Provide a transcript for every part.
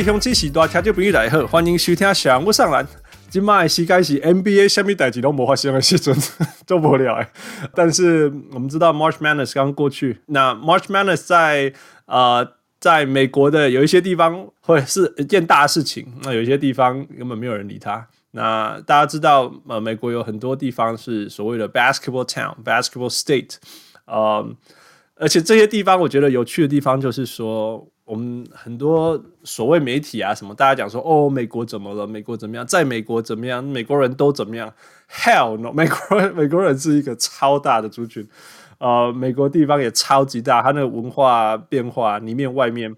位乡亲时代听众朋友大家好，欢迎收听小人物上篮。今麦时间是 NBA 什么代志都没发生的时阵，做不了哎。但是我们知道 March Madness 刚过去，那 March Madness 在呃在美国的有一些地方会是一件大事情，那有一些地方根本没有人理他。那大家知道呃美国有很多地方是所谓的 Basketball Town、Basketball State，呃，而且这些地方我觉得有趣的地方就是说。我们很多所谓媒体啊，什么大家讲说哦，美国怎么了？美国怎么样？在美国怎么样？美国人都怎么样？Hell no！美国人美国人是一个超大的族群，呃，美国地方也超级大，它那个文化变化里面外面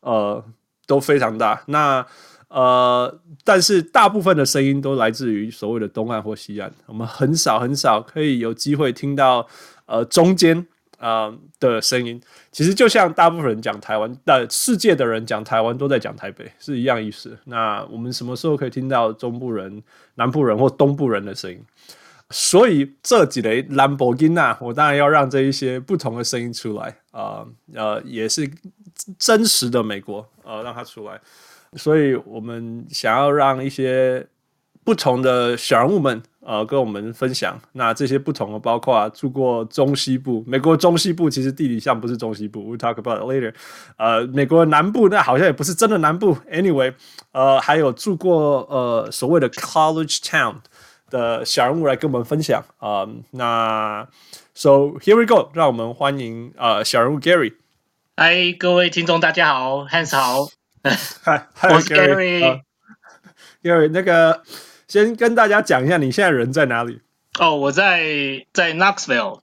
呃都非常大。那呃，但是大部分的声音都来自于所谓的东岸或西岸，我们很少很少可以有机会听到呃中间。啊、呃、的声音，其实就像大部分人讲台湾，但世界的人讲台湾都在讲台北，是一样意思。那我们什么时候可以听到中部人、南部人或东部人的声音？所以这几类兰博基纳，我当然要让这一些不同的声音出来啊，呃，也是真实的美国，呃，让它出来。所以我们想要让一些。不同的小人物们，呃，跟我们分享。那这些不同的，包括住过中西部，美国中西部其实地理上不是中西部，we'll talk about it later。呃，美国南部那好像也不是真的南部。Anyway，呃，还有住过呃所谓的 college town 的小人物来跟我们分享。啊、呃，那 So here we go，让我们欢迎呃小人物 Gary。嗨，各位听众大家好，Hans 好，嗨，我是 Gary。Gary，那个。先跟大家讲一下，你现在人在哪里？哦，我在在 Knoxville，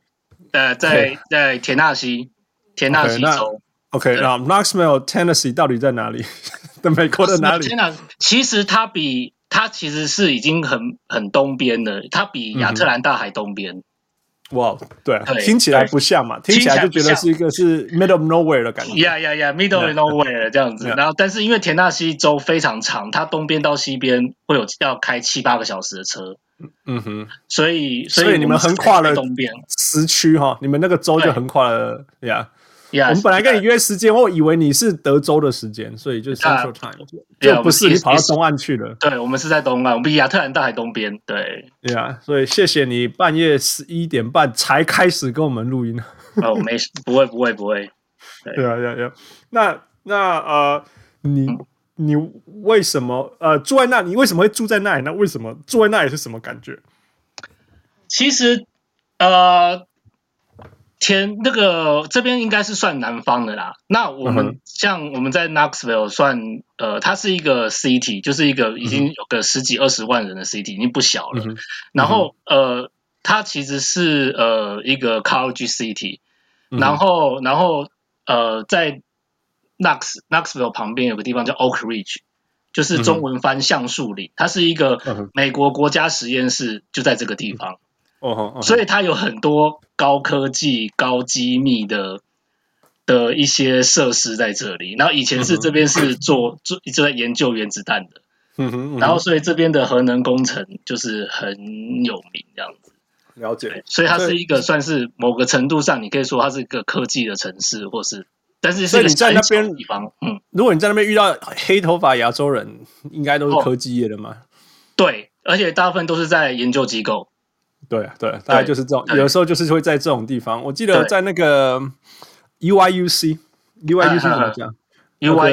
呃，在在田纳西，田纳西州。OK，那 Knoxville Tennessee 到底在哪里？在美国的哪里？天哪，其实它比它其实是已经很很东边了，它比亚特兰大还东边。嗯哇，对，听起来不像嘛，听起来就觉得是一个是 middle of nowhere 的感觉。Yeah, yeah, yeah, middle of nowhere 这样子。然后，但是因为田纳西州非常长，它东边到西边会有要开七八个小时的车。嗯哼，所以所以你们横跨了东边时区哈，你们那个州就横跨了呀。Yeah, 我们本来跟你约时间，我以为你是德州的时间，所以就是 Central Time，就不是你跑到东岸去了。对，我们是在东岸，我们比亚特兰大还东边。对，对啊，所以谢谢你半夜十一点半才开始跟我们录音。哦，没事，不会，不会，不会。对啊，对啊，那那呃，你你为什么呃住在那？你为什么会住在那里？那为什么住在那里是什么感觉？其实呃。天，那个这边应该是算南方的啦。那我们像我们在 Knoxville 算，呃，它是一个 city，就是一个已经有个十几二十万人的 city，已经不小了。然后呃，它其实是呃一个 college city，然后然后呃在 Knox Knoxville 旁边有个地方叫 Oak Ridge，就是中文翻橡树林，它是一个美国国家实验室，就在这个地方。哦，所以它有很多高科技、高机密的的一些设施在这里。然后以前是这边是做做一直在研究原子弹的，嗯哼，然后所以这边的核能工程就是很有名这样子。了解，所以它是一个算是某个程度上，你可以说它是一个科技的城市，或是，但是所以你在那边地方，嗯，如果你在那边遇到黑头发亚洲人，应该都是科技业的嘛？对，而且大部分都是在研究机构。对对，大概就是这种，有时候就是会在这种地方。我记得在那个 U I U C，U I U C 怎么讲？U I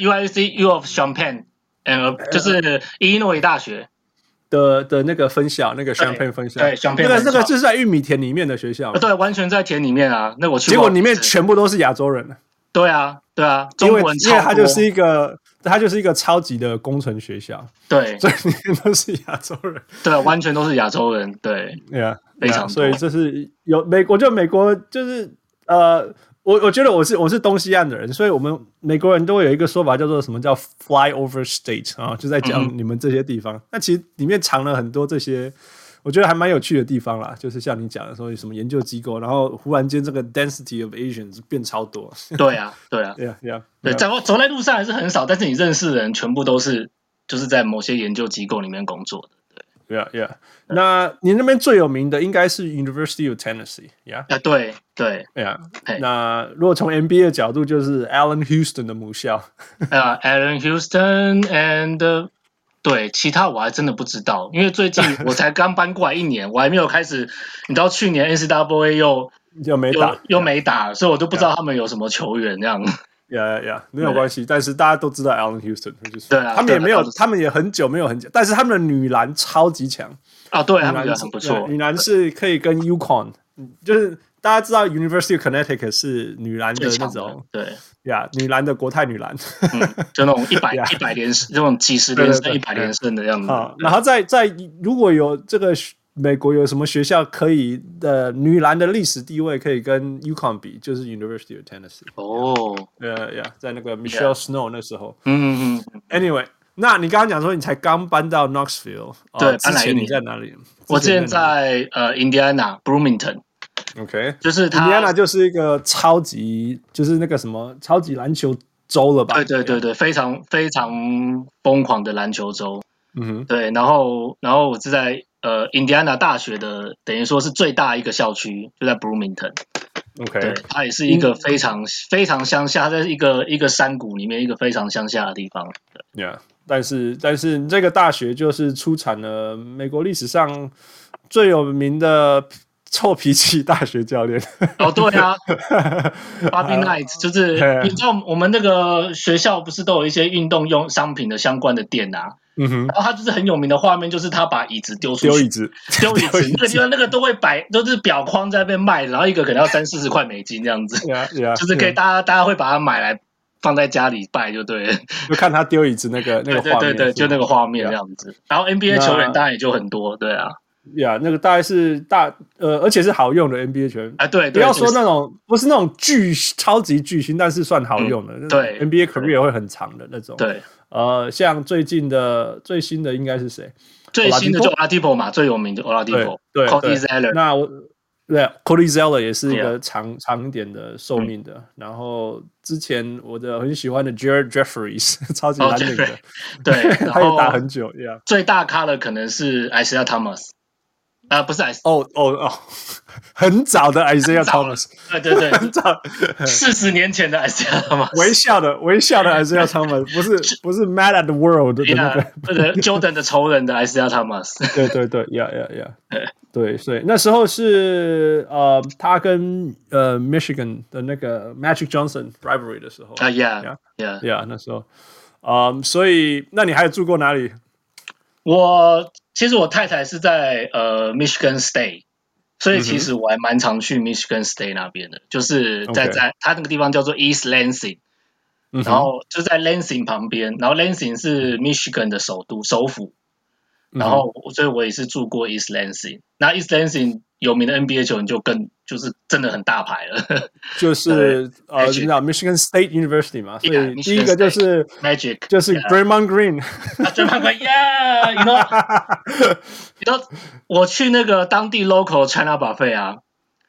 U I U C U of Champaign，呃，就是伊利诺伊大学的的那个分校，那个 Champaign 分校。对那个那个就是在玉米田里面的学校。对，完全在田里面啊。那我去，结果里面全部都是亚洲人。对啊，对啊，中文因为它就是一个。它就是一个超级的工程学校，对，所以里面都是亚洲人，对，完全都是亚洲人，对，对啊，非常，所以这是有美国，就美国就是呃，我我觉得我是我是东西岸的人，所以我们美国人都会有一个说法叫做什么叫 flyover state 啊，就在讲你们这些地方，嗯、那其实里面藏了很多这些。我觉得还蛮有趣的地方啦，就是像你讲的说，什么研究机构，然后忽然间这个 density of Asians 变超多。对啊，对啊，对啊，对啊。对，走走在路上还是很少，但是你认识的人全部都是就是在某些研究机构里面工作的。Yeah, yeah. 那你那边最有名的应该是 University of Tennessee，Yeah？啊，对对，Yeah。那如果从 NBA 的角度，就是 Allen Houston 的母校。啊、uh,，Allen Houston and 对，其他我还真的不知道，因为最近 我才刚搬过来一年，我还没有开始。你知道去年 NCAA 又 又没打，又没打，所以我都不知道他们有什么球员这样。呀呀呀，没有关系，但是大家都知道 Allen Houston，就是对啊，他们也没有，他们也很久没有很久，但是他们的女篮超级强。啊，对，他们很不错，女篮是可以跟 UConn，就是大家知道 University of Connecticut 是女篮的那种，对呀，女篮的国泰女篮，就那种 一百一百连胜，这种几十连胜、一百连胜的样子。啊，然后在在如果有这个。美国有什么学校可以的女篮的历史地位可以跟 UConn 比？就是 University of Tennessee。哦，呃呀，在那个 Michelle Snow 那时候。嗯嗯嗯。Anyway，那你刚刚讲说你才刚搬到 Knoxville，对，之前你在哪里？我之前在呃 Indiana Bloomington。OK，就是 Indiana 就是一个超级，就是那个什么超级篮球州了吧？对对对对，非常非常疯狂的篮球州。嗯哼，对，然后然后我是在。呃，印第安纳大学的等于说是最大一个校区，就在 Bloomington。OK，对，它也是一个非常、嗯、非常乡下，在一个一个山谷里面，一个非常乡下的地方。对，Yeah，但是但是这个大学就是出产了美国历史上最有名的臭脾气大学教练。哦，对啊，Bobby Knight，就是你知道我们那个学校不是都有一些运动用商品的相关的店啊？嗯哼，然后他就是很有名的画面，就是他把椅子丢出去，丢椅子，丢椅子，那个地方那个都会摆，都是表框在那边卖，然后一个可能要三四十块美金这样子，yeah, yeah, 就是可以大家 yeah. 大家会把它买来放在家里拜就对了，就看他丢椅子那个那个画面，对对对，就那个画面这样子。然后 NBA 球员当然也就很多，对啊，呀，yeah, 那个大概是大呃，而且是好用的 NBA 球员啊，对，不要说那种不是那种巨超级巨星，但是算好用的，嗯、对，NBA career 会很长的那种，对。呃，像最近的最新的应该是谁？最新的就 Oladipo 嘛，最有名的 Oladipo，对，Cody Zeller。那我对 Cody Zeller 也是一个长长一点的寿命的。然后之前我的很喜欢的 Jared Jeffries，超级蓝领的，对，他也打很久，Yeah。最大咖的可能是 Isaiah Thomas。啊，不是 Isaiah，哦哦哦，很早的 Isaiah Thomas，对对对，很早，四十年前的 Isaiah Thomas，微笑的微笑的 Isaiah Thomas，不是不是 Mad at the World 的那个，不是 Jordan 的仇人的 Isaiah Thomas，对对对，Yeah Yeah Yeah，对，所以那时候是呃，他跟呃 Michigan 的那个 Magic Johnson rivalry 的时候啊，Yeah Yeah Yeah，那时候，嗯，所以那你还有住过哪里？我。其实我太太是在呃 Michigan State，所以其实我还蛮常去 Michigan State 那边的，就是在在它那个地方叫做 East Lansing，然后就在 Lansing 旁边，然后 Lansing 是 Michigan 的首都首府，然后所以我也是住过 East Lansing，那 East Lansing。有名的 NBA 球员就更就是真的很大牌了，就是呃，你知道 Michigan State University 嘛，所以第一个就是 Magic，就是 Draymond Green，Draymond Green，Yeah，you know，you know，我去那个当地 local China Buffet 啊，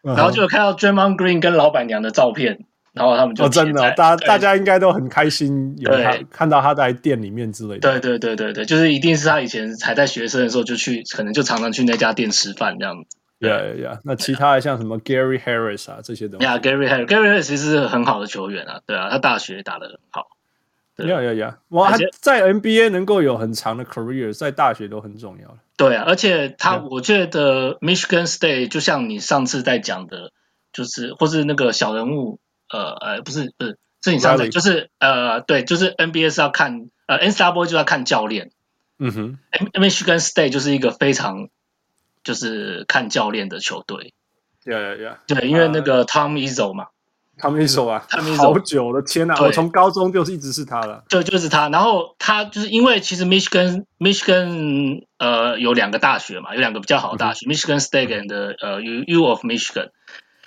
然后就有看到 Draymond Green 跟老板娘的照片。然后他们就哦，真的，大家大家应该都很开心，有他看到他在店里面之类的。对对对对对，就是一定是他以前还在学生的时候就去，可能就常常去那家店吃饭这样子。对对对，那其他的像什么 Gary Harris 啊这些东西。呀，Gary Harris，Gary Harris 其实是很好的球员啊，对啊，他大学打的很好。呀呀呀，哇，他在 NBA 能够有很长的 career，在大学都很重要。对啊，而且他，我觉得 Michigan State 就像你上次在讲的，就是或是那个小人物。呃呃，不是不是，是你上次就是呃对，就是 NBA 是要看呃 NBA 就要看教练，嗯哼，Michigan State 就是一个非常就是看教练的球队，对对对，对，因为那个 Tom Izzo 嘛，Tom Izzo 啊，Tom Izzo，好久了，天哪，我从高中就是一直是他了，对，就是他，然后他就是因为其实 Michigan Michigan 呃有两个大学嘛，有两个比较好的大学，Michigan State 的、嗯呃 U U of Michigan，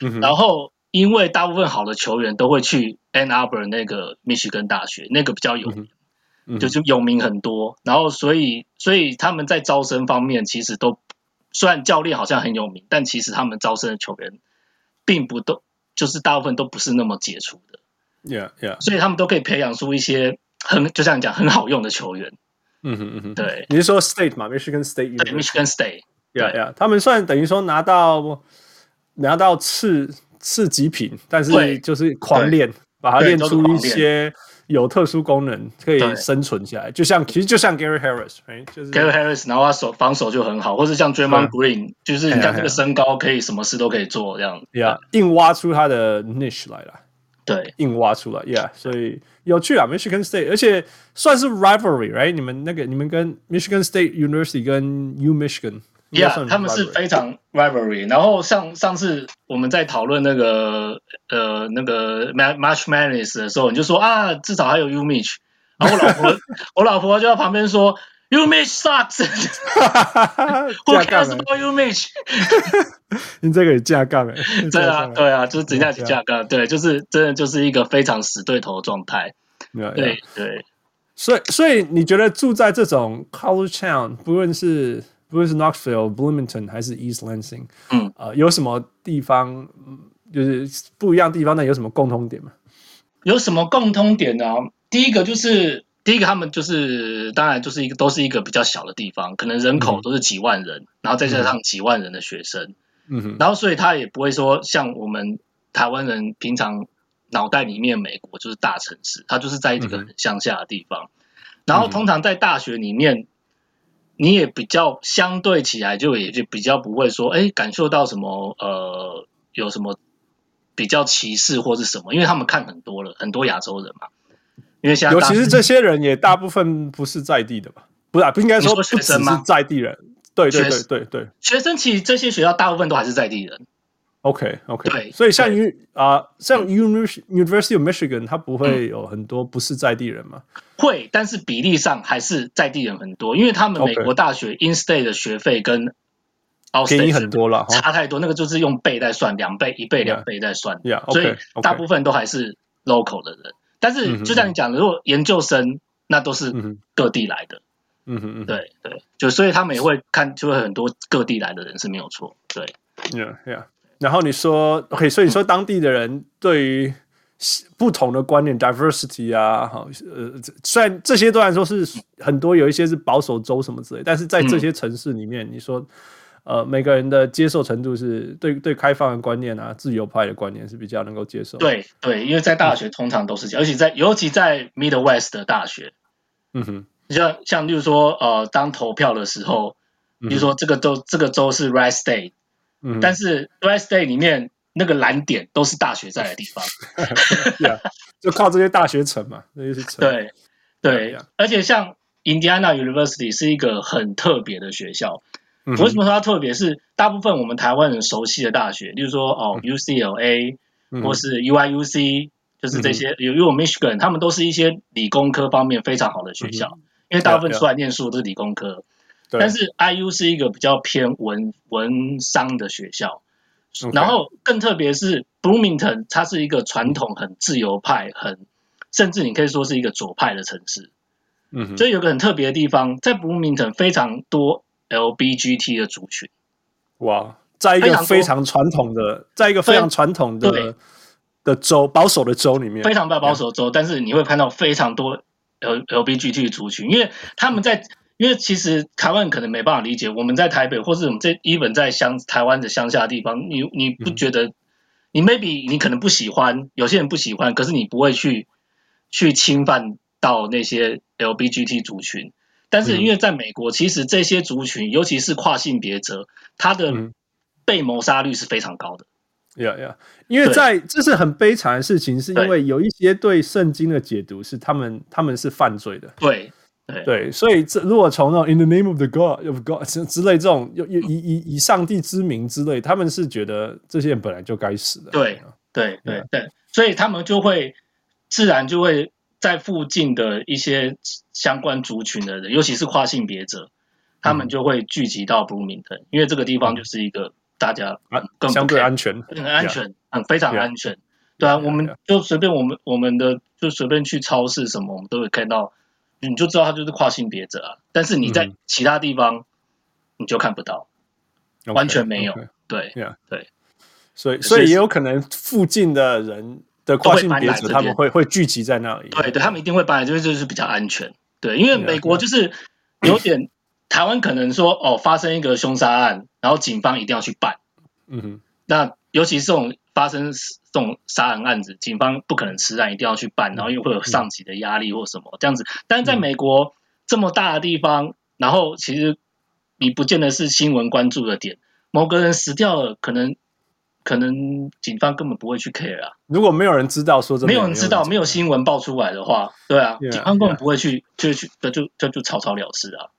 嗯，然后。因为大部分好的球员都会去 Ann Arbor 那个密西根大学，那个比较有名，就是有名很多。然后所以所以他们在招生方面其实都虽然教练好像很有名，但其实他们招生的球员并不都就是大部分都不是那么杰出的。Yeah, yeah. 所以他们都可以培养出一些很就像你讲很好用的球员。嗯哼嗯哼，对，你是说 State 嘛？Michigan State，对，Michigan State，Yeah, yeah，他们算等于说拿到拿到次次极品，但是就是狂练，把它练出一些有特殊功能，可以生存下来。就像其实就像 Gary Harris，哎，就是 Gary Harris，然后他手防守就很好，或者像 Draymond Green，就是你看这个身高可以什么事都可以做这样。呀，硬挖出他的 niche 来了。对，硬挖出来，Yeah，所以有趣啊，Michigan State，而且算是 rivalry，right？你们那个，你们跟 Michigan State University 跟 U Michigan，Yeah，他们是非常 rivalry。然后上上次我们在讨论那个呃那个 March Madness 的时候，你就说啊，至少还有 U Mich，然后我老婆 我老婆就在旁边说。You Mich sucks. Who cares about you Mich? 你这个也架杠哎！对啊，对啊，就是等下去架杠，对，就是真的就是一个非常死对头的状态。对对，所以所以你觉得住在这种 college town，不论是不论是 Knoxville、Bloomington 还是 East Lansing，嗯，呃，有什么地方就是不一样的地方？那有什么共通点吗？有什么共通点呢？第一个就是。第一个，他们就是当然就是一个都是一个比较小的地方，可能人口都是几万人，嗯、然后再加上几万人的学生，嗯哼，然后所以他也不会说像我们台湾人平常脑袋里面美国就是大城市，他就是在这个很乡下的地方，嗯、然后通常在大学里面，你也比较相对起来就也就比较不会说哎感受到什么呃有什么比较歧视或是什么，因为他们看很多了，很多亚洲人嘛。因为像，尤其是这些人也大部分不是在地的吧？不是，啊，不应该说不只是在地人。对对对对对，学生其实这些学校大部分都还是在地人。OK OK，对，所以像 U 啊，像 University of Michigan，它不会有很多不是在地人吗？会，但是比例上还是在地人很多，因为他们美国大学 In-State 的学费跟宜很多了，差太多，那个就是用倍在算，两倍、一倍、两倍在算，所以大部分都还是 local 的人。但是，就像你讲的，如果研究生那都是各地来的，嗯哼嗯，对对，就所以他们也会看，就会很多各地来的人是没有错，对，Yeah Yeah。然后你说，OK，所以你说当地的人对于不同的观念，diversity 啊，好，呃，虽然这些都来说是很多，有一些是保守州什么之类，但是在这些城市里面，你说。呃，每个人的接受程度是对对开放的观念啊，自由派的观念是比较能够接受。对对，因为在大学通常都是这样，嗯、而且在尤其在 Midwest 的大学，嗯哼，像像例如说呃，当投票的时候，比如说这个州、嗯、这个州是 Red State，嗯，但是 Red State 里面那个蓝点都是大学在的地方 就靠这些大学城嘛，那些城。对对.而且像 Indiana University 是一个很特别的学校。为什么说它特别？是大部分我们台湾人熟悉的大学，例如说哦，UCLA 或是 UIUC，就是这些，有有 Michigan，他们都是一些理工科方面非常好的学校，因为大部分出来念书都是理工科。但是 IU 是一个比较偏文文商的学校，然后更特别是 Bloomington，它是一个传统很自由派，很甚至你可以说是一个左派的城市。嗯，所以有个很特别的地方，在 Bloomington 非常多。LBGT 的族群，哇，在一个非常传统的，在一个非常传统的的州，保守的州里面，非常大保守的州，但是你会看到非常多 LBGT 的族群，因为他们在，因为其实台湾可能没办法理解，我们在台北或是我们这 even 在乡台湾的乡下的地方，你你不觉得，你 maybe 你可能不喜欢，有些人不喜欢，可是你不会去去侵犯到那些 LBGT 族群。但是因为在美国，其实这些族群，尤其是跨性别者，他的被谋杀率是非常高的。呀呀，因为在这是很悲惨的事情，是因为有一些对圣经的解读是他们他们是犯罪的。对对。对，所以这如果从那种 In the name of the God of God 之类这种以以以以上帝之名之类，他们是觉得这些人本来就该死的。对对对对，所以他们就会自然就会。在附近的一些相关族群的人，尤其是跨性别者，他们就会聚集到 Bloomington，因为这个地方就是一个大家更相对安全、很安全、很非常安全。对啊，我们就随便我们我们的就随便去超市什么，我们都会看到，你就知道他就是跨性别者啊。但是你在其他地方你就看不到，完全没有。对，对，所以所以也有可能附近的人。的跨性别者他们会会聚集在那里，对对，他们一定会搬来，就是就是比较安全。对，因为美国就是有点 台湾可能说哦，发生一个凶杀案，然后警方一定要去办。嗯哼，那尤其是这种发生这种杀人案子，警方不可能吃案，一定要去办，然后又会有上级的压力或什么这样子。但是在美国这么大的地方，然后其实你不见得是新闻关注的点，某个人死掉了，可能。可能警方根本不会去 care 啊。如果没有人知道说这，没有人知道，没有新闻爆出来的话，对啊，yeah, 警方根本不会去.就去就就就就草草了事啊。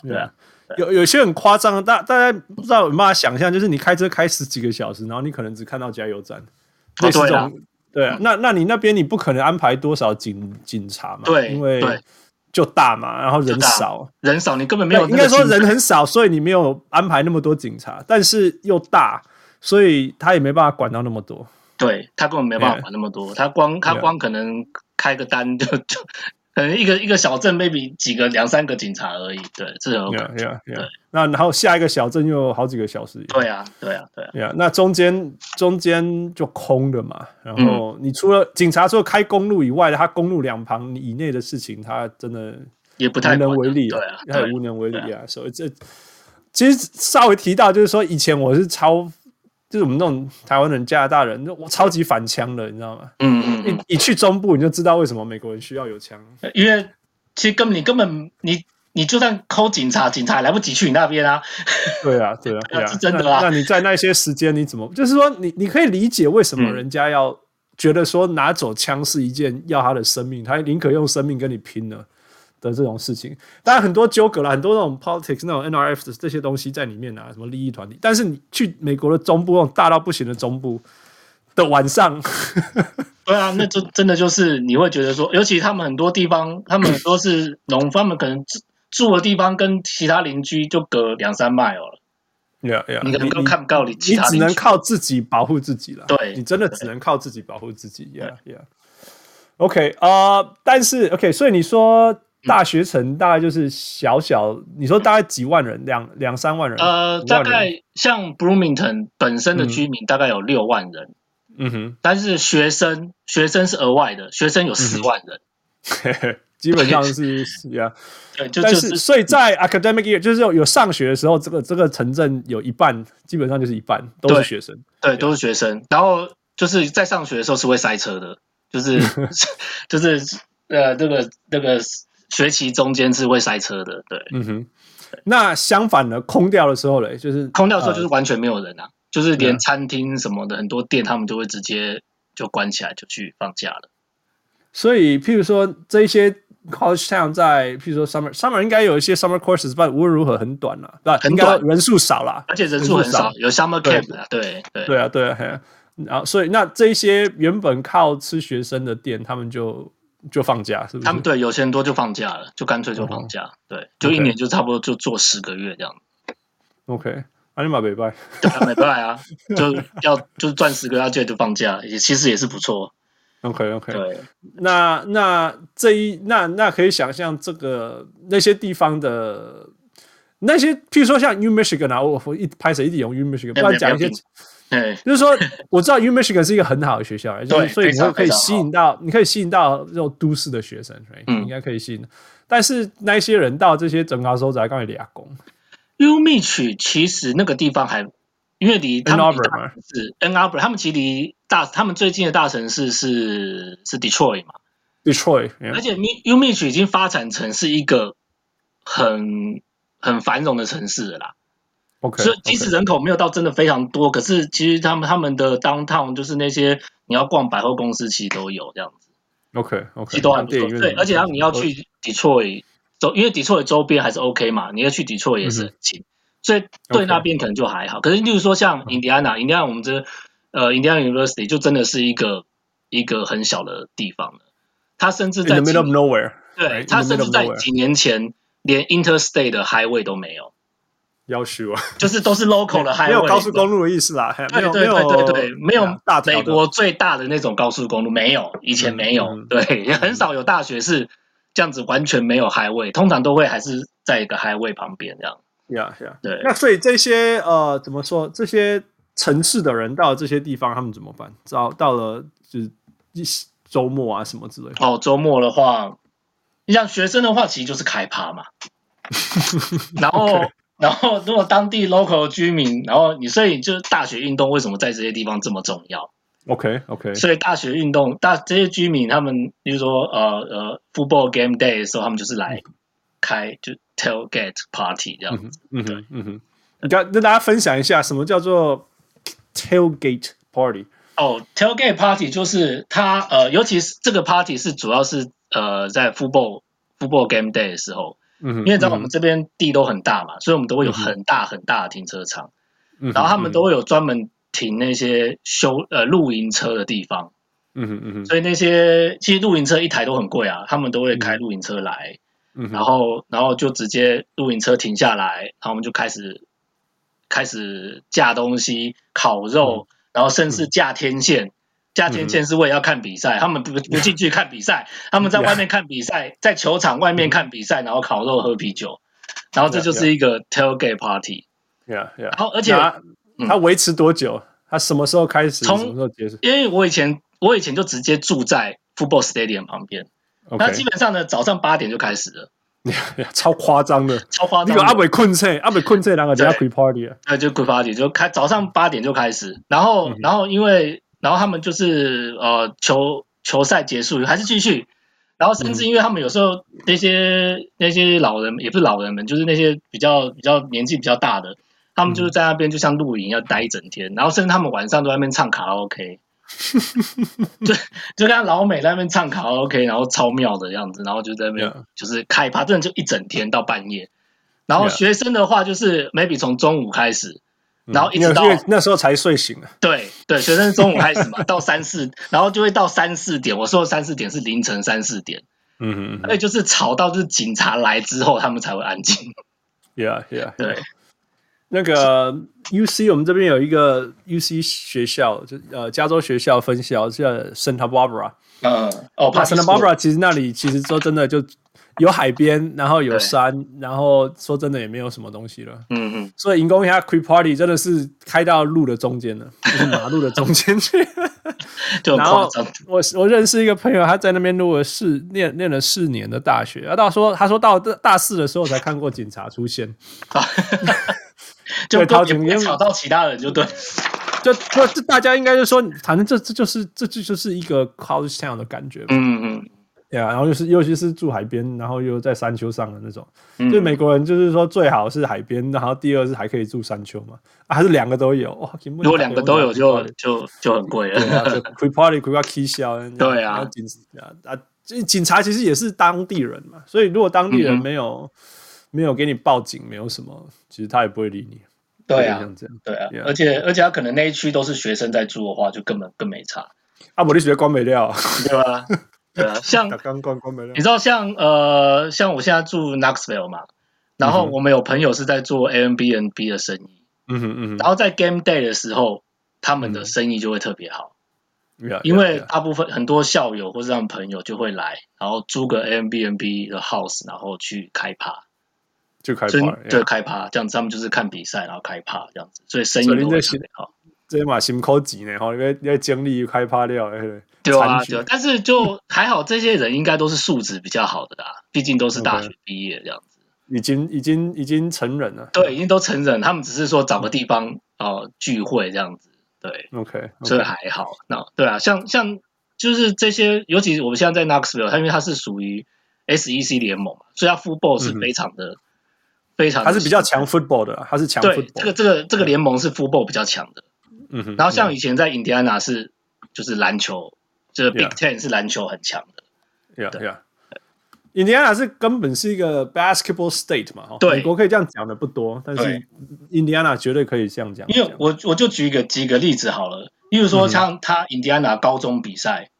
对啊，有有些很夸张，大大家不知道有没有办法想象，就是你开车开十几个小时，然后你可能只看到加油站，哦、对啊，对啊，那那你那边你不可能安排多少警警察嘛？对，因为就大嘛，然后人少，人少，你根本没有，应该说人很少，所以你没有安排那么多警察，但是又大。所以他也没办法管到那么多，对，他根本没办法管那么多.他光他光可能开个单就就可能一个一个小镇 maybe 几个两三个警察而已，对，这有可能 yeah, yeah, yeah. 对。那然后下一个小镇又有好几个小时，对啊，对啊，对啊。那中间中间就空的嘛，然后你除了警察除了开公路以外，他公路两旁以内的事情，他真的也不太无能为力对啊，他也无能为力啊。所以这其实稍微提到就是说，以前我是超。就是我们那种台湾人、加拿大人，我超级反枪的，你知道吗？嗯嗯，嗯，一一去中部，你就知道为什么美国人需要有枪，因为其实根本你根本你你就算 call 警察，警察也来不及去你那边啊。对啊，对啊，对啊，是真的啊。那，那你在那些时间，你怎么就是说你你可以理解为什么人家要觉得说拿走枪是一件要他的生命，他宁可用生命跟你拼了。的这种事情，当然很多纠葛了，很多那种 politics 那种 NRF 的这些东西在里面啊，什么利益团体。但是你去美国的中部那种大到不行的中部的晚上，对啊，那就真的就是你会觉得说，尤其他们很多地方，他们都是农夫，他们可能住的地方跟其他邻居就隔两三 mile 了。Yeah, yeah, 你可能看不到你，你只能靠自己保护自己了。对，你真的只能靠自己保护自己。Yeah, yeah. OK 啊、uh,，但是 OK，所以你说。大学城大概就是小小，你说大概几万人，两两三万人。呃，大概像 Bloomington 本身的居民大概有六万人。嗯哼。但是学生学生是额外的，学生有十万人。嗯、基本上是呀。对，就但是所以在 academic year 就是有有上学的时候，这个这个城镇有一半基本上就是一半都是学生。对，对都是学生。然后就是在上学的时候是会塞车的，就是 就是呃这个这个。学期中间是会塞车的，对，嗯哼。那相反的，空掉的时候嘞，就是空掉的时候就是完全没有人啊，呃、就是连餐厅什么的、嗯，很多店他们就会直接就关起来，就去放假了。所以，譬如说这一些 college town 在，譬如说 summer summer 应该有一些 summer courses，但无论如何很短了，对，很短，人数少了，而且人数很少，有 summer camp 啊，对对对啊对啊，然后所以那这一些原本靠吃学生的店，他们就。就放假是不是？他们对有钱多就放假了，就干脆就放假，哦、对，就一年就差不多就做十个月这样。OK，阿尼玛北拜，对啊，北拜啊，就要就赚十个月就就放假，也其实也是不错。OK OK，对，那那这一那那可以想象这个那些地方的那些，譬如说像 New Michigan 啊，我我一拍谁一直用 New Michigan，不然讲一些。对，就是说，我知道 U Michigan 是一个很好的学校，就是所以你会可以吸引到，你可以吸引到这种都市的学生，嗯，应该可以吸引。但是那些人到这些整个州在刚才俩工，U Mich 其实那个地方还因为离他们是 Ann Arbor，他们其实离大他们最近的大城市是是 Detroit 嘛，Detroit，而且 U Mich 已经发展成是一个很很繁荣的城市了啦。Okay, 所以即使人口没有到真的非常多.可是其实他们他们的 downtown 就是那些你要逛百货公司，其实都有这样子。OK OK，其实都还不错。对，而且然后你要去 Detroit 周，因为 Detroit 周边还是 OK 嘛，你要去 Detroit 也是很近，嗯，所以对那边可能就还好。可是例如说像 Indiana，Indiana、嗯、我们这呃 Indiana University 就真的是一个一个很小的地方了。它甚至在 middle of nowhere，对，它甚至在几年前连 Interstate 的 Highway 都没有。要修啊，就是都是 local 的 highway，没有高速公路的意思啦。对对对对对，没有大美国最大的那种高速公路，没有，以前没有，嗯、对，也很少有大学是这样子完全没有 highway，通常都会还是在一个 highway 旁边这样。呀呀，对。那所以这些呃，怎么说？这些城市的人到这些地方，他们怎么办？到到了就是周末啊什么之类的。哦，周末的话，你像学生的话，其实就是开趴嘛。然后.然后如果当地 local 居民，然后你所以就是大学运动为什么在这些地方这么重要？OK OK，所以大学运动大这些居民他们，比如说呃呃 football game day 的时候，他们就是来开就 tailgate party 这样子。嗯哼嗯哼，你跟跟大家分享一下什么叫做 tailgate party？哦，tailgate party 就是它呃，尤其是这个 party 是主要是呃在 football football game day 的时候。嗯，因为在我们这边地都很大嘛，嗯、所以我们都会有很大很大的停车场，嗯、然后他们都会有专门停那些修呃露营车的地方，嗯哼嗯哼，所以那些其实露营车一台都很贵啊，他们都会开露营车来，嗯，然后然后就直接露营车停下来，然后我们就开始开始架东西、烤肉，嗯、然后甚至架天线。嗯架天线是为了要看比赛，嗯、他们不不 进去看比赛，他们在外面看比赛在球场外面看比赛，然后烤肉喝啤酒，然后这就是一个 tailgate party。Yeah, yeah. 然后而且它维持多久？它什么时候开始？从什么时候结束？因为我以前我以前就直接住在 football stadium 旁边，那基本上呢，早上八点就开始了。超夸张的，超夸张！那个阿伟困车，阿伟困车，两个人要开 party 啊？对，就开 party，就开早上八点就开始，然后然后因为。然后他们就是呃球球赛结束还是继续，然后甚至因为他们有时候那些那些老人也不是老人们，就是那些比较比较年纪比较大的，他们就是在那边就像露营要待一整天，然后甚至他们晚上都在那边唱卡拉 OK，就就看老美在那边唱卡拉 OK，然后超妙的样子，然后就在那边就是开趴，真的就一整天到半夜，然后学生的话就是 maybe 从中午开始。然后一直到那时候才睡醒啊。对对，学生中午开始嘛，到三四，然后就会到三四点。我说的三四点是凌晨三四点。嗯哼嗯。所以就是吵到就是警察来之后，他们才会安静。Yeah yeah。对。那个 UC 我们这边有一个 UC 学校，就呃加州学校分校叫 Santa Barbara。嗯哦，Santa Barbara 其实那里其实说真的就。有海边，然后有山，然后说真的也没有什么东西了。嗯嗯，所以迎宫一下 Creek Party 真的是开到路的中间了，就是马路的中间去。就然后我我认识一个朋友，他在那边读了四念念了四年的大学，啊，到说他说到大四的时候才看过警察出现，就掏钱吵到其他人就对，就就大家应该就说，反正这这就是这这就是一个 college town 的感觉。嗯嗯。对啊，然后又是，尤其是住海边，然后又在山丘上的那种，嗯、就美国人就是说最好是海边，然后第二是还可以住山丘嘛，啊、还是两个都有哇？如果两个都有就就就很贵了。对啊，就 Creek Party Creek Party 笑。对啊，警啊啊，警察其实也是当地人嘛，所以如果当地人没有、嗯、没有给你报警，没有什么，其实他也不会理你。对啊，这样对啊.而且而且他可能那一区都是学生在住的话，就根本更没差。啊，我的学关没料，对吧？对啊，像你知道像呃像我现在住 Knoxville 嘛，然后我们有朋友是在做 Airbnb 的生意，嗯哼嗯哼，然后在 Game Day 的时候，他们的生意就会特别好，因为大部分很多校友或者他们朋友就会来，然后租个 Airbnb 的 house，然后去开趴，就开趴，对，开趴这样子，他们就是看比赛然后开趴这样子，所以生意都会特别好。这嘛辛苦钱呢，哈，因为因为精力开趴了，对啊，对，但是就 还好，这些人应该都是素质比较好的啦，毕竟都是大学毕业这样子，已经已经已经成人了，对，已经都成人，他们只是说找个地方哦聚会这样子，对，OK，所以还好，那对啊，像像就是这些，尤其我们现在在 Knoxville，它因为它是属于 SEC 联盟嘛，所以它 football 是非常的非常，他是比较强 football 的，他是强 football，这个这个这个联盟是 football 比较强的。嗯哼，然后像以前在印第安纳是，就是篮球，就是 Big Ten 是篮球很强的。Yeah, yeah. 印第安纳是根本是一个 basketball state 嘛，哈。对，美国可以这样讲的不多，但是印第安纳绝对可以这样讲。因为我我就举一个几个例子好了，例如说像他印第安纳高中比赛，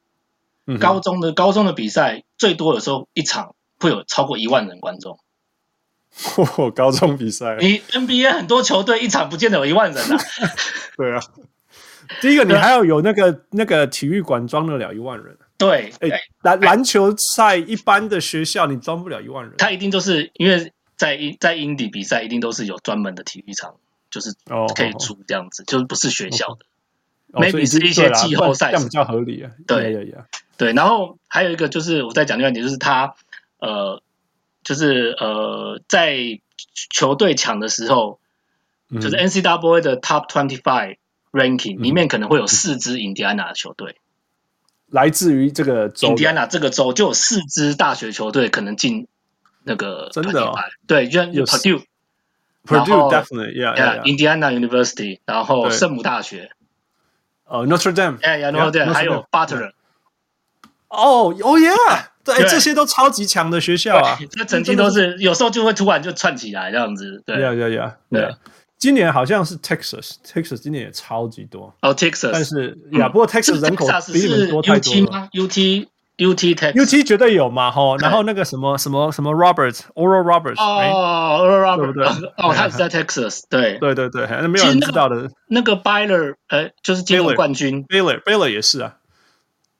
高中的高中的比赛最多的时候一场会有超过一万人观众。哦，高中比赛，你 NBA 很多球队一场不见得有一万人啊。对啊，第一个你还要有那个 那个体育馆装得了一万人。对，哎，篮篮球赛一般的学校你装不了一万人。他一定都是因为在在英底比赛一定都是有专门的体育场，就是可以租这样子，就是不是学校的。maybe 是一些季后赛，这样比较合理啊。对对对，然后还有一个就是我再讲另外一点，就是他呃。就是呃，在球队抢的时候，嗯、就是 NCAA 的 Top Twenty Five Ranking、嗯、里面可能会有四支印第安纳的球队，来自于这个州。印第安纳这个州就有四支大学球队可能进那个真的、哦、对，就像 Purdue。Purdue definitely yeah yeah Indiana University，然后圣母大学，哦 Notre Dame，yeah yeah Notre Dame，还有 Butler，哦哦 yeah，对，这些都超级强的学校啊，这成绩都是有时候就会突然就窜起来这样子，对。呀呀呀，对。今年好像是 Texas，Texas 今年也超级多。哦 Texas，但是呀，不过 Texas 人口比你们多太多了，UT UT Texas UT 绝对有嘛吼，然后那个什么什么什么 Roberts，Oral Roberts 哦，Oral Roberts 对？哦，他也是在 Texas，对。对对对，那没有人知道的。那个 Baylor，呃，就是今年冠军，Baylor，Baylor 也是啊，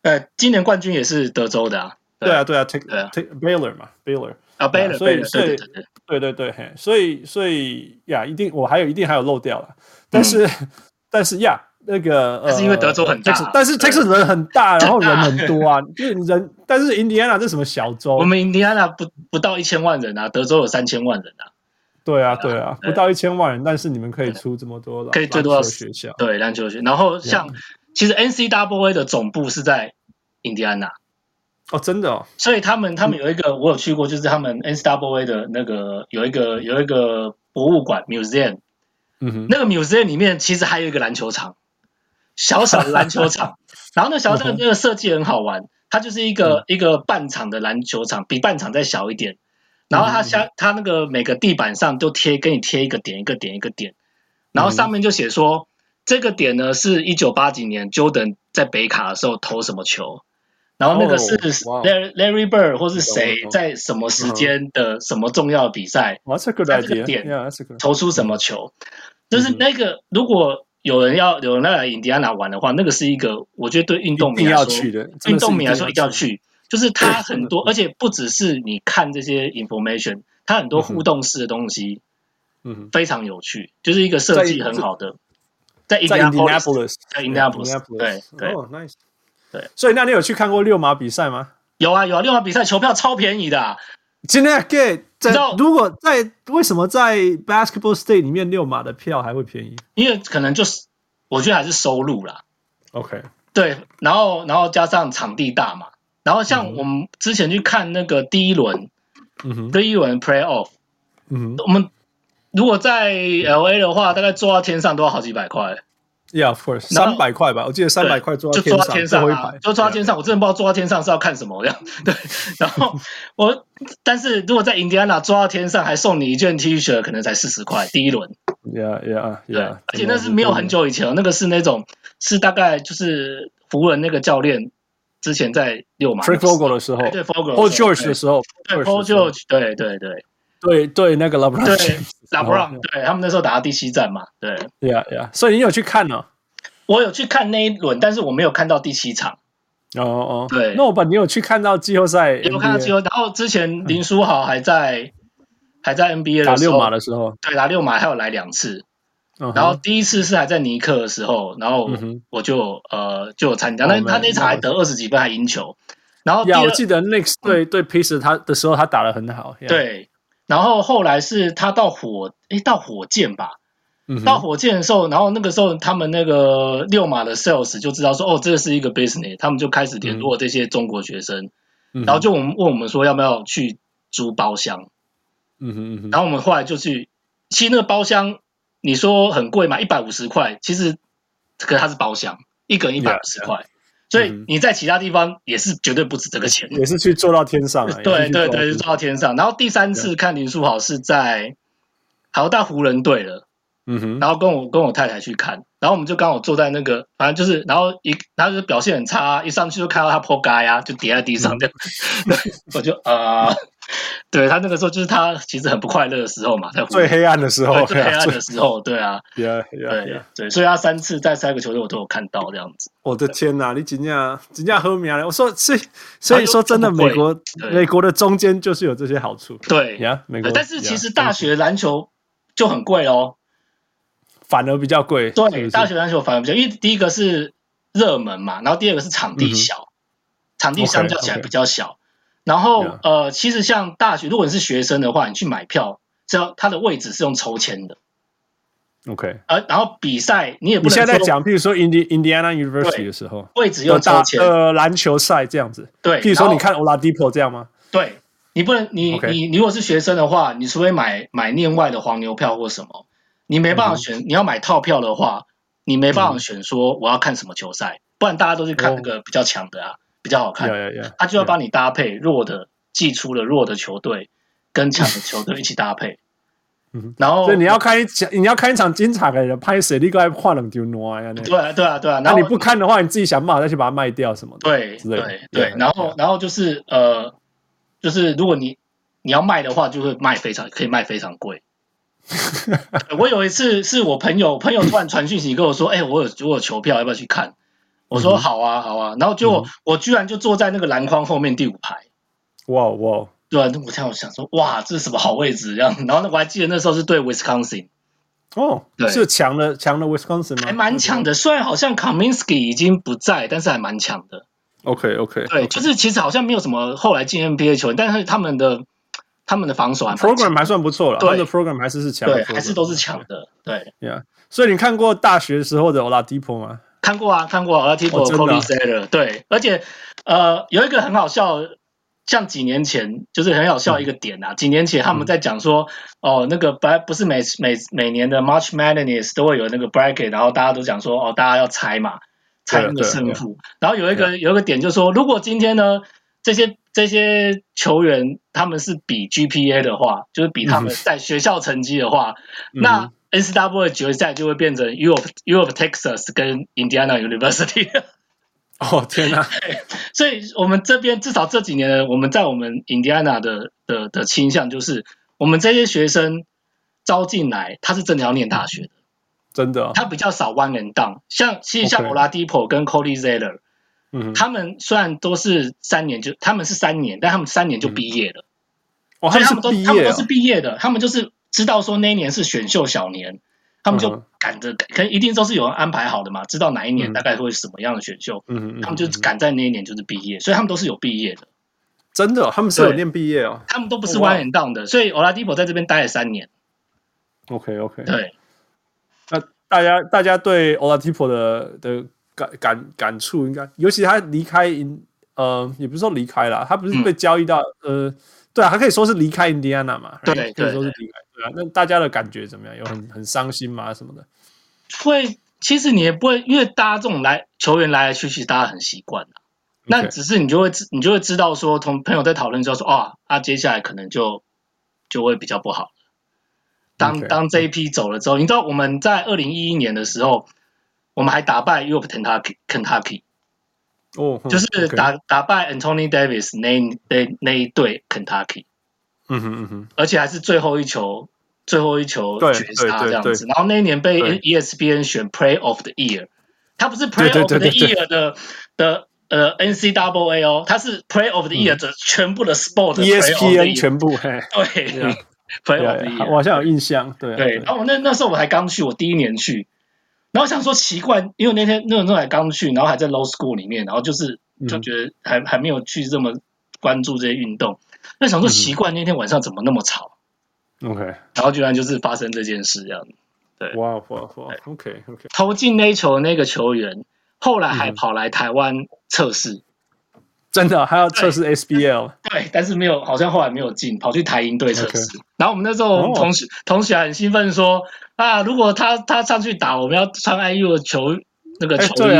呃，今年冠军也是德州的啊，对啊对啊，Take Take Baylor 嘛，Baylor 啊，Baylor，所以所以对对对，所以所以呀，一定我还有一定还有漏掉了，但是 但是呀。那个，是因为德州很大，但是 Texas 人很大，然后人很多啊，就是人，但是印第安纳这是什么小州？我们 Indiana 不不到一千万人啊，德州有三千万人啊。对啊，对啊，不到一千万人，但是你们可以出这么多了，可以最多到学校，对篮球学。然后像其实 NCAA 的总部是在印第安纳。哦，真的哦。所以他们他们有一个我有去过，就是他们 NCAA 的那个有一个有一个博物馆 museum，嗯哼，那个 museum 里面其实还有一个篮球场。小小的篮球场，然后那小小的那个设计很好玩，它就是一个一个半场的篮球场，比半场再小一点。然后它下它那个每个地板上都贴给你贴一个点一个点一个点，然后上面就写说这个点呢是一九八几年 Jordan 在北卡的时候投什么球，然后那个是 Larry Larry Bird 或是谁在什么时间的什么重要比赛，在这个点投出什么球，就是那个如果。有人要有人来印第安纳玩的话，那个是一个我觉得对运动迷来说，运动迷来说一定要去。就是它很多，而且不只是你看这些 information，它很多互动式的东西，嗯，非常有趣，就是一个设计很好的。在 Indianapolis，在 Indianapolis，对对，nice，对。所以那你有去看过六马比赛吗？有啊有啊，六马比赛球票超便宜的。今天 get 在如果在为什么在 Basketball State 里面六马的票还会便宜？因为可能就是我觉得还是收入啦。OK，对，然后然后加上场地大嘛，然后像我们之前去看那个第一轮，嗯哼，第一轮 Playoff，嗯哼，我们如果在 LA 的话，大概坐到天上都要好几百块。Yeah, of course，三百块吧，我记得三百块坐在天上，就坐在天上啊，就坐在天上。我真的不知道坐在天上是要看什么这样。对，然后我，但是如果在印第安纳抓到天上，还送你一件 T 恤，可能才四十块。第一轮，Yeah, Yeah, Yeah。而且那是没有很久以前，那个是那种是大概就是湖人那个教练之前在溜马 Frank Vogel 的时候，对 Vogel，Paul George 的时候，对 Paul George，对对对。对对，那个 LeBron，对 LeBron，对他们那时候打到第七战嘛，对，Yeah Yeah，所以你有去看呢？我有去看那一轮，但是我没有看到第七场。哦哦，对，那我把你有去看到季后赛？有看到季后赛，然后之前林书豪还在还在 NBA 打六马的时候，对，打六马还有来两次。然后第一次是还在尼克的时候，然后我就呃就有参加，但他那场还得二十几分，还赢球。然后我记得 Next 对对 Pacers 他的时候，他打的很好。对。然后后来是他到火，诶，到火箭吧，嗯、到火箭的时候，然后那个时候他们那个六马的 sales 就知道说，哦，这个是一个 business，他们就开始联络这些中国学生，嗯、然后就我们问我们说要不要去租包厢，嗯哼嗯哼，然后我们后来就去，其实那个包厢你说很贵嘛，一百五十块，其实可是它是包厢，一个人一百五十块。所以你在其他地方也是绝对不止这个钱，也是去坐到天上。对对对，坐到天上。然后第三次看林书豪是在，好像到湖人队了，嗯哼。然后跟我跟我太太去看，然后我们就刚好坐在那个，反正就是，然后一，然后就表现很差，一上去就看到他破街呀，就跌在地上这样，对，我就啊。对他那个时候就是他其实很不快乐的时候嘛，在最黑暗的时候，最黑暗的时候，对啊，对对对，所以他三次在三个球队我都有看到这样子。我的天哪，你真正真正好命啊！我说，所以所以说真的，美国美国的中间就是有这些好处。对呀，美国。但是其实大学篮球就很贵哦，反而比较贵。对，大学篮球反而比较，因为第一个是热门嘛，然后第二个是场地小，场地相较起来比较小。然后.呃，其实像大学，如果你是学生的话，你去买票，只要他的位置是用抽签的。OK，而然后比赛你也不能。你现在在讲，譬如说 Indi Indiana University 的时候，位置用抽签呃篮球赛这样子。对，譬如说你看 Oladipo 这样吗？对，你不能，你.你你如果是学生的话，你除非买买另外的黄牛票或什么，你没办法选。嗯、你要买套票的话，你没办法选说我要看什么球赛，嗯、不然大家都是看那个比较强的啊，哦、比较好看。他就要帮你搭配弱的，寄出了弱的球队跟强的球队一起搭配。嗯，然后所以你要看一场，你要看一场精彩的人拍谁，你过来换两丢挪呀？对啊，对啊，对啊。那你不看的话，你自己想办法再去把它卖掉什么的。对，对，对。然后，然后就是呃，就是如果你你要卖的话，就会卖非常可以卖非常贵。我有一次是我朋友朋友突然传讯息跟我说，哎，我有我有球票，要不要去看？我说好啊，好啊。然后就我居然就坐在那个篮筐后面第五排。哇哇！对啊，我这样想说，哇，这是什么好位置？这样，然后呢，我还记得那时候是对 Wisconsin，哦，对，是强的强的 Wisconsin 吗？还蛮强的，虽然好像 Kaminsky 已经不在，但是还蛮强的。OK OK，对，就是其实好像没有什么后来进 NBA 球员，但是他们的他们的防守还 program 还算不错了，他们的 program 还是是强，对，还是都是强的，对，Yeah。所以你看过大学时候的 Oladipo 吗？看过啊，看过 Cody Seller，对，而且呃，有一个很好笑。像几年前就是很好笑一个点啊，嗯、几年前他们在讲说，嗯、哦，那个不不是每每每年的 March Madness 都会有那个 bracket，然后大家都讲说，哦，大家要猜嘛，猜那个胜负。然后有一个有一个点就是说，如果今天呢，这些这些球员他们是比 GPA 的话，就是比他们在学校成绩的话，嗯、那 NCAA 决赛就会变成 U of U of Texas 跟 Indiana University。哦天哪！所以，我们这边至少这几年，我们在我们 Indiana 的的的倾向就是，我们这些学生招进来，他是真的要念大学的，真的，他比较少 one and done。像其实像 Oladipo 跟 Cody Zeller，嗯，他们虽然都是三年就，他们是三年，但他们三年就毕业了。哦，所以他们都他们都是毕业的，他们就是知道说那一年是选秀小年。他们就赶着，可能一定都是有人安排好的嘛，知道哪一年大概会什么样的选秀，嗯，他们就赶在那一年就是毕业，所以他们都是有毕业的。真的，他们是有念毕业哦。他们都不是 one and done 的，所以 Oladipo 在这边待了三年。OK OK，对。那大家大家对 Oladipo 的的感感感触，应该尤其他离开，呃，也不是说离开了，他不是被交易到，呃，对啊，他可以说是离开印第安纳嘛，对，可以说是离开。那大家的感觉怎么样？有很很伤心吗？什么的？会，其实你也不会，因为大家这种来球员来来去去，大家很习惯的。那只是你就会知，你就会知道说，同朋友在讨论之后说，啊，啊，接下来可能就就会比较不好。当当这一批走了之后，你知道我们在二零一一年的时候，我们还打败 of Kentucky Kentucky，哦，就是打打败 Anthony Davis 那那那一队 Kentucky。嗯哼嗯哼，而且还是最后一球，最后一球绝杀这样子。然后那一年被 ESPN 选 Play of the Year，他不是 Play of the Year 的的呃 NCAA 哦，他是 Play of the Year 的全部的 Sport ESPN 全部嘿，对，Play of the Year，我好像有印象，对对。然后我那那时候我还刚去，我第一年去，然后想说奇怪，因为那天那个时候还刚去，然后还在 Low School 里面，然后就是就觉得还还没有去这么关注这些运动。那想说奇怪，那天晚上怎么那么吵？OK，然后居然就是发生这件事这样子。对，哇哇哇！OK OK，投进那球的那个球员，后来还跑来台湾测试，真的还要测试 SBL？对，但是没有，好像后来没有进，跑去台银队测试。然后我们那时候同学同学很兴奋说啊，如果他他上去打，我们要穿 IU 的球。那个球衣，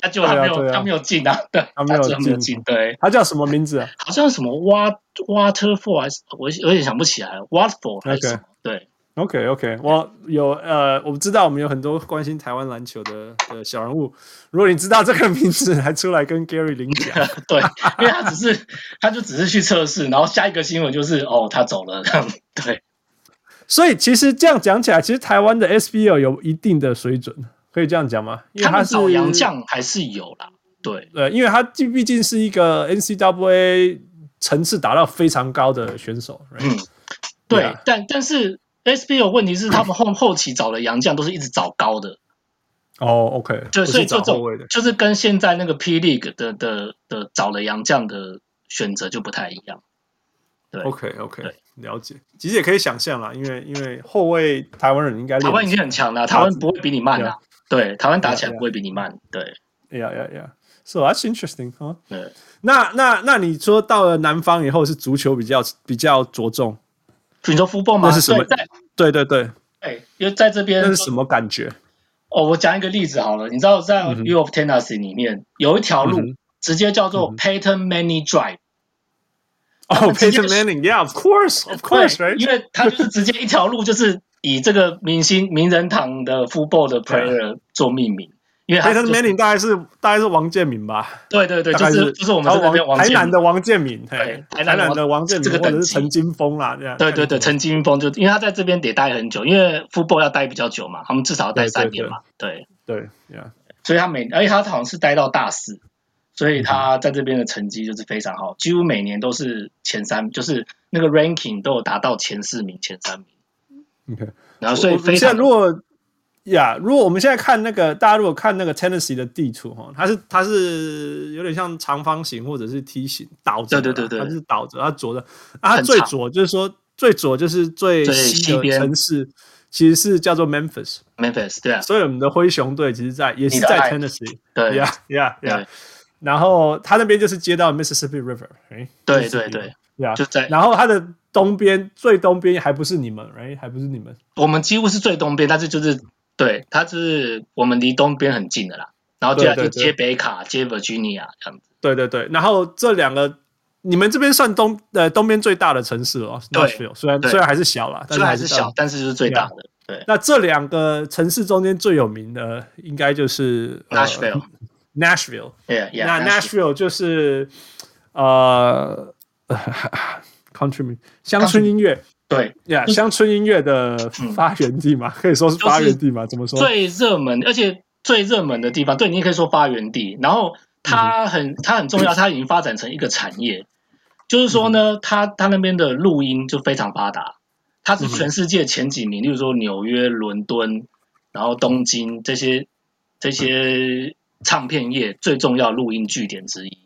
他就还没有，他没有进啊，对，他没有进，对，他叫什么名字啊？好像什么 Waterfall 还是我有点想不起来了，Waterfall 还是什么？对，OK OK，我有呃，我知道我们有很多关心台湾篮球的的小人物，如果你知道这个名字，还出来跟 Gary 领奖，对，因为他只是他就只是去测试，然后下一个新闻就是哦，他走了，对。所以其实这样讲起来，其实台湾的 SBL 有一定的水准。可以这样讲吗？因为他是找洋将还是有啦，对对，因为他毕竟是一个 NCAA 层次达到非常高的选手。嗯，对，Yeah 但但是 SBL 问题是他们后 后期找的洋将都是一直找高的。哦，OK，就所以这种就是跟现在那个 P League 的的的找了杨将的选择就不太一样。对，OK OK，了解。其实也可以想象啦，因为因为后卫台湾人应该台湾已经很强了，台湾不会比你慢啦。对，台湾打起来不会比你慢。对，Yeah Yeah Yeah，So that's interesting 哈。对，那那那你说到了南方以后是足球比较比较着重，你说 football 吗？那是什么？对对对，哎，因为在这边那是什么感觉？哦，我讲一个例子好了，你知道在 U of Tennessee 里面有一条路直接叫做 Peyton Manning Drive。哦，Peyton Manning，Yeah，of course，of course，right？因为他就是直接一条路，就是以这个明星名人堂的 football 的 player 做命名。因为 Peyton Manning 大概是大概是王建民吧？对对对，就是就是我们这边台南的王建民，对，台南的王建民，这个或者是陈金峰啦，这样。对对对，陈金峰就因为他在这边得待很久，因为 football 要待比较久嘛，他们至少要待三年嘛。对对。所以他每而且他好像是待到大四。所以他在这边的成绩就是非常好，几乎每年都是前三，就是那个 ranking 都有达到前四名、前三名。OK，然后所以非常。现在如果呀，如果我们现在看那个，大家如果看那个 Tennessee 的地图哈，它是它是有点像长方形或者是梯形倒着，对对对对，它是倒着，它左的，啊，它最左就是说最左就是最西的城市，其实是叫做 Memphis，Memphis 对啊，所以我们的灰熊队其实在也是在 Tennessee，对。呀呀呀。然后他那边就是接到 Mississippi River，哎，对对对，呀，就在。然后他的东边最东边还不是你们，哎，还不是你们，我们几乎是最东边，但是就是对，它是我们离东边很近的啦。然后接下来就接北卡，接 Virginia 这样子。对对对，然后这两个你们这边算东呃东边最大的城市哦，Nashville，虽然虽然还是小啦，虽然还是小，但是是最大的。对，那这两个城市中间最有名的应该就是 Nashville。Nashville，yeah, yeah, 那 Nashville 就是呃 ，country 乡村音乐，对呀，乡村音乐的发源地嘛，可以说是发源地嘛？怎么说？最热门，而且最热门的地方，对，你也可以说发源地。然后它很，它很重要，它已经发展成一个产业。就是说呢，它它那边的录音就非常发达，它是全世界前几名，例如说纽约、伦敦，然后东京这些这些。唱片业最重要录音据点之一，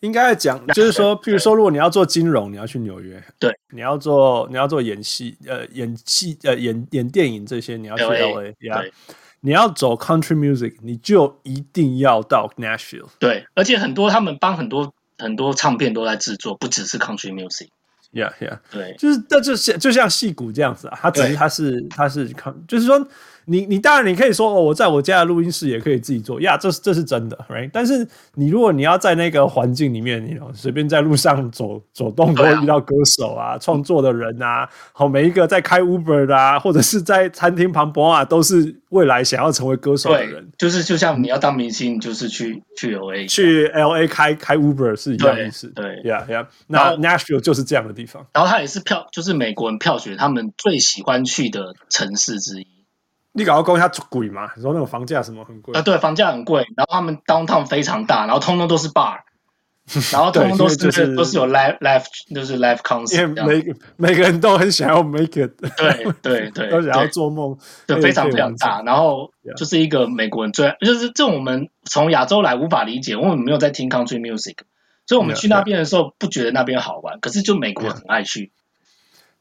应该讲就是说，譬如说，如果你要做金融，你要去纽约；对，你要做你要做演戏，呃，演戏，呃，演演电影这些，你要去 LA，对，你要走 country music，你就一定要到 Nashville。对，而且很多他们帮很多很多唱片都在制作，不只是 country music。Yeah, yeah，对，就是那就像就像戏骨这样子啊，他只是他是他是看，就是说。你你当然你可以说哦，我在我家的录音室也可以自己做呀，这是这是真的，right？但是你如果你要在那个环境里面，你随便在路上走走动，都会遇到歌手啊、创作的人啊，好，每一个在开 Uber 的啊，或者是在餐厅旁边啊，都是未来想要成为歌手的人。就是就像你要当明星，就是去去 LA，去 LA 开开 Uber 是一样意思。对呀呀，那 Nashville 就是这样的地方。然后它也是票，就是美国人票选他们最喜欢去的城市之一。你搞个公它贵嘛？你说那种房价什么很贵啊？对，房价很贵。然后他们 downtown 非常大，然后通通都是 bar，然后通通都是就是都是有 live live 就是 live concert。因为每每个人都很想要 make it，对 对对，都想要做梦，对，非常非常大。然后就是一个美国人最就是这种我们从亚洲来无法理解，因为我们没有在听 country music，所以我们去那边的时候不觉得那边好玩。可是就美国人很爱去。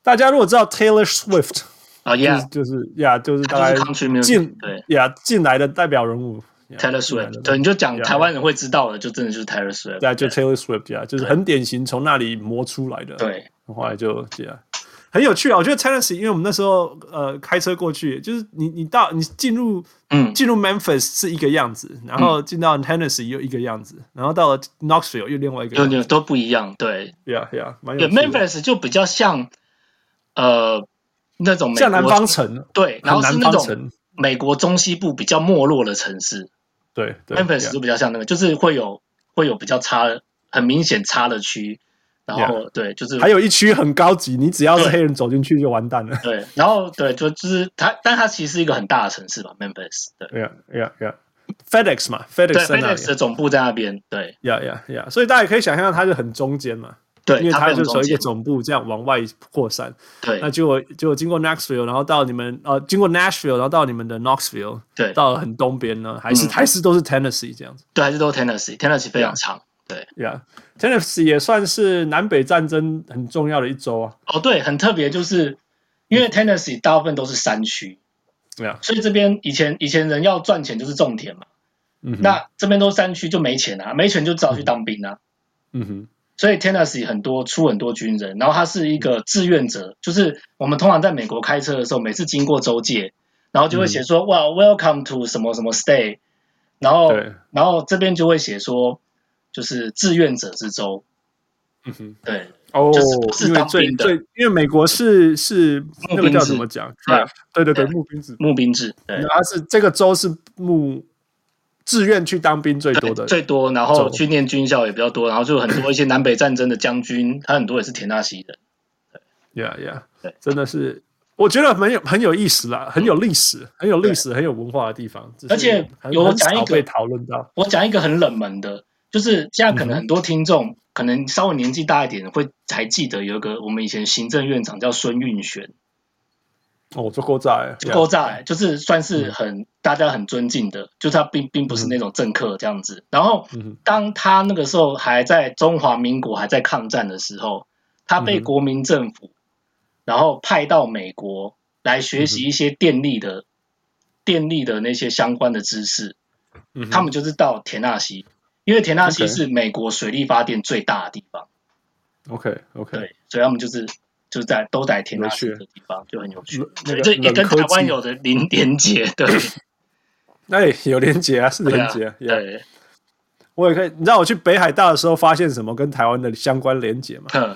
大家如果知道 Taylor Swift。啊，Yeah，就是呀，就是大概进对。呀进来的代表人物 Taylor Swift，对，你就讲台湾人会知道的，就真的就是 Taylor Swift，对，就 Taylor Swift 呀，就是很典型从那里磨出来的，对，后来就这样，很有趣啊，我觉得 Tennessee，因为我们那时候呃开车过去，就是你你到你进入嗯。进入 Memphis 是一个样子，然后进到 Tennessee 又一个样子，然后到了 Knoxville 又另外一个样子，都不一样，对，呀呀，对，Memphis 就比较像呃。那种像南方城，对，然后是那种美国中西部比较没落的城市，对，Memphis 就比较像那个，就是会有会有比较差，很明显差的区，然后对，就是还有一区很高级，你只要是黑人走进去就完蛋了，对，然后对，就就是它，但它其实是一个很大的城市吧，Memphis，对，Yeah，Yeah，Yeah，FedEx 嘛，FedEx 的总部在那边，对，Yeah，Yeah，Yeah，所以大家也可以想象它是很中间嘛。对，因为它就从一个总部这样往外扩散。对，那就就经过 Knoxville，然后到你们呃，经过 Nashville，然后到你们的 Knoxville，对，到了很东边呢，还是还是都是 Tennessee 这样子。对，还是都是 Tennessee，Tennessee 非常长。对，Yeah，Tennessee 也算是南北战争很重要的一州啊。哦，对，很特别，就是因为 Tennessee 大部分都是山区，对啊，所以这边以前以前人要赚钱就是种田嘛。嗯，那这边都山区就没钱啊，没钱就只好去当兵啊。嗯哼，所以 Tennessee 很多出很多军人，然后他是一个志愿者，就是我们通常在美国开车的时候，每次经过州界，然后就会写说、嗯、哇，Welcome to 什么什么 State，然后然后这边就会写说就是志愿者之州。嗯哼，对，哦，就是当兵的，因为最最因为美国是是那个叫怎么讲？对。对对，募兵制，募兵制，对，它是这个州是募。自愿去当兵最多的最多，然后去念军校也比较多，然后就很多一些南北战争的将军，他很多也是田纳西人。对，Yeah Yeah，对，真的是我觉得很有很有意思啦，很有历史，很有历史，很有文化的地方。而且有讲一个被讨论到，我讲一个很冷门的，就是现在可能很多听众可能稍微年纪大一点会还记得有一个我们以前行政院长叫孙运璇。哦，就够在，就够在，就是算是很、嗯、大家很尊敬的，就是他并并不是那种政客这样子。然后，当他那个时候还在中华民国还在抗战的时候，他被国民政府然后派到美国来学习一些电力的、嗯、电力的那些相关的知识。嗯，他们就是到田纳西，因为田纳西是美国水力发电最大的地方。OK OK，对，所以他们就是。就在都在田纳西的地方，就很有趣。那个这也跟台湾有的零连接，对。那也有连接啊，是连接。对，对，我也可以。你知道我去北海道的时候发现什么跟台湾的相关连接吗？嗯。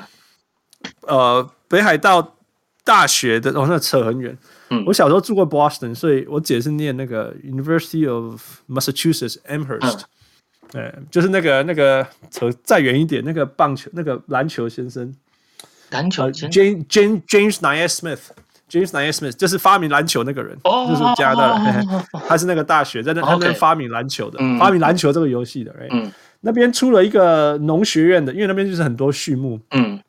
呃，北海道大学的，哦，那扯很远。嗯。我小时候住过 Boston，所以我姐是念那个 University of Massachusetts Amherst。对，就是那个那个扯再远一点，那个棒球那个篮球先生。篮球，James James James Naismith，James Naismith 就是发明篮球那个人，哦、就是加拿大人，他是那个大学在那他发明篮球的，嗯、发明篮球这个游戏的，嗯，那边出了一个农学院的，因为那边就是很多畜牧，嗯，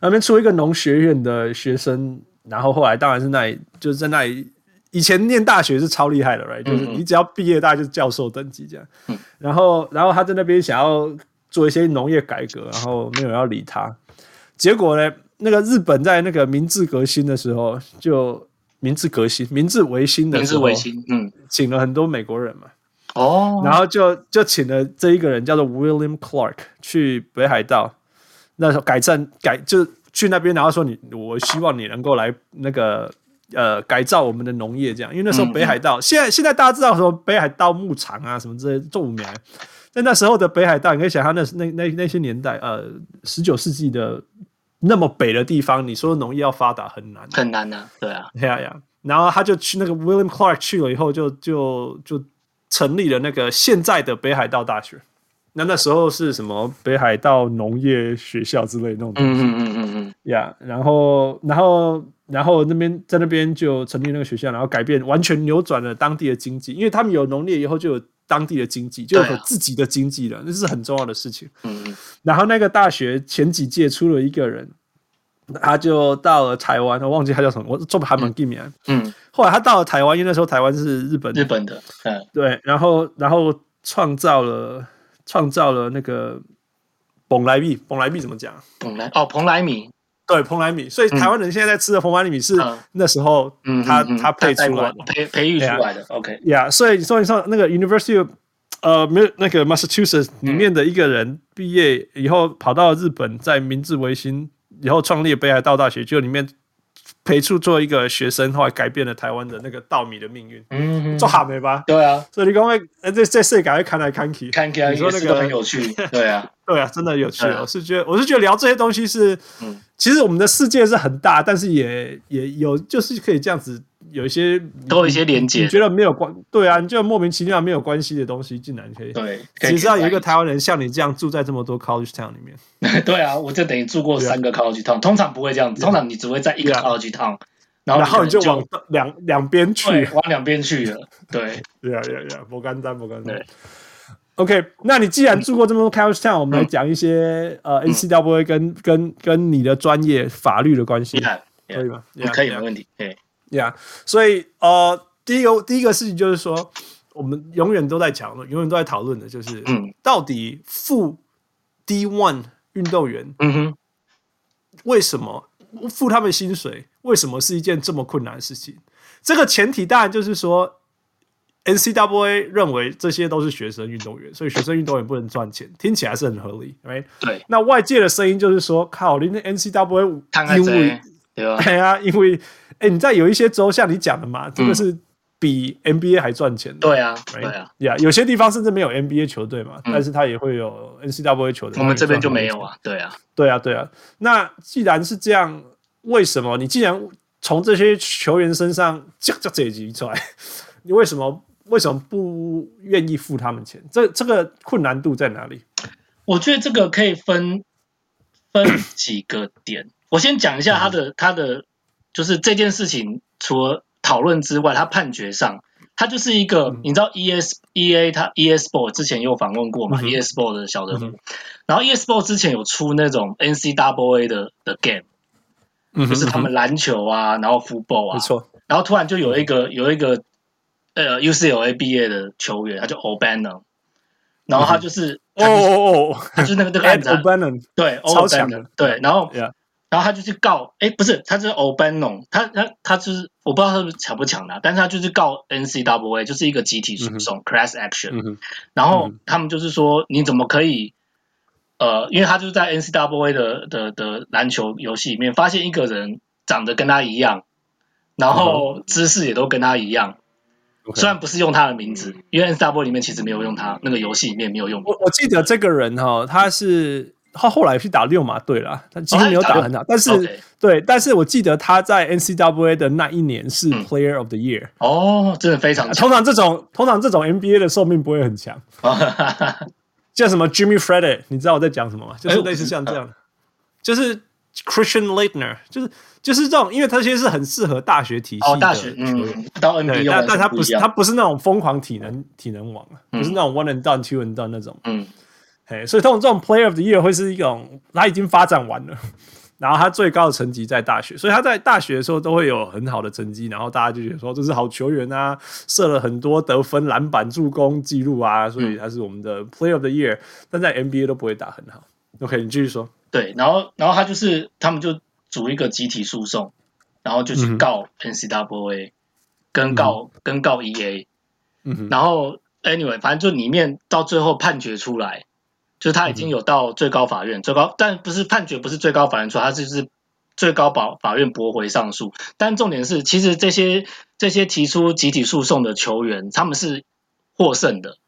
那边出了一个农学院的学生，然后后来当然是那里就是在那里，以前念大学是超厉害的，right，、嗯、就是你只要毕业大概就是教授等级这样，嗯，然后然后他在那边想要做一些农业改革，然后没有人要理他。结果呢？那个日本在那个明治革新的时候，就明治革新、明治维新的时候，明治维新，嗯，请了很多美国人嘛。哦，然后就就请了这一个人叫做 William Clark 去北海道，那时候改善改就去那边，然后说你，我希望你能够来那个呃改造我们的农业，这样，因为那时候北海道，现在现在大家知道什么北海道牧场啊什么之类的种苗。在那时候的北海道，你可以想象那那那那些年代，呃，十九世纪的那么北的地方，你说农业要发达很难，很难啊，对啊，对啊。然后他就去那个 William Clark 去了以后就，就就就成立了那个现在的北海道大学。那那时候是什么北海道农业学校之类的那种东西，嗯嗯嗯嗯呀。然后然后然后那边在那边就成立那个学校，然后改变完全扭转了当地的经济，因为他们有农业以后就有。当地的经济就有自己的经济了，那是很重要的事情。嗯，然后那个大学前几届出了一个人，他就到了台湾，我忘记他叫什么，我做还蛮地名。嗯，后来他到了台湾，因为那时候台湾是日本日本的，嗯，对，然后然后创造了创造了那个蓬莱米，蓬莱米怎么讲？蓬莱哦，蓬莱米。对，蓬莱米，所以台湾人现在在吃的蓬莱米是那时候他他配出来的，培培育出来的。OK，呀，所以所以说那个 University，呃，没有那个 Massachusetts 里面的一个人毕业以后跑到日本，在明治维新以后创立北海道大学，就里面。培处做一个学生，后来改变了台湾的那个稻米的命运。嗯，做好没吧？对啊，所以你刚刚呃，这这世界看来看去，看起来你说那个很有趣。对啊，对啊，真的有趣。我是觉得，我是觉得聊这些东西是，嗯，其实我们的世界是很大，但是也也有就是可以这样子。有一些都有一些连接，你觉得没有关对啊？你觉得莫名其妙没有关系的东西，竟然可以对？只知道有一个台湾人像你这样住在这么多 college town 里面，对啊，我就等于住过三个 college town，通常不会这样子，通常你只会在一个 college town，然后然后你就往两两边去，往两边去了。对，对啊，对啊，不简单，不简单。OK，那你既然住过这么多 college town，我们来讲一些呃 NCAA 跟跟跟你的专业法律的关系，可以吗？可以，没问题。对。呀，yeah, 所以呃，第一个第一个事情就是说，我们永远都在讲，永远都在讨论的，就是，嗯，到底付 D One 运动员，嗯哼，为什么付他们薪水？为什么是一件这么困难的事情？这个前提当然就是说，NCAA 认为这些都是学生运动员，所以学生运动员不能赚钱，听起来是很合理，right？对。那外界的声音就是说，靠，你那 NCAA 因为对吧？对啊，因为哎，你在有一些州像你讲的嘛，这个是。比 NBA 还赚钱的，对啊，对啊，呀，有些地方甚至没有 NBA 球队嘛，嗯、但是他也会有 NCAA 球队。我们这边就没有啊，对啊，对啊，对啊。那既然是这样，为什么你既然从这些球员身上这这这一出来，你为什么为什么不愿意付他们钱？这这个困难度在哪里？我觉得这个可以分分几个点。我先讲一下他的、嗯、他的，就是这件事情，除了。讨论之外，他判决上，他就是一个，嗯、你知道 E S E A 他 E S Sport 之前有访问过嘛、嗯、？E S Sport 的小人物，嗯、然后 E S Sport 之前有出那种 N C W A 的的 game，、嗯、就是他们篮球啊，然后 football 啊，没错。然后突然就有一个有一个呃 U C L A 毕业的球员，他叫 O'Bannon，然后他就是哦哦哦，他就是那个那个案子 对，超强的，对，然后。然后他就去告，哎，不是，他就是 O'Bannon，他他他就是我不知道他是抢不抢的，但是他就是告 NCAA，就是一个集体诉讼、嗯、class action、嗯。然后他们就是说，你怎么可以，呃，因为他就是在 NCAA 的的的篮球游戏里面发现一个人长得跟他一样，然后姿势也都跟他一样，嗯、虽然不是用他的名字，因为 NCAA 里面其实没有用他，那个游戏里面没有用。我我记得这个人哈、哦，他是。他后来去打六马队了，他几乎没有打很好，但是对，但是我记得他在 NCAA 的那一年是 Player of the Year 哦，真的非常强。通常这种通常这种 NBA 的寿命不会很强，叫什么 Jimmy Fredette，你知道我在讲什么吗？就是类似像这样，就是 Christian Laettner，就是就是这种，因为他其实是很适合大学体系的球员，到 NBA，但但他不是他不是那种疯狂体能体能王，不是那种 One and Done Two and Done 那种，嗯。嘿，所以通常这种 Player of the Year 会是一种他已经发展完了，然后他最高的成绩在大学，所以他在大学的时候都会有很好的成绩，然后大家就觉得说这是好球员啊，设了很多得分、篮板、助攻记录啊，所以他是我们的 Player of the Year，但在 NBA 都不会打很好。OK，你继续说。对，然后然后他就是他们就组一个集体诉讼，然后就去告 NCAA，跟告、嗯、跟告 EA，嗯，然后 Anyway，反正就里面到最后判决出来。就是他已经有到最高法院，最高，但不是判决不是最高法院出，他就是最高保法院驳回上诉。但重点是，其实这些这些提出集体诉讼的球员，他们是获胜的。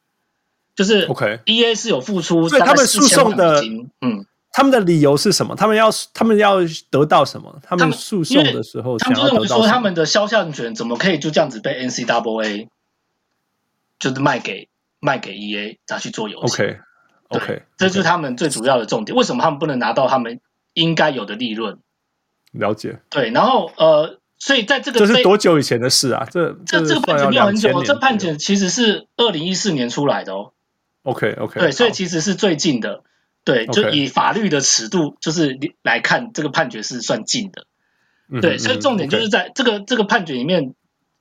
就是 OK，EA 是有付出，所以他们诉讼的，嗯，他们的理由是什么？他们要他们要得到什么？他们诉讼的时候想要得到？他们就认为说，他们的肖像权怎么可以就这样子被 NCAA 就是卖给卖给 EA 拿去做游戏？OK。OK，这就是他们最主要的重点。为什么他们不能拿到他们应该有的利润？了解。对，然后呃，所以在这个这是多久以前的事啊？这这这个判决没有很久，这判决其实是二零一四年出来的哦。OK OK，对，所以其实是最近的。对，就以法律的尺度就是来看，这个判决是算近的。对，所以重点就是在这个这个判决里面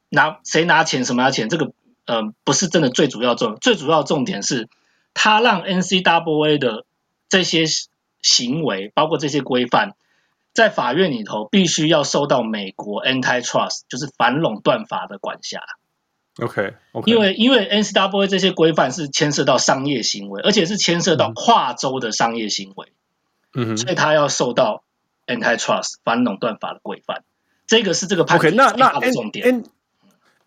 拿谁拿钱，什么拿钱，这个呃不是真的最主要重，最主要重点是。他让 NCAA 的这些行为，包括这些规范，在法院里头必须要受到美国 Antitrust，就是反垄断法的管辖。OK，, okay. 因为因为 NCAA 这些规范是牵涉到商业行为，而且是牵涉到跨州的商业行为。嗯，所以他要受到 Antitrust 反垄断法的规范。这个是这个判决的重点。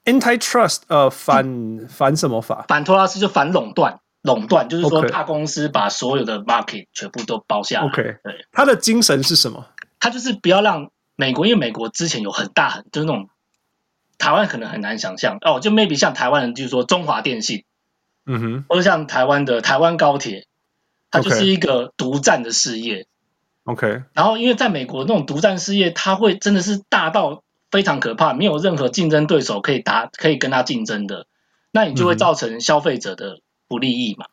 Antitrust 呃反反什么法？反托拉斯就反垄断。垄断就是说，大公司把所有的 market 全部都包下来。OK，对，他的精神是什么？他就是不要让美国，因为美国之前有很大很就是那种台湾可能很难想象哦，就 maybe 像台湾人，就是说中华电信，嗯哼，或者像台湾的台湾高铁，它就是一个独占的事业。OK，然后因为在美国那种独占事业，它会真的是大到非常可怕，没有任何竞争对手可以打可以跟他竞争的，那你就会造成消费者的。不利益嘛，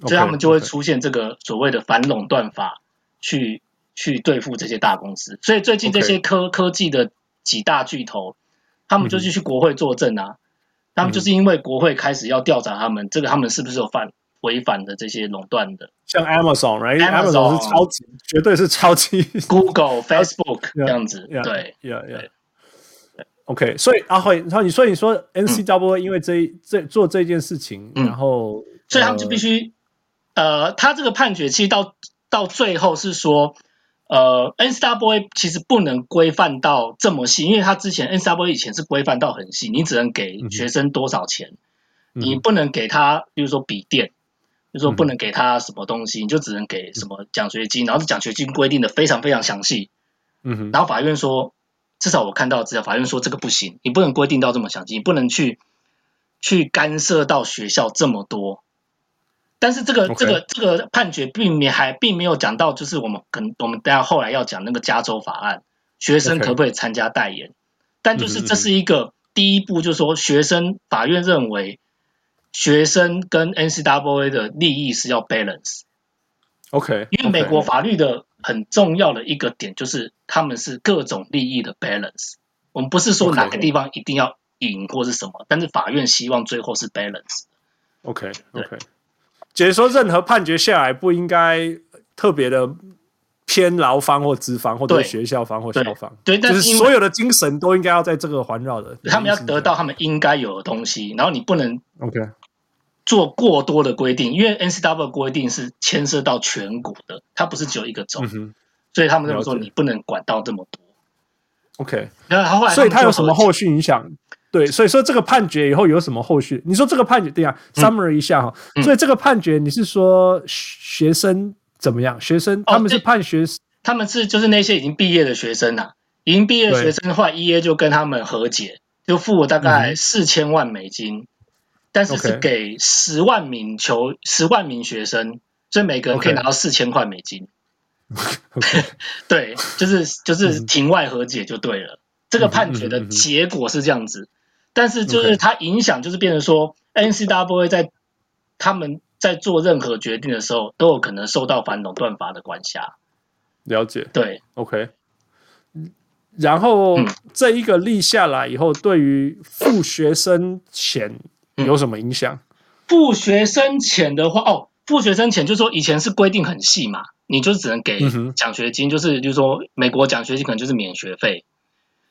所以他们就会出现这个所谓的反垄断法，去去对付这些大公司。所以最近这些科科技的几大巨头，他们就是去国会作证啊，他们就是因为国会开始要调查他们，这个他们是不是有犯违反的这些垄断的，像 Amazon，right？Amazon 是超级，绝对是超级。Google、Facebook 这样子，对，yeah，yeah。OK，所以阿慧，然后你说你说 NCAA 因为这这做这件事情，然后所以他们就必须，呃，他这个判决其实到到最后是说。呃，NCAA 其实不能规范到这么细，因为他之前 NCAA 以前是规范到很细，你只能给学生多少钱，嗯、你不能给他，比如说笔电，就说不能给他什么东西，嗯、你就只能给什么奖学金，然后这奖学金规定的非常非常详细。嗯哼，然后法院说，至少我看到资料，法院说这个不行，你不能规定到这么详细，你不能去去干涉到学校这么多。但是这个 Okay. 这个这个判决并没还并没有讲到，就是我们可能我们等下后来要讲那个加州法案，学生可不可以参加代言？Okay. 但就是这是一个第一步，就是说学生法院认为学生跟 NCAA 的利益是要 balance。OK，因为美国法律的很重要的一个点就是他们是各种利益的 balance。我们不是说哪个地方一定要赢或是什么.但是法院希望最后是 balance。OK OK。解说任何判决下来不应该特别的偏劳方或资方，或者学校方或校方，对，对，就是所有的精神都应该要在这个环绕的。他们要得到他们应该有的东西，然后你不能 OK 做过多的规定，因为 NCAA 规定是牵涉到全国的，它不是只有一个州，嗯、所以他们这么说你不能管到这么多。OK，然后后来，所以它有什么后续影响？对，所以说这个判决以后有什么后续？你说这个判决对呀，summary 一下哈。嗯、所以这个判决你是说学生怎么样？学生他们是判学、哦，他们是就是那些已经毕业的学生呐、啊，已经毕业的学生的话，EA 就跟他们和解，就付了大概四千万美金，嗯、但是是给十万名求十万名学生，所以每个人可以拿到四千块美金。对，就是就是庭外和解就对了。嗯、这个判决的结果是这样子。但是就是它影响，就是变成说 NCWA 在他们在做任何决定的时候，都有可能受到反垄断法的管辖。了解，对，OK。然后这一个立下来以后，对于付学生钱有什么影响？付学生钱的话，哦，付学生钱就是说以前是规定很细嘛，你就只能给奖学金，就是就是说美国奖学金可能就是免学费，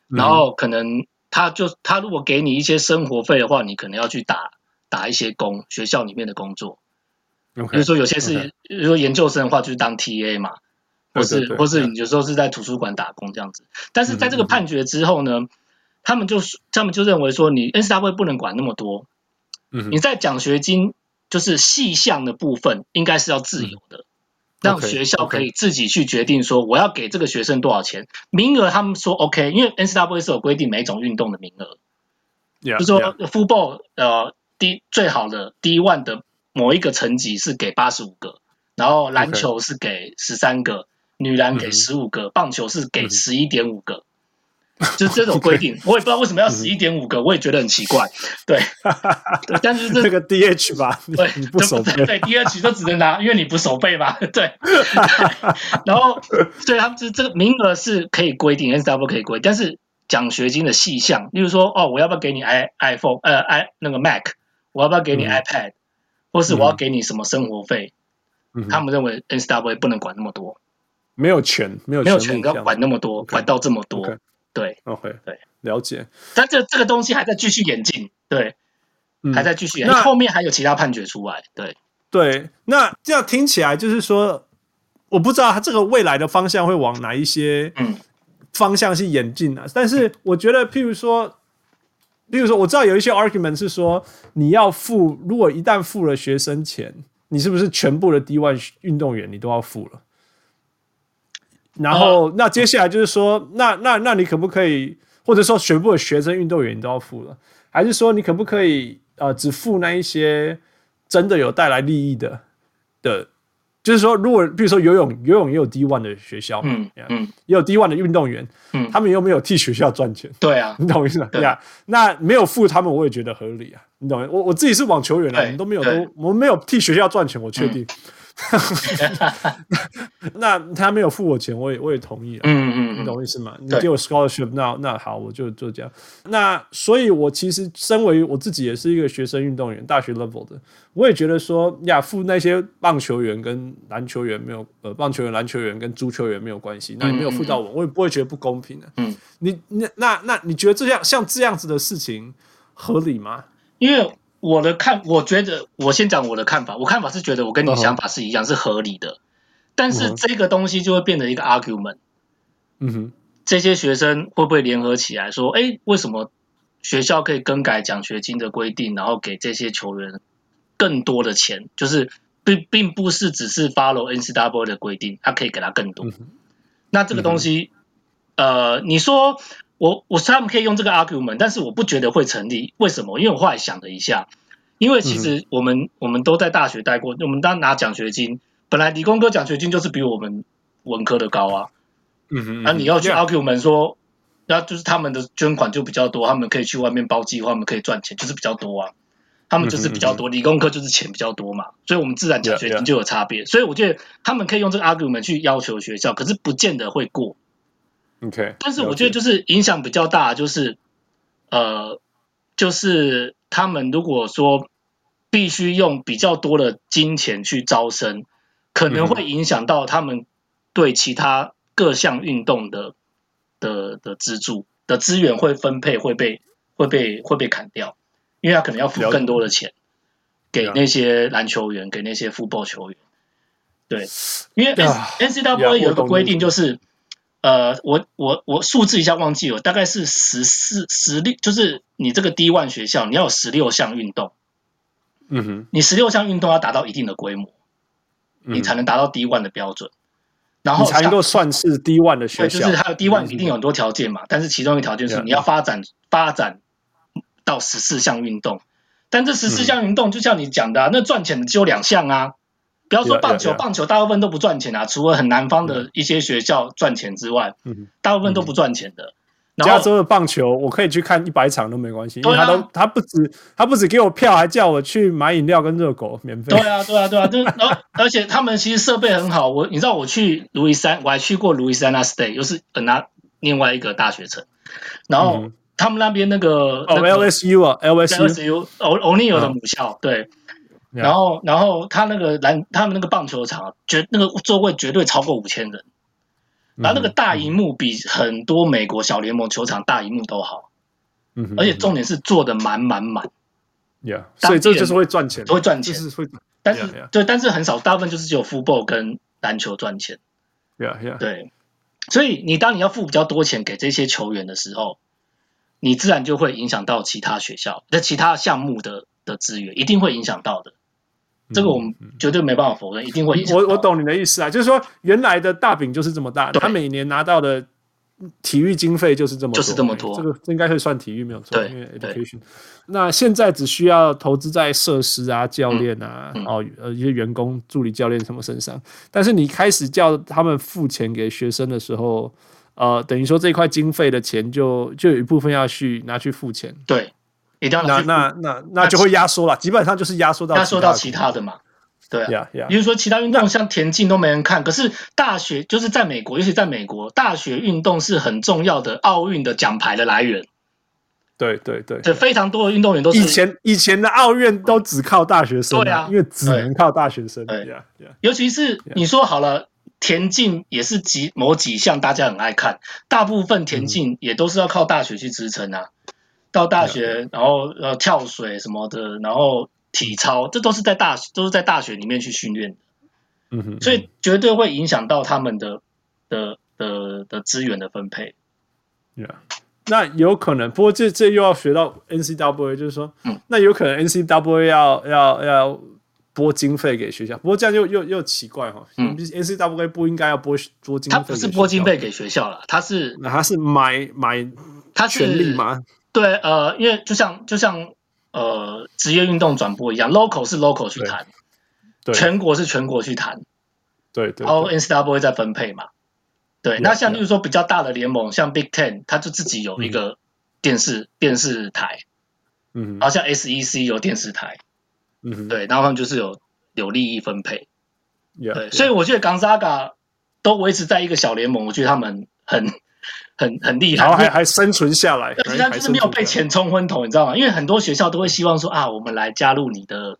然后可能。他就他如果给你一些生活费的话，你可能要去打打一些工，学校里面的工作。比如说有些是.比如说研究生的话，就是当 TA 嘛，或是或是你有时候是在图书馆打工这样子。但是在这个判决之后呢，他们就他们就认为说，你 NCAA 不能管那么多。嗯，你在奖学金就是细项的部分，应该是要自由的。嗯让学校可以自己去决定说，我要给这个学生多少钱.名额，他们说 OK，因为 NCAA 是有规定每种运动的名额，yeah, 就说 football 呃第最好的第一万的某一个层级是给八十五个，然后篮球是给十三个.女篮给十五个，嗯、棒球是给十一点五个。就是这种规定，我也不知道为什么要十一点五个，我也觉得很奇怪。对，对，但是这个 DH 吧，对，你不守备，对，DH 就只能拿，因为你不守备嘛。对，然后，所以他们就是这个名额是可以规定，NCAA 可以规定，但是奖学金的细项，例如说，哦，我要不要给你 i iPhone，呃，i 那个 Mac，我要不要给你 iPad，或是我要给你什么生活费？他们认为 NCAA 不能管那么多，没有权，没有没有权要管那么多，管到这么多。对，OK，对，了解。但这这个东西还在继续演进，对，嗯、还在继续演进。那后面还有其他判决出来，对，对。那这样听起来就是说，我不知道它这个未来的方向会往哪一些方向去演进啊。嗯、但是我觉得，譬如说，譬如说，我知道有一些 argument 是说，你要付，如果一旦付了学生钱，你是不是全部的 D1 运动员你都要付了？然后，哦、那接下来就是说，那那那你可不可以，或者说全部的学生运动员你都要付了，还是说你可不可以呃只付那一些真的有带来利益的的？就是说，如果比如说游泳，游泳也有 D1 的学校，嗯嗯，也有 D1 的运动员，嗯，他们又没有替学校赚钱，对啊，你懂我意思吗？对啊，那没有付他们，我也觉得合理啊，你懂吗？我我自己是网球员啊，我们都没有都我们没有替学校赚钱，我确定。那他没有付我钱，我也我也同意了。嗯嗯，你懂我意思吗？你给我 scholarship，那那好，我就就这样。那所以，我其实身为我自己也是一个学生运动员，大学 level 的，我也觉得说呀，付那些棒球员跟篮球员没有呃，棒球员、篮球员跟足球员没有关系，那你没有付到我，我也不会觉得不公平的。嗯，你那那那你觉得这样像这样子的事情合理吗？因为。我的看，我觉得我先讲我的看法。我看法是觉得我跟你想法是一样，uh -huh. 是合理的。但是这个东西就会变成一个 argument。嗯哼，这些学生会不会联合起来说：“哎，为什么学校可以更改奖学金的规定，然后给这些球员更多的钱？就是并并不是只是 follow NCAA 的规定，他可以给他更多。Uh. 那这个东西，uh. 呃，你说。我我他们可以用这个 argument，但是我不觉得会成立。为什么？因为我后来想了一下，因为其实我们、嗯、我们都在大学待过，我们当拿奖学金，本来理工科奖学金就是比我们文科的高啊。嗯哼，那、啊、你要去 argument 说，那就是他们的捐款就比较多，他们可以去外面包计划，他们可以赚钱，就是比较多啊。他们就是比较多，理工科就是钱比较多嘛，所以我们自然奖学金就有差别。所以我觉得他们可以用这个 argument 去要求学校，可是不见得会过。OK，但是我觉得就是影响比较大，就是呃，就是他们如果说必须用比较多的金钱去招生，可能会影响到他们对其他各项运动的的的资助的资源会分配会被会被会被砍掉，因为他可能要付更多的钱给那些篮球员，给那些 football 球员。对，因为 N C W A 有一个规定就是。呃，我我我数字一下忘记了，大概是十四十六，就是你这个 D one 学校，你要有十六项运动，嗯哼，你十六项运动要达到一定的规模，嗯，你才能达到 D one 的标准，然后才能够算是 D one 的学校。对，就是还有 D one 一定有很多条件嘛，嗯，但是其中一个条件是你要发展发展到十四项运动，但这十四项运动就像你讲的，啊，那赚钱的只有两项啊。不要说棒球，yeah, yeah, yeah. 棒球大部分都不赚钱啊，除了很南方的一些学校赚钱之外.大部分都不赚钱的。然后加州的棒球，我可以去看一百场都没关系，因为他都、啊、他不止他不止给我票，还叫我去买饮料跟热狗免费。对啊，对啊，对啊，就然后而且他们其实设备很好，我你知道我去路易三，我还去过路易三那 State，又是拿另外一个大学城，然后他们那边那个哦、那个 oh,，LSU 啊，LSU，欧欧尼尔的母校，对。然后，然后他那个篮，他们那个棒球场，绝那个座位绝对超过五千人，然后那个大荧幕比很多美国小联盟球场大荧幕都好，嗯，而且重点是坐的满满满，Yeah，所以这就是会赚钱，会赚钱，是会，但是.对，但是很少，大部分就是只有 football 跟篮球赚钱，Yeah Yeah，对，所以你当你要付比较多钱给这些球员的时候，你自然就会影响到其他学校的其他项目的的资源，一定会影响到的。这个我们绝对没办法否认，一定会。我我懂你的意思啊，就是说原来的大饼就是这么大，他每年拿到的体育经费就是这么多，就是这么多。这个这应该会算体育没有错，因为 education。那现在只需要投资在设施啊、教练啊、嗯、哦呃一些员工、助理教练什么身上，但是你开始叫他们付钱给学生的时候，呃，等于说这块经费的钱就就有一部分要去拿去付钱。对。那那那那就会压缩了，基本上就是压缩到压缩到其他的嘛，对啊，比如说其他运动像田径都没人看，可是大学就是在美国，尤其在美国，大学运动是很重要的奥运的奖牌的来源。对对对，对非常多的运动员都是以前以前的奥运都只靠大学生，对啊，因为只能靠大学生，对呀，尤其是你说好了，田径也是几某几项大家很爱看，大部分田径也都是要靠大学去支撑啊。到大学，然后呃跳水什么的，然后体操，这都是在大都是在大学里面去训练的，嗯哼，所以绝对会影响到他们的的的的资源的分配。Yeah. 那有可能，不过这这又要学到 N C W A，就是说，嗯，那有可能 N C W A 要要要拨经费给学校，不过这样又又又奇怪哈，嗯，N C W A 不应该要拨拨经费，他不是拨经费给学校了，他是那他是买买他权利吗？对，呃，因为就像就像呃职业运动转播一样，local 是 local 去谈，全国是全国去谈，对对，然后 NCAA 再分配嘛，对，对那像例如说比较大的联盟，像 Big Ten，它就自己有一个电视、嗯、电视台，嗯，然后像 SEC 有电视台，嗯，对，然后他们就是有有利益分配，Yeah, 对，yeah. 所以我觉得 Gonzaga 都维持在一个小联盟，我觉得他们很很很厉害，然后还还生存下来，而且他就是没有被钱冲昏头，你知道吗？因为很多学校都会希望说啊，我们来加入你的。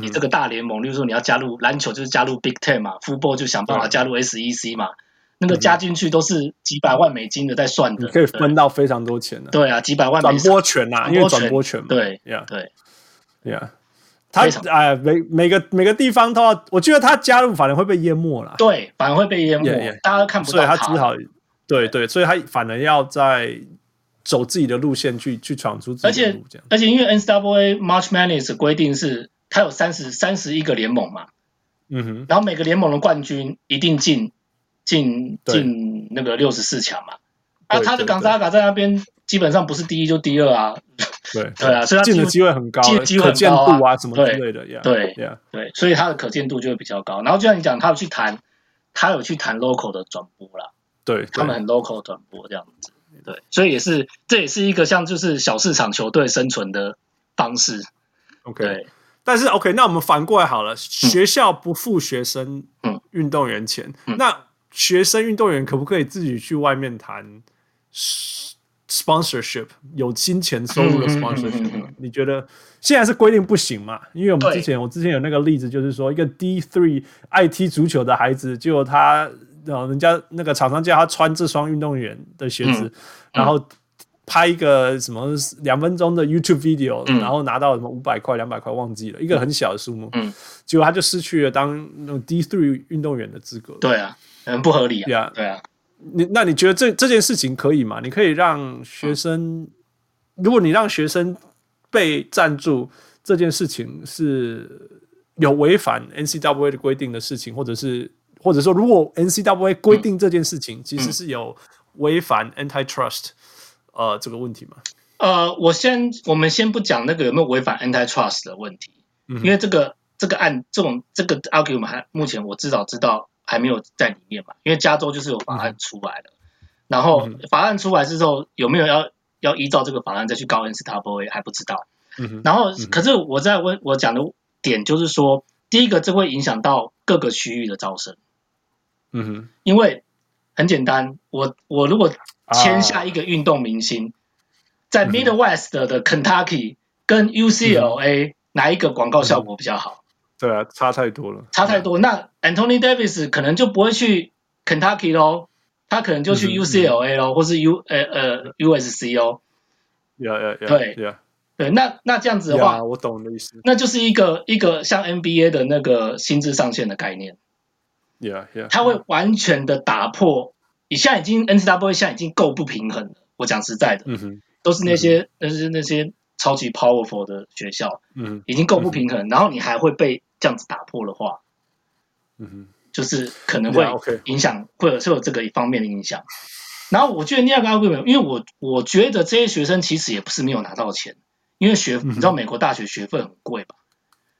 你这个大联盟，例如说你要加入篮球，就是加入 Big Ten 嘛；Football 就想办法加入 SEC 嘛。那个加进去都是几百万美金的在算的，可以分到非常多钱的。对啊，几百万转播权啊，因为转播权嘛。对呀，对呀，他哎，每每个每个地方都要，我觉得他加入反而会被淹没了。对，反而会被淹没，大家都看不到。所以他只好，对对，所以他反而要在走自己的路线去去闯出自己的路。这样，而且因为 NCAA March Madness 规定是。他有三十三十一个联盟嘛，嗯哼，然后每个联盟的冠军一定进进进那个六十四强嘛，啊，他的冈萨嘎在那边基本上不是第一就第二啊，对 对啊，所以他进的机会很高，进的机会很高啊，什么之类的，对对对，所以他的可见度就会比较高。然后就像你讲，他有去谈，他有去谈 local 的转播啦，对，他们很 local 转播这样子，对，所以也是这也是一个像就是小市场球队生存的方式，OK。但是 OK，那我们反过来好了，学校不付学生运动员钱，嗯嗯、那学生运动员可不可以自己去外面谈 sponsorship 有金钱收入的 sponsorship？、你觉得现在是规定不行嘛？因为我们之前我之前有那个例子，就是说一个 D three 爱踢足球的孩子，结果他人家那个厂商叫他穿这双运动员的鞋子，然后。拍一个什么两分钟的 YouTube video，、嗯、然后拿到什么五百块、两百块，忘记了一个很小的数目，嗯，结果他就失去了当那种 D three 运动员的资格。对啊，很不合理啊。对啊，你那你觉得这这件事情可以吗？你可以让学生，嗯、如果你让学生被赞助，这件事情是有违反 NCAA 的规定的事情，或者是或者说，如果 NCAA 规定这件事情其实是有违反 antitrust。呃，这个问题吗？呃，我先，我们先不讲那个有没有违反 antitrust 的问题，嗯、因为这个这个案这种这个 argument 还目前我至少知道还没有在里面嘛，因为加州就是有法案出来了，嗯、然后法案出来之后有没有要要依照这个法案再去告 NCAA 还不知道，嗯、哼。然后、可是我在问我讲的点就是说，第一个这会影响到各个区域的招生，嗯哼，因为很简单，我我如果签下一个运动明星，在 Midwest 的 Kentucky 跟 UCLA 哪一个广告效果比较好？对啊，差太多了，差太多。那 Anthony Davis 可能就不会去 Kentucky 喽，他可能就去 UCLA 喽，或是 U 呃呃 USC 哦。呀呀呀！对对，那那这样子的话，我懂你的意思。那就是一个一个像 NBA 的那个薪资上限的概念。他会完全的打破。你现在已经 NCAA 现在已经够不平衡了。我讲实在的，嗯、哼都是那些那些、嗯、哼那些超级 powerful 的学校，嗯，已经够不平衡。嗯、然后你还会被这样子打破的话，嗯哼，就是可能会影响，嗯、会有这个一方面的影响。然后我觉得第二个 argument，因为我我觉得这些学生其实也不是没有拿到钱，因为学、嗯、你知道美国大学学费很贵吧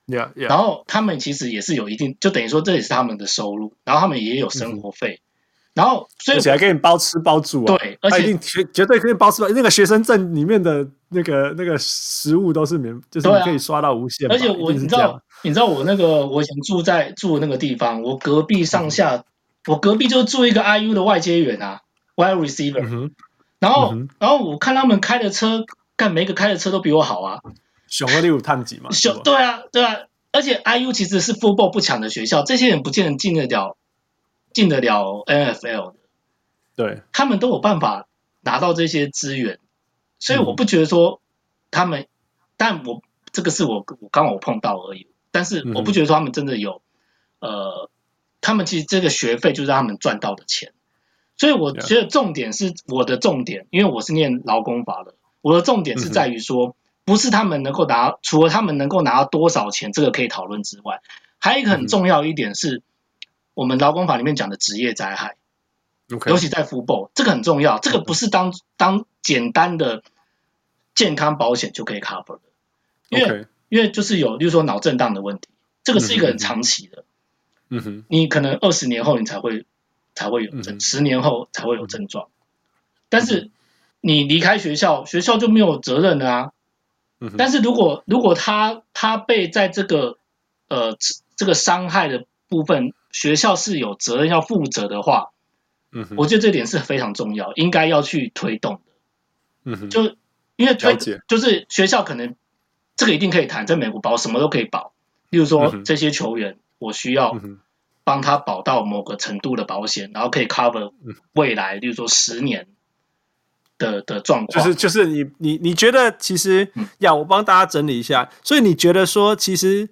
？Yeah, yeah. 然后他们其实也是有一定，就等于说这也是他们的收入，然后他们也有生活费。嗯然后，所以而且还给你包吃包住啊！对，而且一定绝绝对可以包吃包。那个学生证里面的那个那个食物都是免，就是你可以刷到无限。而且我你知道，你知道我那个我以前住在住的那个地方，我隔壁上下，嗯、我隔壁就住一个 IU 的外接员啊，wide receiver。嗯、然后，嗯、然后我看他们开的车，干每个开的车都比我好啊。熊二六探几嘛？熊对啊，对啊。而且 IU 其实是 football 不强的学校，这些人不见得进得了。进得了 NFL 的，对，他们都有办法拿到这些资源，所以我不觉得说他们，嗯、但我这个是我我刚好我碰到而已，但是我不觉得说他们真的有，嗯、呃，他们其实这个学费就是他们赚到的钱，所以我觉得重点是我的重点，因为我是念劳工法的，我的重点是在于说，不是他们能够拿，除了他们能够拿到多少钱，这个可以讨论之外，还有一个很重要一点是。我们劳工法里面讲的职业灾害，Okay. 尤其在 football，这个很重要。这个不是当当简单的健康保险就可以 cover 的，因为 Okay. 因为就是有，例如说脑震荡的问题，这个是一个很长期的。嗯哼、mm，hmm. 你可能二十年后你才会才会有症，十、mm hmm. 年后才会有症状。但是你离开学校，学校就没有责任了啊。Mm hmm. 但是如果如果他他被在这个呃这个伤害的。部分学校是有责任要负责的话，嗯哼，我觉得这点是非常重要，应该要去推动的。嗯哼，就因为推就是学校可能这个一定可以谈，在美国保什么都可以保，例如说、嗯这些球员我需要嗯帮他保到某个程度的保险，然后可以 cover 未来，例如说十年的的状况。就是就是你你你觉得其实要、嗯、我帮大家整理一下，所以你觉得说其实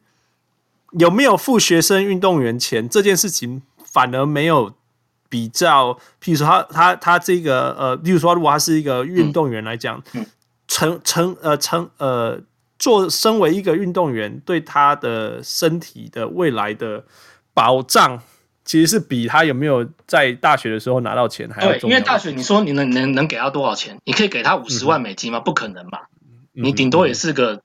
有没有付学生运动员钱这件事情，反而没有比较，譬如说他他他这个呃，例如说如果他是一个运动员来讲，嗯、成成呃成呃做身为一个运动员，对他的身体的未来的保障。其实是比他有没有在大学的时候拿到钱还要重要。对，因为大学你说你能能能给他多少钱？你可以给他五十万美金吗？嗯、不可能嘛！嗯、你顶多也是个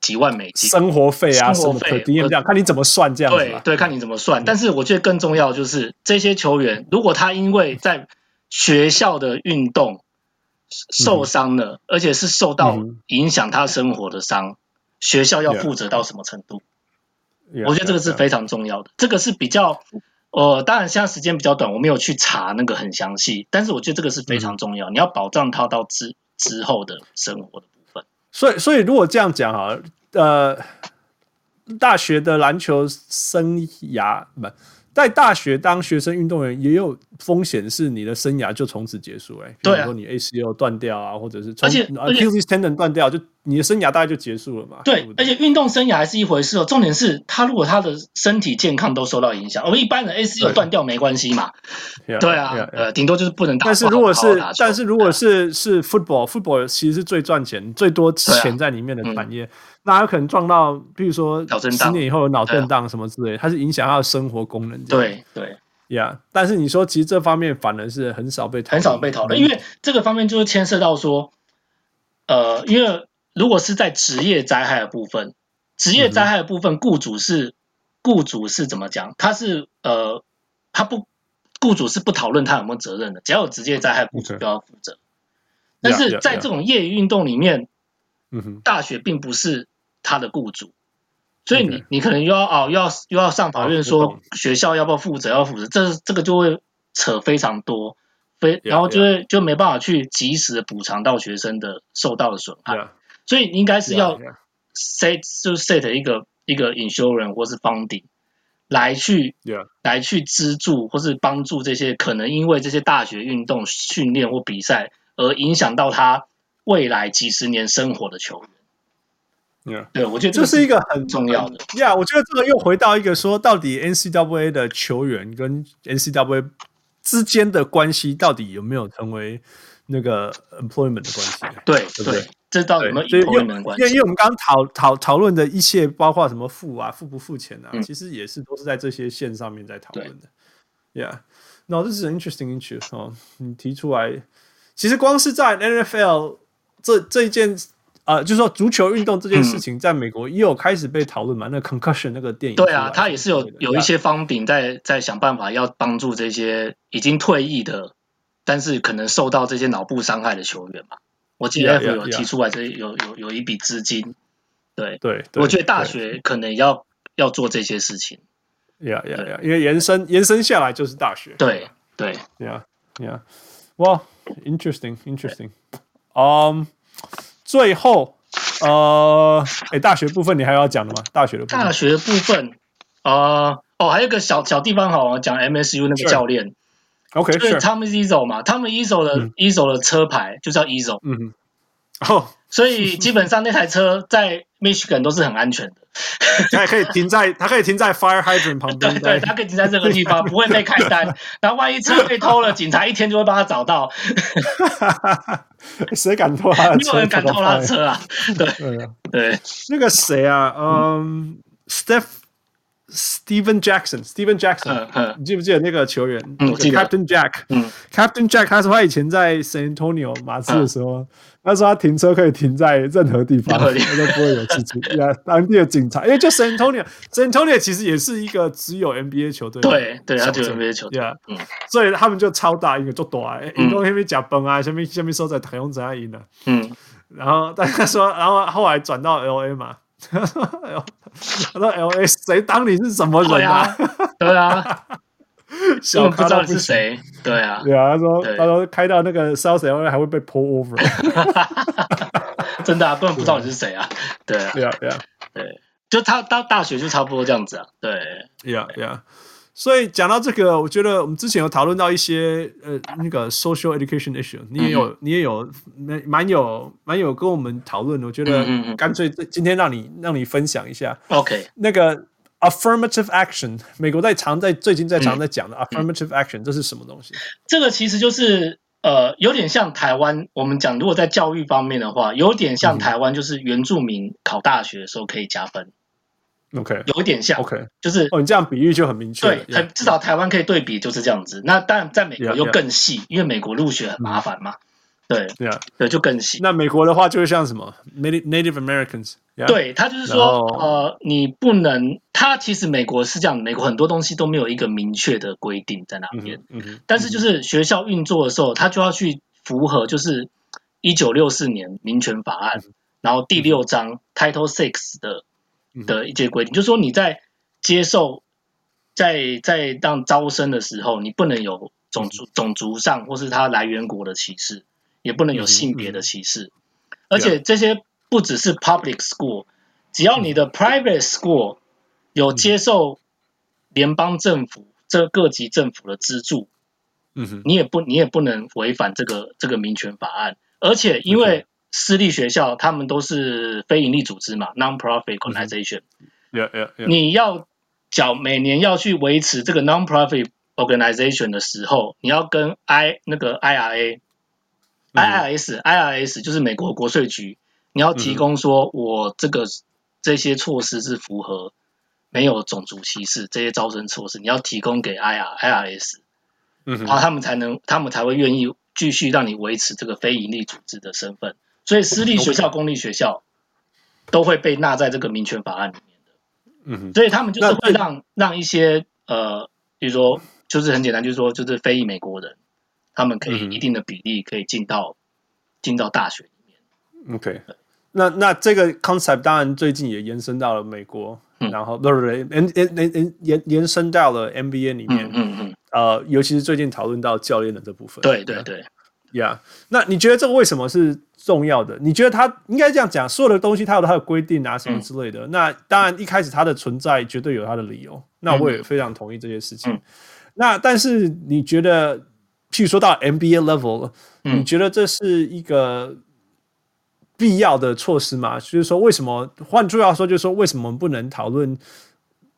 几万美金生活费啊，生活费这样，看你怎么算这样子。对对，看你怎么算。但是我觉得更重要就是这些球员，如果他因为在学校的运动受伤了，嗯、而且是受到影响他生活的伤，嗯、学校要负责到什么程度？我觉得这个是非常重要的，这个是比较，呃，当然现在时间比较短，我没有去查那个很详细，但是我觉得这个是非常重要，你要保障他到之之后的生活的部分。所以，所以如果这样讲哈，呃，大学的篮球生涯不。在大学当学生运动员也有风险，是你的生涯就从此结束、欸。哎，对，比如说你 ACL 断掉啊，或者是而且 Achilles tendon 断掉，就你的生涯大概就结束了嘛。对，对对，而且运动生涯还是一回事哦。重点是他如果他的身体健康都受到影响，我们一般人 ACL 断掉没关系嘛。对，对啊，呃，顶多就是不能打。但是如果是，但是如果是是 football，football 其实是最赚钱、最多钱在里面的产业。那有可能撞到，比如说十年以后有脑震荡什么之类，它是影响他的生活功能。对对呀，但是你说其实这方面反而是很少被讨，很少被讨论，因为这个方面就是牵涉到说，呃，因为如果是在职业灾害的部分，职业灾害的部分，雇主是雇主是怎么讲？他是呃，他不雇主是不讨论他有没有责任的，只要有职业灾害，雇主就要负责。但是在这种业余运动里面，嗯哼，大学并不是。他的雇主，所以你.你可能又要哦，又要又要上法院说学校要不要负责，要负责，这这个就会扯非常多，非然后就会.就没办法去及时的补偿到学生的受到的损害.所以应该是要 set 就 set 一个一个 insurance 或是 funding 来去.来去资助或是帮助这些可能因为这些大学运动训练或比赛而影响到他未来几十年生活的球员。Yeah. 对，我觉得这是一个很重要的。呀，yeah, 我觉得这个又回到一个说，到底 NCAA 的球员跟 NCAA 之间的关系，到底有没有成为那个 employment 的关系？对对，对，这到底有没有 employment 的关系？因为因为我们刚刚讨讨讨论的一切，包括什么付啊、付不付钱啊，嗯、其实也是都是在这些线上面在讨论的。Yeah，no，这是 interesting issue 哦。你提出来，其实光是在 NFL 这这一件。啊、呃，就是说足球运动这件事情，在美国也有开始被讨论嘛？嗯、那 concussion 那个电影，对啊，他也是有有一些方饼在在想办法要帮助这些已经退役的，但是可能受到这些脑部伤害的球员嘛。我记得 F 有提出来这有有有一笔资金，对对，我觉得大学可能要要做这些事情。呀呀呀，因为延伸延伸下来就是大学。对对呀呀，哇，interesting interesting，嗯。最后，呃，哎，大学部分你还要讲的吗？大学的部分。大学部分，呃，哦，还有一个小小地方好，像讲 MSU 那个教练，OK，就是 Tommy Izzo 嘛，Tommy Izzo 的 Izzo 的车牌就叫 Izzo，嗯哼，哦，所以基本上那台车在 Michigan 都是很安全的。它还可以停在，它可以停在 fire hydrant 旁边。对对，它可以停在这个地方，不会被开单。然后万一车被偷了，警察一天就会帮他找到。谁敢偷他的车？没有人敢偷他的车啊！对对，那个谁啊？嗯，Steph Steven Jackson，Steven Jackson，你记不记得那个球员？嗯，Captain Jack。嗯，Captain Jack，他说他以前在 San Antonio 马刺的时候。他说他停车可以停在任何地方，他都不会有事情。呀，当地的警察，因为就 San Antonio，San Antonio 其实也是一个只有 NBA 球队。对对，他就 NBA 球队。嗯，所以他们就超大一个做大，运动那边假崩啊，下面下面说在台中怎样赢的。嗯，然后大家说，然后后来转到 LA 嘛，他说：“他说 L A 谁当你是什么人啊？对啊，小不知道你是谁？对啊，对啊。他说他说开到那个 South L A 还会被 pull over，真的啊，不然不知道你是谁啊？对啊，对啊，对啊，对，就他到大学就差不多这样子啊。对，Yeah Yeah。所以讲到这个，我觉得我们之前有讨论到一些呃那个 social education issue，你也有、嗯、你也有蛮蛮有蛮有跟我们讨论，我觉得干脆今天让你让你分享一下。OK，那个 affirmative action，美国在常在最近在常在讲的 affirmative action，这是什么东西？这个其实就是呃有点像台湾，我们讲如果在教育方面的话，有点像台湾，就是原住民考大学的时候可以加分。OK，有一点像，OK，就是哦，你这样比喻就很明确。对，很至少台湾可以对比就是这样子。那当然，在美国又更细，因为美国入学很麻烦嘛。对，对，就更细。那美国的话就是像什么 Native Americans，对，他就是说，呃，你不能，他其实美国是这样，美国很多东西都没有一个明确的规定在那边。嗯，但是就是学校运作的时候，他就要去符合，就是一九六四年民权法案，然后第六章 Title Six 的。的一些规定，就是说你在接受在在当招生的时候，你不能有种族种族上或是他来源国的歧视，也不能有性别的歧视，而且这些不只是 public school，只要你的 private school 有接受联邦政府这各级政府的资助，嗯哼，你也不你也不能违反这个这个民权法案，而且因为。私立学校他们都是非营利组织嘛，non-profit organization。Yeah, yeah, yeah. 你要缴每年要去维持这个 non-profit organization 的时候，你要跟 I 那个 IRA、IRS、IRS 就是美国国税局，你要提供说我这个这些措施是符合没有种族歧视这些招生措施，你要提供给 IR、IRS，然后他们才能他们才会愿意继续让你维持这个非营利组织的身份。所以私立学校、公立学校都会被纳在这个民权法案里面的。嗯哼，所以他们就是会让让一些呃，比如说，就是很简单，就是说，就是非裔美国人，他们可以一定的比例可以进到进到大学里面。OK，那那这个 concept 当然最近也延伸到了美国，然后对不对？延延延延延伸到了 NBA 里面。嗯嗯。呃，尤其是最近讨论到教练的这部分。对对对。Yeah，那你觉得这个为什么是重要的？你觉得它应该这样讲，所有的东西它有它的规定啊，什么之类的。嗯、那当然一开始它的存在绝对有它的理由，那我也非常同意这些事情。嗯、那但是你觉得，譬如说到 MBA level，、嗯、你觉得这是一个必要的措施吗？就是说，为什么？换句话说，就是说，为什么我们不能讨论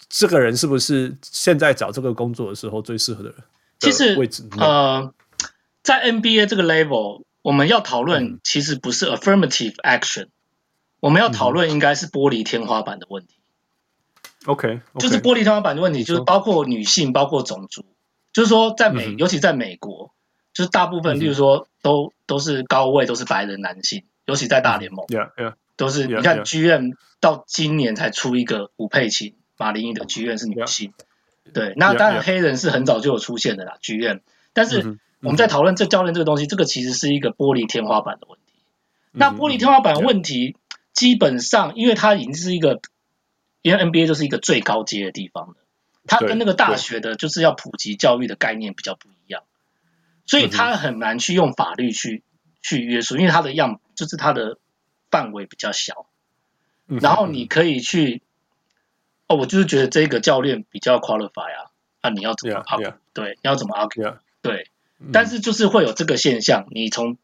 这个人是不是现在找这个工作的时候最适合的人的位置？其实，呃。在 NBA 这个 level，我们要讨论其实不是 affirmative action，、嗯、我们要讨论应该是玻璃天花板的问题。OK，, okay 就是玻璃天花板的问题，就是包括女性，包括种族，就是说在美，嗯、尤其在美国，就是大部分，例如说都、嗯、都是高位，都是白人男性，尤其在大联盟、嗯、，Yeah Yeah，都是你看 GM 到今年才出一个吴佩琴，马林鱼的 GM 是女性。对，那当然黑人是很早就有出现的啦，GM，但是。嗯我们在讨论这教练这个东西，这个其实是一个玻璃天花板的问题。那玻璃天花板问题，基本上因为它已经是一个，因为 NBA 就是一个最高阶的地方了，它跟那个大学的就是要普及教育的概念比较不一样，所以它很难去用法律去去约束，因为它的样就是它的范围比较小。然后你可以去，哦，我就是觉得这个教练比较 qualify 啊，那你要怎么 argue？对，你要怎么 argue？对。但是就是会有这个现象，你从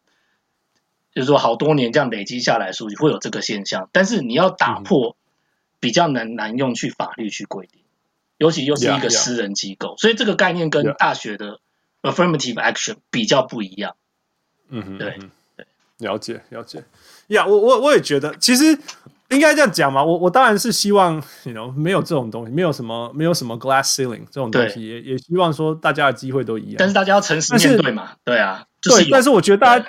就是说好多年这样累积下来，数据会有这个现象。但是你要打破，比较难难用去法律去规定，尤其又是一个私人机构，所以这个概念跟大学的 affirmative action 比较不一样。嗯哼，对对，了解了解。呀，我我我也觉得，其实。应该这样讲嘛？我我当然是希望，you know，没有这种东西，没有什么，没有什么 glass ceiling 这种东西，也也希望说大家的机会都一样。但是大家要诚实面对嘛？对啊，对。但是我觉得大家，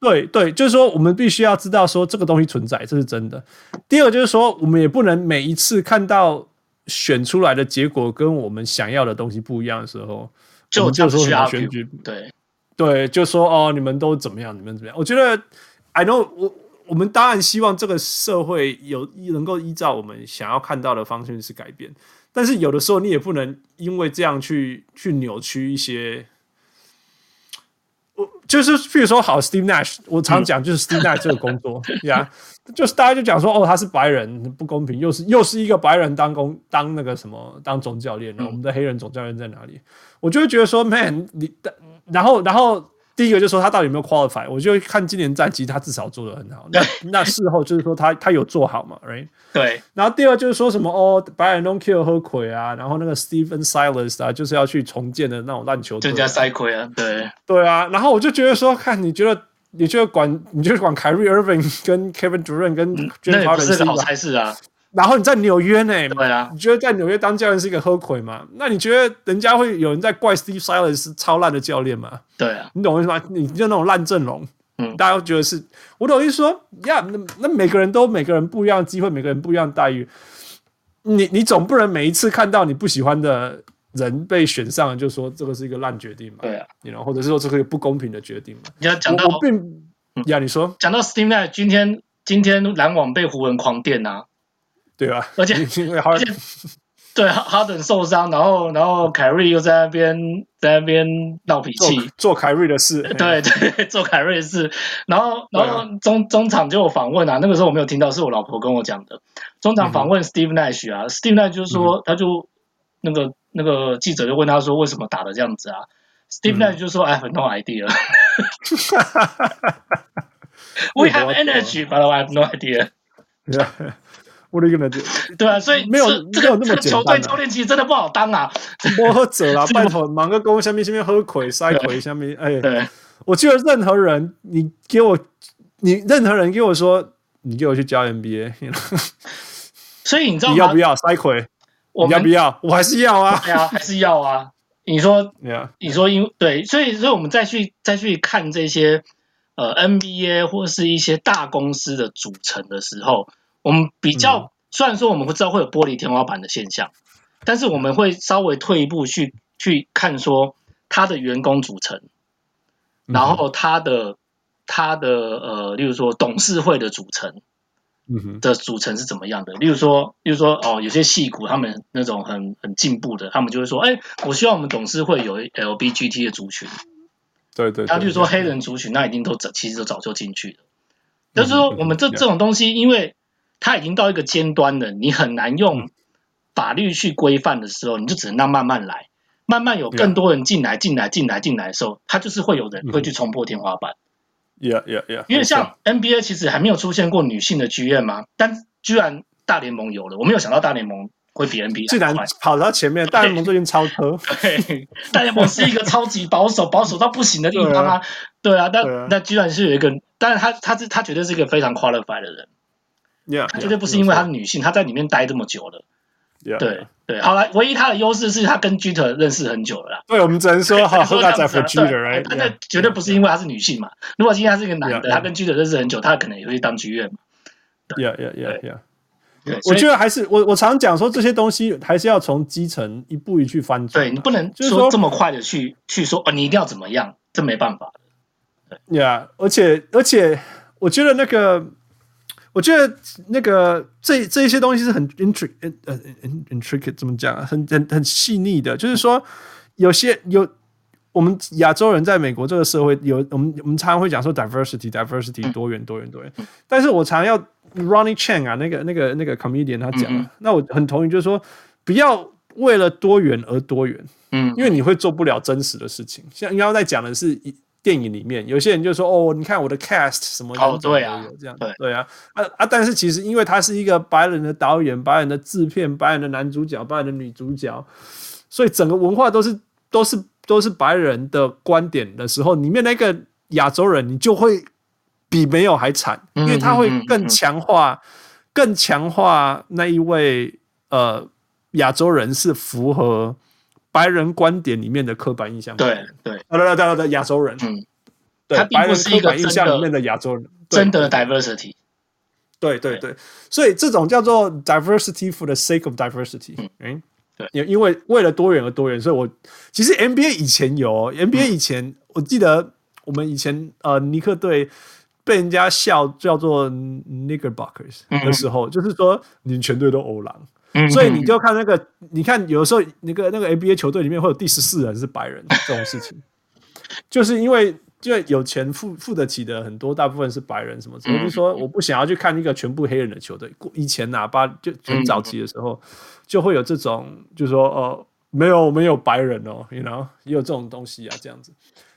对对，就是说我们必须要知道说这个东西存在，这是真的。第二就是说，我们也不能每一次看到选出来的结果跟我们想要的东西不一样的时候，就就说选举，对对，就说哦，你们都怎么样？你们怎么样？我觉得，I know 我。我们当然希望这个社会有能够依照我们想要看到的方式去改变，但是有的时候你也不能因为这样去去扭曲一些。我就是，譬如说，好，Steve Nash，我常讲就是 Steve Nash 这个工作呀，就是大家就讲说，哦，他是白人不公平，又是又是一个白人当工当那个什么当总教练，那我们的黑人总教练在哪里？我就会觉得说，Man，你，然后然后。第一个就是说他到底有没有 qualify，我就看今年战绩，他至少做的很好。那 那事后就是说他他有做好嘛，right？对。然后第二就是说什么哦，Brian don't kill 喝亏啊，然后那个 Stephen Silas 啊，就是要去重建的那种烂球队，增加塞亏啊，对。对啊，然后我就觉得说，看你觉得你觉得管你觉得管 Kyrie Irving 跟 Kevin Durant 跟 James Harden 是个好差事啊。然后你在纽约呢？对啊，你觉得在纽约当教练是一个喝亏吗？那你觉得人家会有人在怪 Steve Silas 是超烂的教练吗？对啊，你懂我意思吗？你就那种烂阵容，嗯，大家都觉得是。我懂意思说，呀，那那每个人都每个人不一样的机会，每个人不一样的待遇。你你总不能每一次看到你不喜欢的人被选上，就说这个是一个烂决定嘛？对啊，你 know, 或者是说这是一个不公平的决定嘛？你要讲到我并呀，你说讲到 Steve 今天今天篮网被湖人狂电啊。对吧？而且因为哈登对哈登受伤，然后然后凯瑞又在那边在那边闹脾气，做凯瑞的事。对对，做凯瑞的事。然后然后中、啊、中场就有访问啊，那个时候我没有听到，是我老婆跟我讲的。中场访问 Steve Nash 啊、嗯、，Steve Nash 就是说，嗯、他就那个那个记者就问他说，为什么打的这样子啊、嗯、？Steve Nash 就说，I have no idea。We have energy, but I have no idea。我的一个人对啊，所以没有这个这个球队教练其实真的不好当啊。我喝者啦，拜托，忙个工，下面下面喝亏塞亏，下面哎。对，我记得任何人，你给我，你任何人给我说，你给我去教 NBA，所以你知道你要不要塞亏？我要不要？我还是要啊，对啊，还是要啊。你说，你说因对，所以所以我们再去再去看这些呃 NBA 或是一些大公司的组成的时候。我们比较，虽然说我们会知道会有玻璃天花板的现象，但是我们会稍微退一步去去看说他的员工组成，然后他的他的呃，例如说董事会的组成，嗯哼。的组成是怎么样的？例如说，例如说哦，有些戏股他们那种很很进步的，他们就会说，哎，我希望我们董事会有 LBGT 的族群，对对，他就说黑人族群，那一定都早其实都早就进去了，就是说我们这这种东西，因为它已经到一个尖端了，你很难用法律去规范的时候，你就只能让慢慢来，慢慢有更多人进来，进来，进来，进来的时候，它就是会有人会去冲破天花板。Yeah, yeah, yeah. 因为像 NBA 其实还没有出现过女性的剧院吗？但居然大联盟有了，我没有想到大联盟会比 NBA 竟然跑到前面，大联盟最近超车。对，大联盟是一个超级保守、保守到不行的地方啊。对啊，但那居然是有一个，但是他他是他绝对是一个非常 qualified 的人。Yeah, 她绝对不是因为她是女性，她在里面待这么久了。Yeah, 对对，好了，唯一她的优势是她跟 Jeter 认识很久了啦。对，我们只能说 好，喝大在乎 Jeter，她那绝对不是因为她是女性嘛。如果今天他是一个男的，她 Yeah, 跟 Jeter 认识很久，他可能也会当剧院嘛。Yeah, yeah, yeah, yeah. 我觉得还是我我常讲说这些东西还是要从基层一步一步去翻转。对，你不能说这么快的去去说哦，你一定要怎么样，这没办法。对，Yeah，而且而且我觉得那个。我觉得那个这这一些东西是很 intricate 呃 intricate 怎么讲？很很很细腻的。就是说，有些有我们亚洲人在美国这个社会有我们我们常常会讲说 diversity diversity 多元多元多元。但是我常常要 Ronnie Chang 啊，那个那个那个 comedian 他讲，嗯、那我很同意，就是说不要为了多元而多元，嗯，因为你会做不了真实的事情。像刚刚在讲的是电影里面有些人就说：“哦，你看我的 cast 什么哦，对啊，这样对对啊啊啊！但是其实因为他是一个白人的导演、白人的制片、白人的男主角、白人的女主角，所以整个文化都是都是都是白人的观点的时候，里面那个亚洲人你就会比没有还惨，因为他会更强化、更强化那一位呃亚洲人是符合。”白人观点里面的刻板印象，对对，对对对对，亚洲人，嗯，对，白人刻板印象里面的亚洲人，真的 diversity，对对对，所以这种叫做 diversity for the sake of diversity，嗯，对，因因为为了多元而多元，所以我其实 NBA 以前有，NBA 以前我记得我们以前呃尼克队被人家笑叫做 Knickerbockers 的时候，嗯、就是说你全队都欧狼。嗯、所以你就看那个，你看有的时候那个那个 NBA 球队里面会有第十四人是白人这种事情，就是因为因为有钱付付得起的很多，大部分是白人什么之类，就是说我不想要去看一个全部黑人的球队。以前哪怕就很早期的时候，就会有这种，就是说呃，没有没有白人哦，you know，也有这种东西啊，这样子。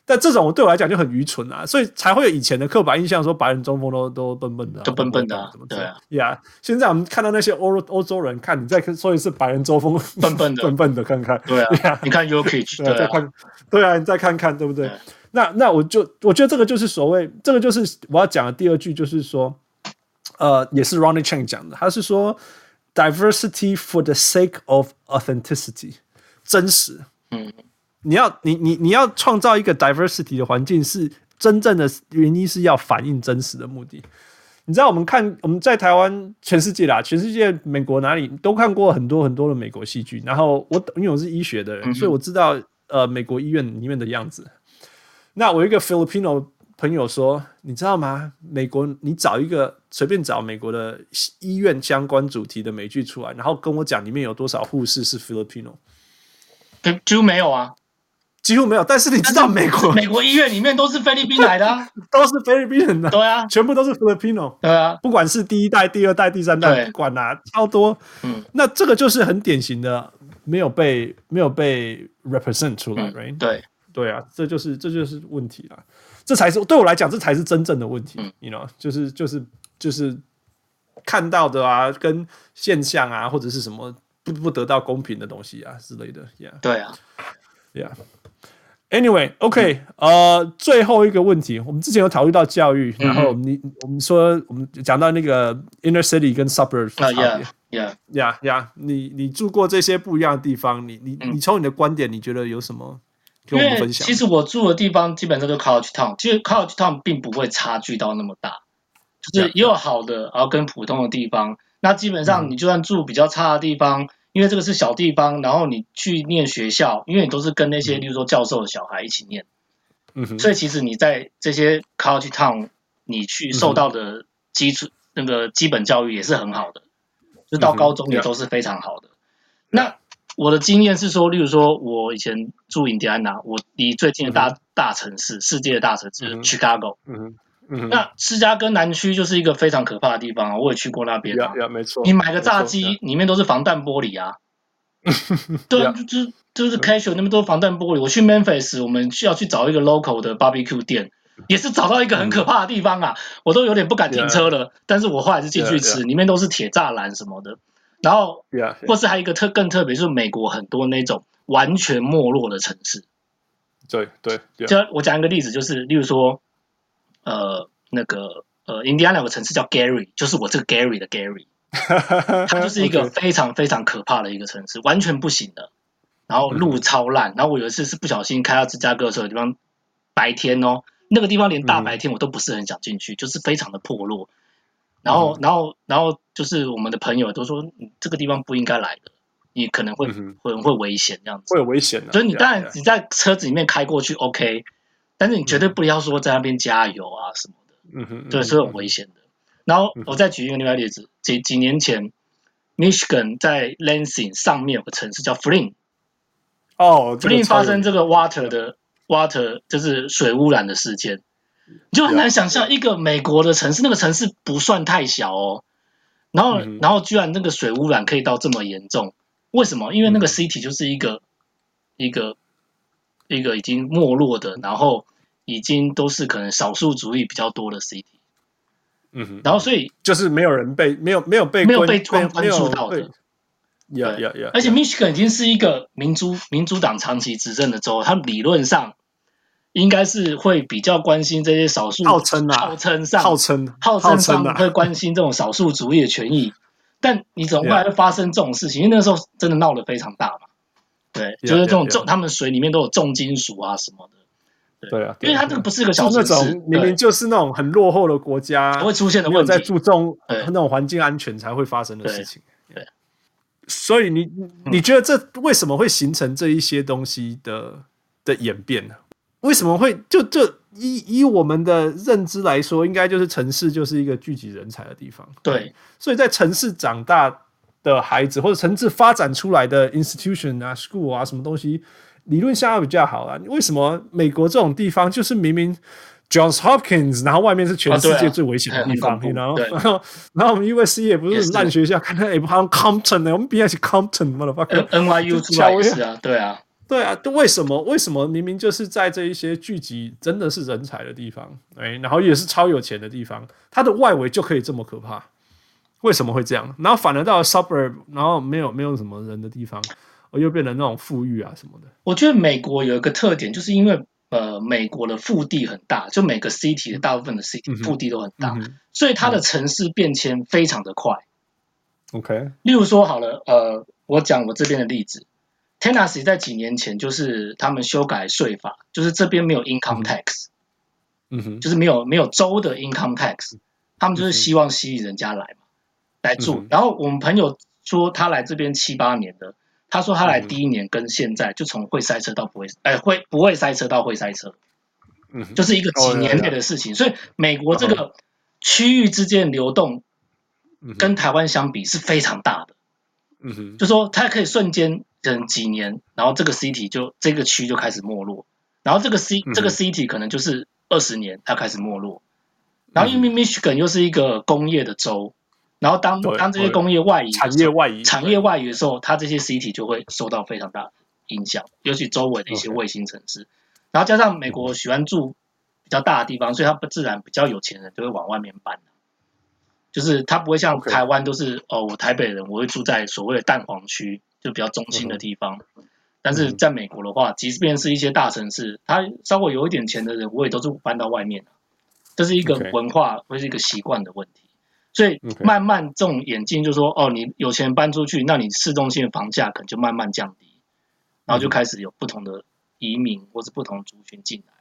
但这种对我来讲就很愚蠢啊，所以才会有以前的刻板印象，说白人中锋都都笨笨的，都笨笨的，对啊，呀，现在我们看到那些欧欧洲人，看你再说一次白人中锋笨笨的，笨笨的，看看，对啊，你看 Jokic，对，再看，对啊，你再看看，对不对？那那我就我觉得这个就是所谓，这个就是我要讲的第二句，就是说，呃，也是 Ronnie Chang 讲的，他是说 diversity for the sake of authenticity，真实，嗯。你要你你你要创造一个 diversity 的环境，是真正的原因是要反映真实的目的。你知道，我们看我们在台湾，全世界啦，全世界美国哪里都看过很多很多的美国戏剧。然后我因为我是医学的人，嗯、所以我知道呃美国医院里面的样子。那我一个 Filipino 朋友说，你知道吗？美国你找一个随便找美国的医院相关主题的美剧出来，然后跟我讲里面有多少护士是 Filipino，就没有啊。几乎没有，但是你知道美国美国医院里面都是菲律宾来的，啊，都是菲律宾人的，对啊，全部都是 Filipino，对啊，不管是第一代、第二代、第三代，不管哪，啊，超多。嗯，那这个就是很典型的没有被没有被 represent 出来，嗯，right？对。对啊，这就是这就是问题了，这才是对我来讲，这才是真正的问题。嗯，you know，就是就是就是看到的啊，跟现象啊，或者是什么不不得到公平的东西啊之类的，yeah，对啊，yeah。Anyway，OK，okay，呃，最后一个问题，我们之前有讨论到教育，然后你我们说我们讲到那个 inner city 跟 suburb 差别，Yeah，Yeah，Yeah，你你住过这些不一样的地方，你你你从你的观点，你觉得有什么跟我们分享？其实我住的地方基本上都是 college town，其实 college town 并不会差距到那么大，就是也有好的，然后跟普通的地方，那基本上你就算住比较差的地方。因为这个是小地方，然后你去念学校，因为你都是跟那些，例如说教授的小孩一起念，所以其实你在这些 college town，你去受到的基础、嗯、那个基本教育也是很好的，就到高中也都是非常好的。嗯、那我的经验是说，例如说我以前住印第安纳，我离最近的大、嗯、大城市，世界的大城市 Chicago。嗯、那芝加哥南区就是一个非常可怕的地方啊！我也去过那边啊。Yeah, yeah, 没错。你买个炸鸡，里面都是防弹玻璃啊。对，就就是 casual 那边都是防弹玻璃。我去 Memphis，我们需要去找一个 local 的 barbecue 店，也是找到一个很可怕的地方啊！我都有点不敢停车了。Yeah, 但是我后来是进去吃.里面都是铁栅栏什么的。然后.或是还有一个特更特别，就是美国很多那种完全没落的城市。对对。就我讲一个例子，就是例如说。呃，那个呃，印第安两个城市叫 Gary，就是我这个 Gary 的 Gary，它就是一个非常非常可怕的一个城市，完全不行的。然后路超烂，然后我有一次是不小心开到芝加哥的时候，地方白天哦，那个地方连大白天我都不是很想进去，就是非常的破落。然后，然后，然后就是我们的朋友都说，你这个地方不应该来的，你可能会可能会危险这样子，会有危险的。所以你当然你在车子里面开过去 OK。但是你绝对不要说在那边加油啊什么的，嗯哼，对，是很危险的。然后我再举一个另外例子，几几年前，Michigan 在 Lansing 上面有个城市叫 Flint，哦，Flint 发生这个 water 的 water 就是水污染的事件，你就很难想象一个美国的城市，那个城市不算太小哦，然后然后居然那个水污染可以到这么严重，为什么？因为那个 city 就是一个一个。一个已经没落的，然后已经都是可能少数族裔比较多的 city，嗯哼，然后所以就是没有人被没有没有被没有被关关注到的，呀呀呀！而且 Michigan 已经是一个民主民主党长期执政的州，他理论上应该是会比较关心这些少数，号称啊，号称上，号称号称上会关心这种少数族裔的权益，但你怎么会发生这种事情？因为那时候真的闹得非常大嘛。对，就是这种重，他们水里面都有重金属啊什么的。对啊，因为它这个不是一个小城市，明明就是那种很落后的国家，会出现的问题，在注重那种环境安全才会发生的事情。对，所以你你觉得这为什么会形成这一些东西的的演变呢？为什么会就就以以我们的认知来说，应该就是城市就是一个聚集人才的地方。对，所以在城市长大的孩子，或者甚至发展出来的 institution 啊、school 啊，什么东西，理论上要比较好啊。为什么美国这种地方就是明明 Johns Hopkins，然后外面是全世界最危险的地方，然后然后然后我们 USC 也不是烂学校，看看也不好像 Compton 呢，我们比较是 Compton，motherfucker，NYU 出来也是啊，对啊。对啊，为什么？为什么明明就是在这一些聚集真的是人才的地方，哎，然后也是超有钱的地方，它的外围就可以这么可怕？为什么会这样？然后反而到了 suburb，然后没有没有什么人的地方，又变成那种富裕啊什么的。我觉得美国有一个特点，就是因为呃，美国的腹地很大，就每个 city 的大部分的 city 腹地都很大，嗯、所以它的城市变迁非常的快。OK，、嗯、例如说好了，呃，我讲我这边的例子。Tennessee 在几年前就是他们修改税法，就是这边没有 income tax，嗯哼，就是没有没有州的 income tax，他们就是希望吸引人家来嘛，来住。然后我们朋友说他来这边七八年的，他说他来第一年跟现在就从会塞车到不会，哎，会不会塞车到会塞车，嗯，就是一个几年内的事情。所以美国这个区域之间流动，跟台湾相比是非常大的，嗯哼，就说它可以瞬间。等几年，然后这个 city 就这个区就开始没落，然后这个 C、嗯、这个 city 可能就是二十年它开始没落，然后因为 Michigan 又是一个工业的州，然后当当这些工业外移产业外移产业外移的时候，它这些 city 就会受到非常大的影响，尤其周围的一些卫星城市，然后加上美国喜欢住比较大的地方，所以它不自然比较有钱人就会往外面搬，就是它不会像台湾都是哦，我台北人我会住在所谓的蛋黄区。就比较中心的地方，但是在美国的话，即便是一些大城市，他稍微有一点钱的人，我也都是搬到外面。这是一个文化或是一个习惯的问题，所以慢慢这种演进，就说哦，你有钱搬出去，那你市中心的房价可能就慢慢降低，然后就开始有不同的移民或是不同族群进来，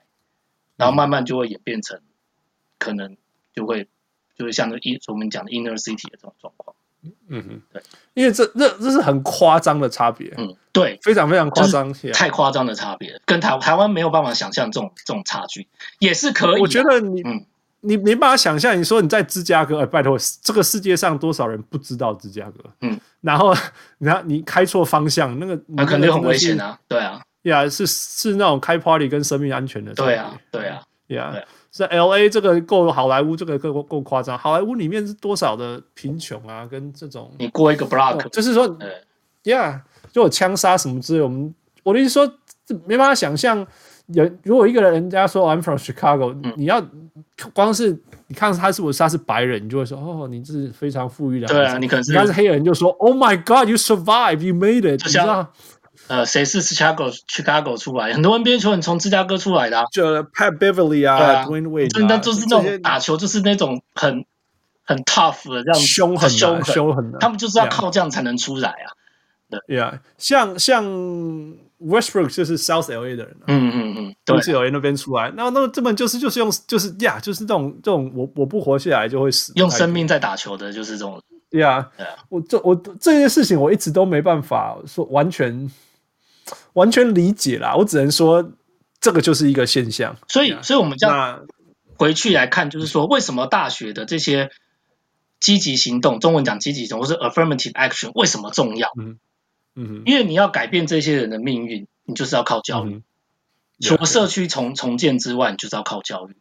然后慢慢就会演变成可能就会就会像那一我们讲的 inner city 的这种状况。嗯哼，对，因为这这这是很夸张的差别，嗯，对，非常非常夸张，太夸张的差别，跟台台湾没有办法想象这种这种差距，也是可以。我觉得你，嗯，你没办法想象，你说你在芝加哥，哎，拜托，这个世界上多少人不知道芝加哥？嗯，然后，然后你开错方向，那个那肯定很危险啊，对啊，呀，是是那种开 party 跟生命安全的，对啊，对啊，呀。是 L A 这个够好莱坞，这个够够夸张。好莱坞里面是多少的贫穷啊？跟这种你过一个 block，就是说，Yeah，就有枪杀什么之类。我们我的意思说，没办法想象，有如果一个人人家说 I'm from Chicago，你要光是你看他是不是他是白人，你就会说哦，你是非常富裕的。对啊，你可能是他是黑人，就说 Oh my God，you survive，you made it，你知道。呃，谁是 Chicago Chicago 出来？很多 NBA 球员从芝加哥出来的，就 Pat Beverly 啊，Dwyane Wade，那就是那种打球，就是那种很很 tough 的这样凶狠、凶狠、凶狠的。他们就是要靠这样才能出来啊。对呀，像像 Westbrook 就是 South LA 的人，嗯嗯嗯，都是 LA 那边出来。那那这本就是就是用就是呀，就是这种这种我我不活下来就会死，用生命在打球的，就是这种。对呀，我这我这些事情我一直都没办法说完全。完全理解啦，我只能说这个就是一个现象。所以，所以我们这样回去来看，就是说，为什么大学的这些积极行动，中文讲积极行动或是 affirmative action 为什么重要？嗯嗯，因为你要改变这些人的命运，你就是要靠教育。除了社区重重建之外，你就是要靠教育。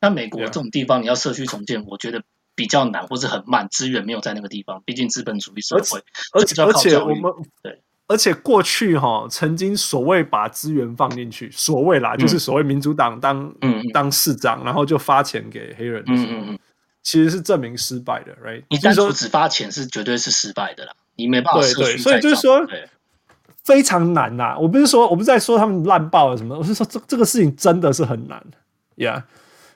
那美国这种地方，你要社区重建，我觉得比较难，或是很慢，资源没有在那个地方。毕竟资本主义社会，而且而且我们对。而且过去哈，曾经所谓把资源放进去，所谓啦，就是所谓民主党当嗯当市长，然后就发钱给黑人，嗯嗯嗯，其实是证明失败的，right？你单说只发钱是绝对是失败的啦，你没办法。对对，所以就是说非常难呐。我不是说我不是在说他们烂爆了什么，我是说这这个事情真的是很难，yeah。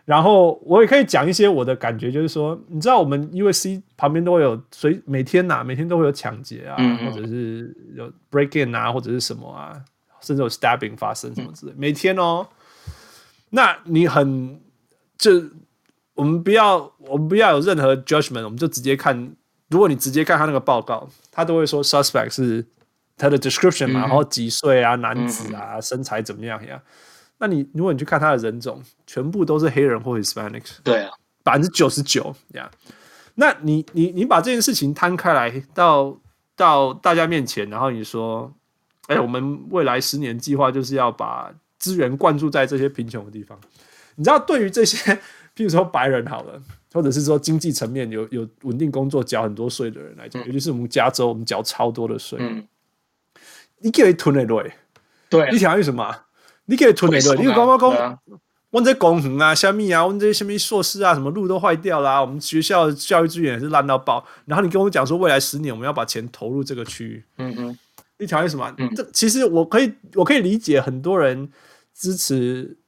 然后我也可以讲一些我的感觉，就是说，你知道我们 USC 旁边都会有，所以每天呐、啊，每天都会有抢劫啊，嗯嗯或者是有 break in 啊，或者是什么啊，甚至有 stabbing 发生什么之类，嗯、每天哦。那你很就我们不要，我们不要有任何 judgment，我们就直接看，如果你直接看他那个报告，他都会说 suspect 是他的 description 嘛，嗯、然后几岁啊，男子啊，嗯、身材怎么样呀？那你如果你去看他的人种，全部都是黑人或 Hispanics，对啊，百分之九十九呀。那你你你把这件事情摊开来到到大家面前，然后你说，哎，我们未来十年计划就是要把资源灌注在这些贫穷的地方。你知道，对于这些，譬如说白人好了，或者是说经济层面有有稳定工作、缴很多税的人来讲，嗯、尤其是我们加州，我们缴超多的税。嗯、你可以囤得对，对，你想要什么？你可以囤得对，你刚刚讲，我这工程啊、虾米啊，我这些什么硕士啊，什么路都坏掉啦、啊，我们学校教育资源也是烂到爆。然后你跟我讲说，未来十年我们要把钱投入这个区域。嗯嗯，你想要什么？嗯、这其实我可以，我可以理解很多人支持。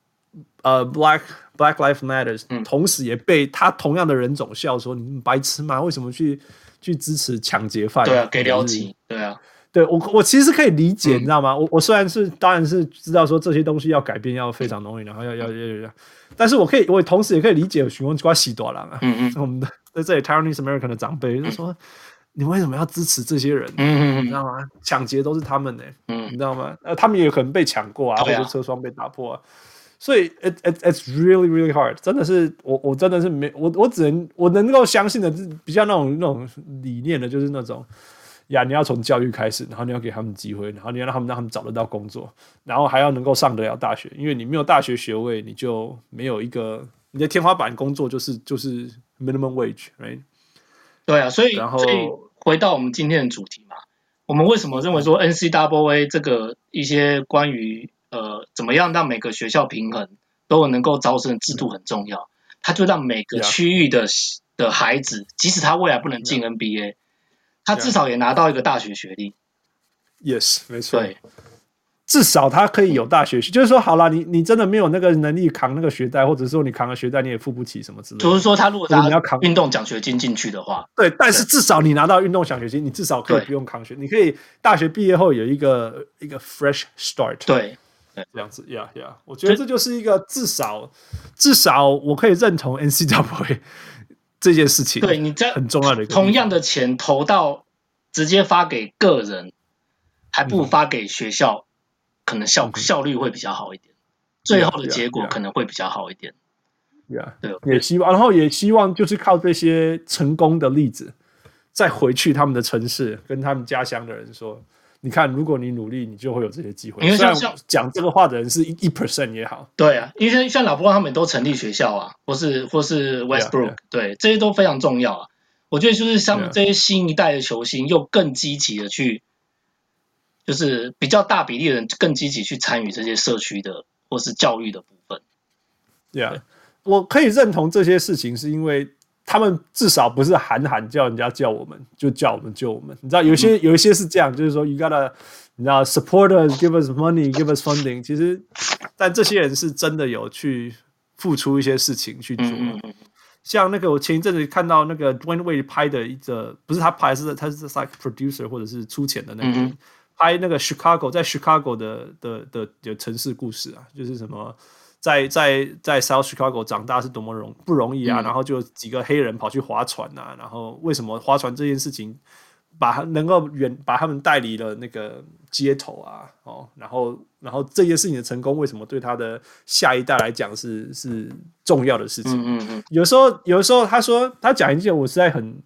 呃、uh,，Black Black Lives Matters，、嗯、同时也被他同样的人种笑说：“你白痴吗？为什么去去支持抢劫犯？”对啊，给了解，对啊，对我我其实可以理解，嗯、你知道吗？我我虽然是当然是知道说这些东西要改变要非常容易，然后要要要要，但是我可以我同时也可以理解询问瓜西多郎啊，嗯嗯，我们的在这里 Taiwanese American 的长辈就说：“嗯、你为什么要支持这些人？嗯嗯你知道吗？抢劫都是他们呢、欸，嗯，你知道吗？呃，他们也可能被抢过啊，啊或者车窗被打破啊。”所以，it it it's really really hard，真的是我我真的是没我我只能我能够相信的是比较那种那种理念的，就是那种呀，你要从教育开始，然后你要给他们机会，然后你要让他们让他们找得到工作，然后还要能够上得了大学，因为你没有大学学位，你就没有一个你的天花板工作就是就是 minimum wage，right？对啊，所以然后所以回到我们今天的主题嘛，我们为什么认为说 N C W A 这个一些关于呃，怎么样让每个学校平衡都能够招生的制度很重要。他就让每个区域的.的孩子，即使他未来不能进 NBA，Yeah. 他至少也拿到一个大学学历。Yes，没错。对，至少他可以有大学学，就是说，好了，你你真的没有那个能力扛那个学贷，或者说你扛了学贷你也付不起什么之类的。就是说，他如果他你要扛运动奖学金进去的话，对，但是至少你拿到运动奖学金，你至少可以不用扛学，你可以大学毕业后有一个一个 fresh start。对。这样子呀呀，yeah, yeah, 我觉得这就是一个至少至少我可以认同 NCAA 这件事情。对，你这很重要的一个同样的钱投到直接发给个人，还不如发给学校，嗯、可能效效率会比较好一点，最后的结果可能会比较好一点。Yeah. 对，也希望，然后也希望就是靠这些成功的例子，再回去他们的城市，跟他们家乡的人说。你看，如果你努力，你就会有这些机会。因为像讲这个话的人是一一 percent 也好，对啊，因为像老波他们都成立学校啊，或是或是 Westbrook，yeah, yeah. 对，这些都非常重要啊。我觉得就是像这些新一代的球星，又更积极的去，就是比较大比例的人更积极去参与这些社区的或是教育的部分。对，我可以认同这些事情，是因为。他们至少不是喊喊叫人家叫我们，就叫我们救我们。你知道，有些有一些是这样，就是说，you gotta，你知道，support us，give us money，give us funding。其实，但这些人是真的有去付出一些事情去做。像那个，我前一阵子看到那个 Dwyane Wade 拍的一个，不是他拍，是他是 like producer 或者是出钱的那个，拍那个 Chicago 在 Chicago 的的的的城市故事啊，就是什么。在在在 South Chicago 长大是多么容不容易啊！嗯、然后就几个黑人跑去划船啊，然后为什么划船这件事情把他能够远把他们带离了那个街头啊？哦，然后然后这件事情的成功为什么对他的下一代来讲是是重要的事情？嗯嗯嗯。有时候有时候他说他讲一件我实在很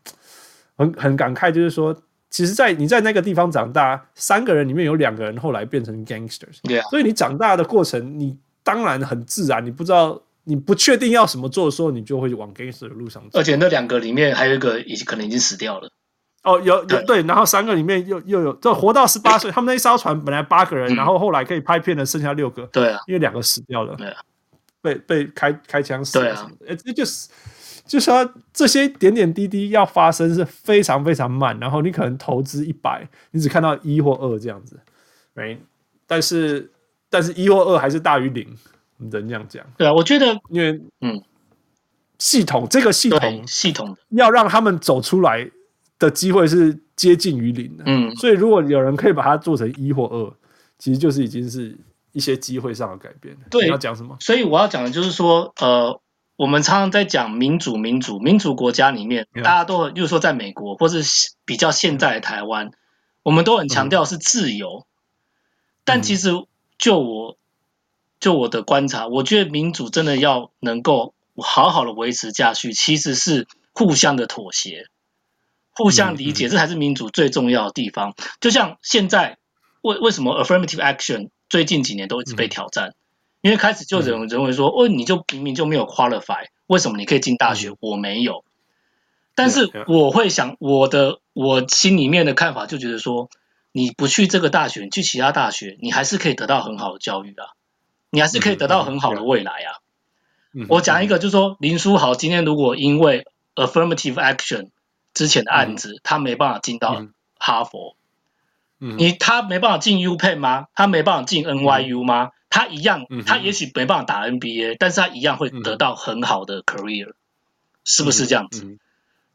很很感慨，就是说，其实，在你在那个地方长大，三个人里面有两个人后来变成 gangsters，对啊，所以你长大的过程你。当然很自然，你不知道，你不确定要什么做的时候，你就会往 gangster 的路上走。而且那两个里面还有一个已经可能已经死掉了。哦，有有对，然后三个里面又又有，就活到十八岁。他们那一艘船本来八个人，嗯、然后后来可以拍片的剩下六个。对啊，因为两个死掉了。对啊，被被开开枪死了。对啊，这就是就是说这些点点滴滴要发生是非常非常慢，然后你可能投资一百，你只看到一或二这样子，没，但是。但是，一或二还是大于零，只能这样讲。对啊，我觉得，因为嗯，系统这个系统系统要让他们走出来的机会是接近于零的。嗯，所以如果有人可以把它做成一或二，其实就是已经是一些机会上的改变。对，你要讲什么？所以我要讲的就是说，呃，我们常常在讲民主、民主、民主国家里面，大家都就是说，在美国或是比较现在的台湾，我们都很强调是自由，嗯、但其实。就我就我的观察，我觉得民主真的要能够好好的维持下去，其实是互相的妥协、互相理解，嗯嗯、这才是民主最重要的地方。就像现在，为为什么 affirmative action 最近几年都一直被挑战？嗯、因为开始就有人认为说，哦，你就明明就没有 qualify，为什么你可以进大学，嗯、我没有？但是我会想，我的我心里面的看法就觉得说，你不去这个大学，你去其他大学，你还是可以得到很好的教育啊。你还是可以得到很好的未来啊！嗯、我讲一个，就是说林书豪今天如果因为 affirmative action 之前的案子，嗯、他没办法进到哈佛，嗯、你他没办法进 UPenn 吗？他没办法进 NYU 吗？嗯、他一样，嗯、他也许没办法打 NBA，但是他一样会得到很好的 career，、嗯、是不是这样子？嗯、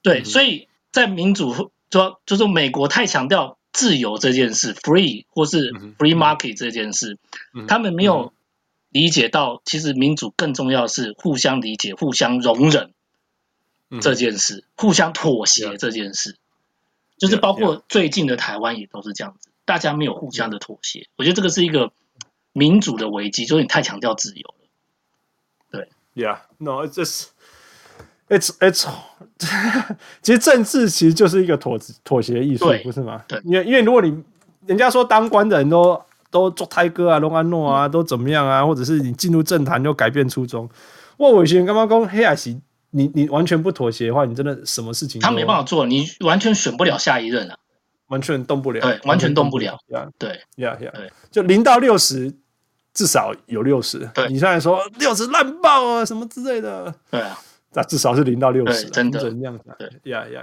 对，嗯、所以在民主说，就是美国太强调自由这件事，free 或是 free market 这件事，嗯、他们没有。理解到，其实民主更重要的是互相理解、互相容忍这件事，嗯、互相妥协这件事，嗯、就是包括最近的台湾也都是这样子，大家没有互相的妥协。嗯、我觉得这个是一个民主的危机，就是你太强调自由了。对，Yeah，No，it's just it's it's，其实政治其实就是一个妥妥协艺术，不是吗？对，因为因为如果你人家说当官的人都。都做泰哥啊，龙安诺啊，都怎么样啊？或者是你进入政坛就改变初衷？我以前刚刚讲黑海西，你你完全不妥协的话，你真的什么事情他没办法做，你完全选不了下一任啊，完全动不了，对，完全动不了。对，呀呀，对，就零到六十，至少有六十。对，你现在说六十烂爆啊，什么之类的，对啊，那至少是零到六十，真的这样子。对，呀呀。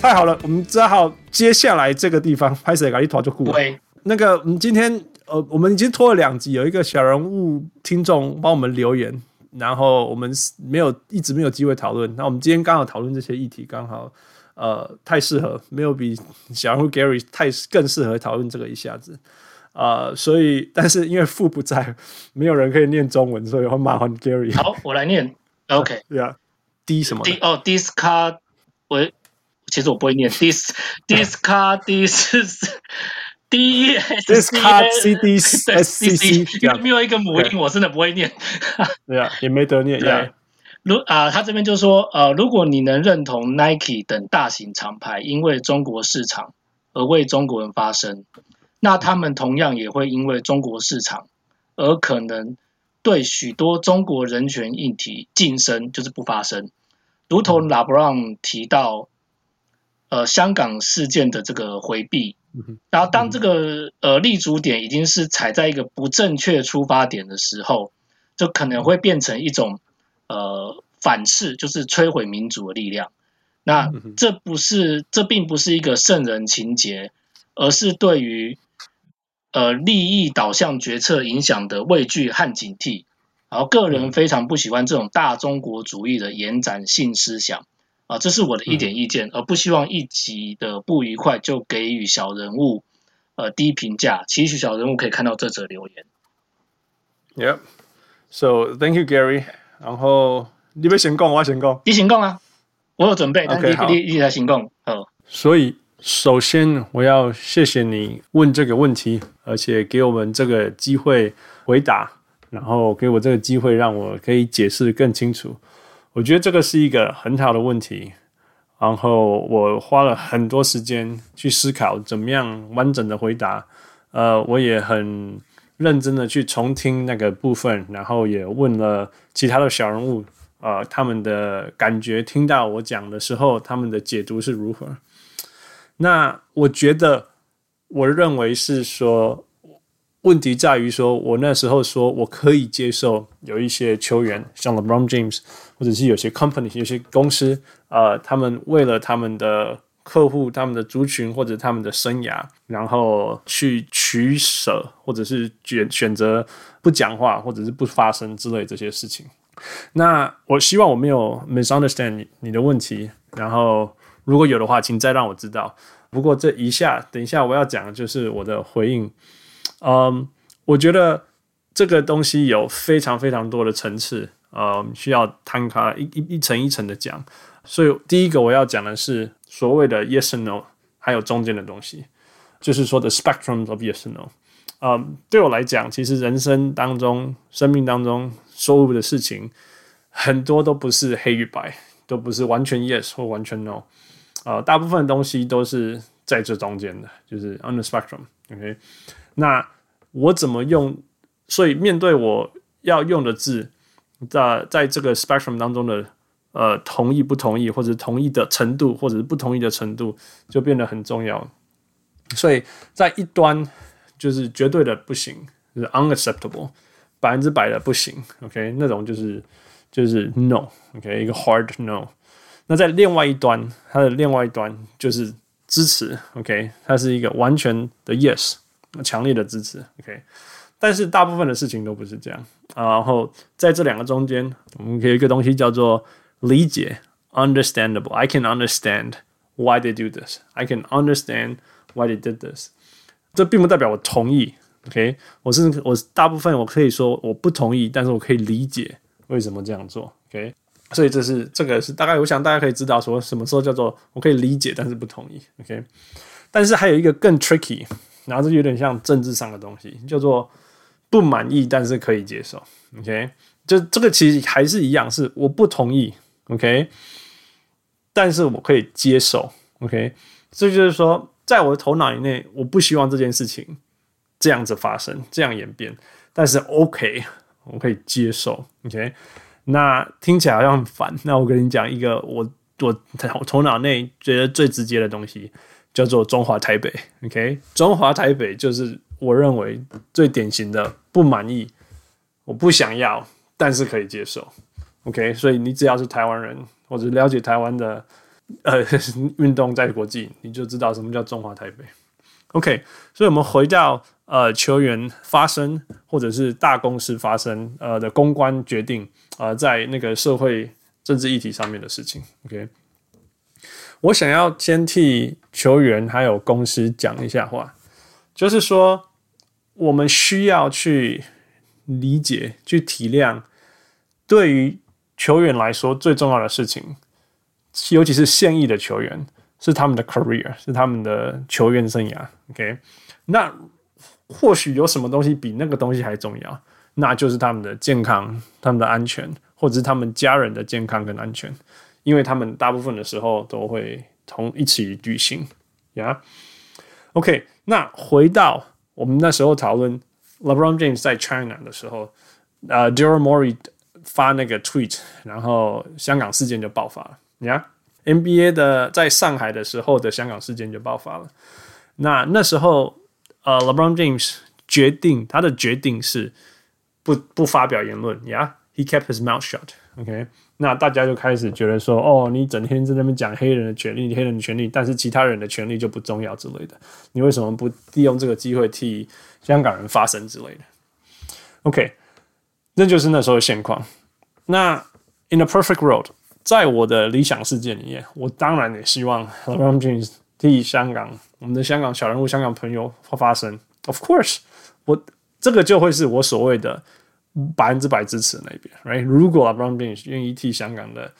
太好了，我们只好接下来这个地方拍摄搞一坨就过了。对那个，我们今天呃，我们已经拖了两集，有一个小人物听众帮我们留言，然后我们没有一直没有机会讨论。那我们今天刚好讨论这些议题，刚好呃太适合，没有比小人物 Gary 太更适合讨论这个一下子啊、呃。所以，但是因为父不在，没有人可以念中文，所以我麻烦 Gary。好，我来念。OK，对啊，D 什么？D 哦，Discard 我。其实我不会念 dis discard dis d discard c d s c c，因为没有一个母音，我真的不会念。对啊，也没得念。对，如啊，他这边就说，呃，如果你能认同 Nike 等大型厂牌因为中国市场而为中国人发声，那他们同样也会因为中国市场而可能对许多中国人权议题噤声，就是不发声。如同 LeBron 提到。呃，香港事件的这个回避，然后当这个呃立足点已经是踩在一个不正确出发点的时候，就可能会变成一种呃反噬，就是摧毁民主的力量。那这不是，这并不是一个圣人情节，而是对于呃利益导向决策影响的畏惧和警惕。然后个人非常不喜欢这种大中国主义的延展性思想。啊，这是我的一点意见，嗯、而不希望一己的不愉快就给予小人物呃低评价，期许小人物可以看到这则留言。Yep. So thank you, Gary. 然后你要先讲，我要先讲。你先讲啊，我有准备。OK，好。你你来先讲。好。所以首先我要谢谢你问这个问题，而且给我们这个机会回答，然后给我这个机会让我可以解释更清楚。我觉得这个是一个很好的问题，然后我花了很多时间去思考怎么样完整的回答。呃，我也很认真的去重听那个部分，然后也问了其他的小人物，呃，他们的感觉，听到我讲的时候，他们的解读是如何。那我觉得，我认为是说。问题在于说，我那时候说我可以接受有一些球员，像 LeBron James，或者是有些 company、有些公司，呃，他们为了他们的客户、他们的族群或者他们的生涯，然后去取舍，或者是选选择不讲话，或者是不发声之类这些事情。那我希望我没有 misunderstand 你你的问题，然后如果有的话，请再让我知道。不过这一下，等一下我要讲的就是我的回应。嗯我觉得这个东西有非常非常多的层次呃，需要摊开一一一层一层的讲。所以第一个我要讲的是所谓的 yes and no，还有中间的东西，就是说的 spectrum of yes and no。呃，对我来讲，其实人生当中、生命当中所有的事情，很多都不是黑与白，都不是完全 yes 或完全 no。呃，大部分的东西都是在这中间的，就是 on the spectrum。OK，那我怎么用？所以面对我要用的字，在在这个 spectrum 当中的呃同意不同意，或者同意的程度，或者是不同意的程度，就变得很重要。所以在一端就是绝对的不行，就是 unacceptable，百分之百的不行。OK，那种就是就是 no，OK，一个 hard no。那在另外一端，它的另外一端就是支持，OK，它是一个完全的 yes，强烈的支持，OK。但是大部分的事情都不是这样啊。然后在这两个中间，我们可以一个东西叫做理解，understandable。I can understand why they do this. I can understand why they did this。这并不代表我同意，OK。我是我大部分我可以说我不同意，但是我可以理解为什么这样做，OK。所以这是这个是大概，我想大家可以知道说什么时候叫做我可以理解，但是不同意，OK。但是还有一个更 tricky，然后这有点像政治上的东西，叫做。不满意，但是可以接受，OK，就这个其实还是一样，是我不同意，OK，但是我可以接受，OK，这就是说，在我的头脑以内，我不希望这件事情这样子发生，这样演变，但是 OK，我可以接受，OK，那听起来好像很烦，那我跟你讲一个我我我头脑内觉得最直接的东西，叫做中华台北，OK，中华台北就是。我认为最典型的不满意，我不想要，但是可以接受。OK，所以你只要是台湾人或者了解台湾的呃运动在国际，你就知道什么叫中华台北。OK，所以我们回到呃球员发声或者是大公司发声呃的公关决定呃在那个社会政治议题上面的事情。OK，我想要先替球员还有公司讲一下话，就是说。我们需要去理解、去体谅，对于球员来说最重要的事情，尤其是现役的球员，是他们的 career，是他们的球员生涯。OK，那或许有什么东西比那个东西还重要，那就是他们的健康、他们的安全，或者是他们家人的健康跟安全，因为他们大部分的时候都会同一起旅行。呀，OK，那回到。我们那时候讨论 LeBron James 在 China 的时候，呃，Daryl Morey 发那个 tweet，然后香港事件就爆发了。你看 NBA 的在上海的时候的香港事件就爆发了。那那时候，呃，LeBron James 决定他的决定是不不发表言论。Yeah，he kept his mouth shut。OK。那大家就开始觉得说，哦，你整天在那边讲黑人的权利、黑人的权利，但是其他人的权利就不重要之类的。你为什么不利用这个机会替香港人发声之类的？OK，那就是那时候的现况。那 In a perfect world，在我的理想世界里面，我当然也希望 LeBron James 替香港我们的香港小人物、香港朋友发声。Of course，我这个就会是我所谓的。百分之百支持那边，right？如果 LeBron James 愿意替香港的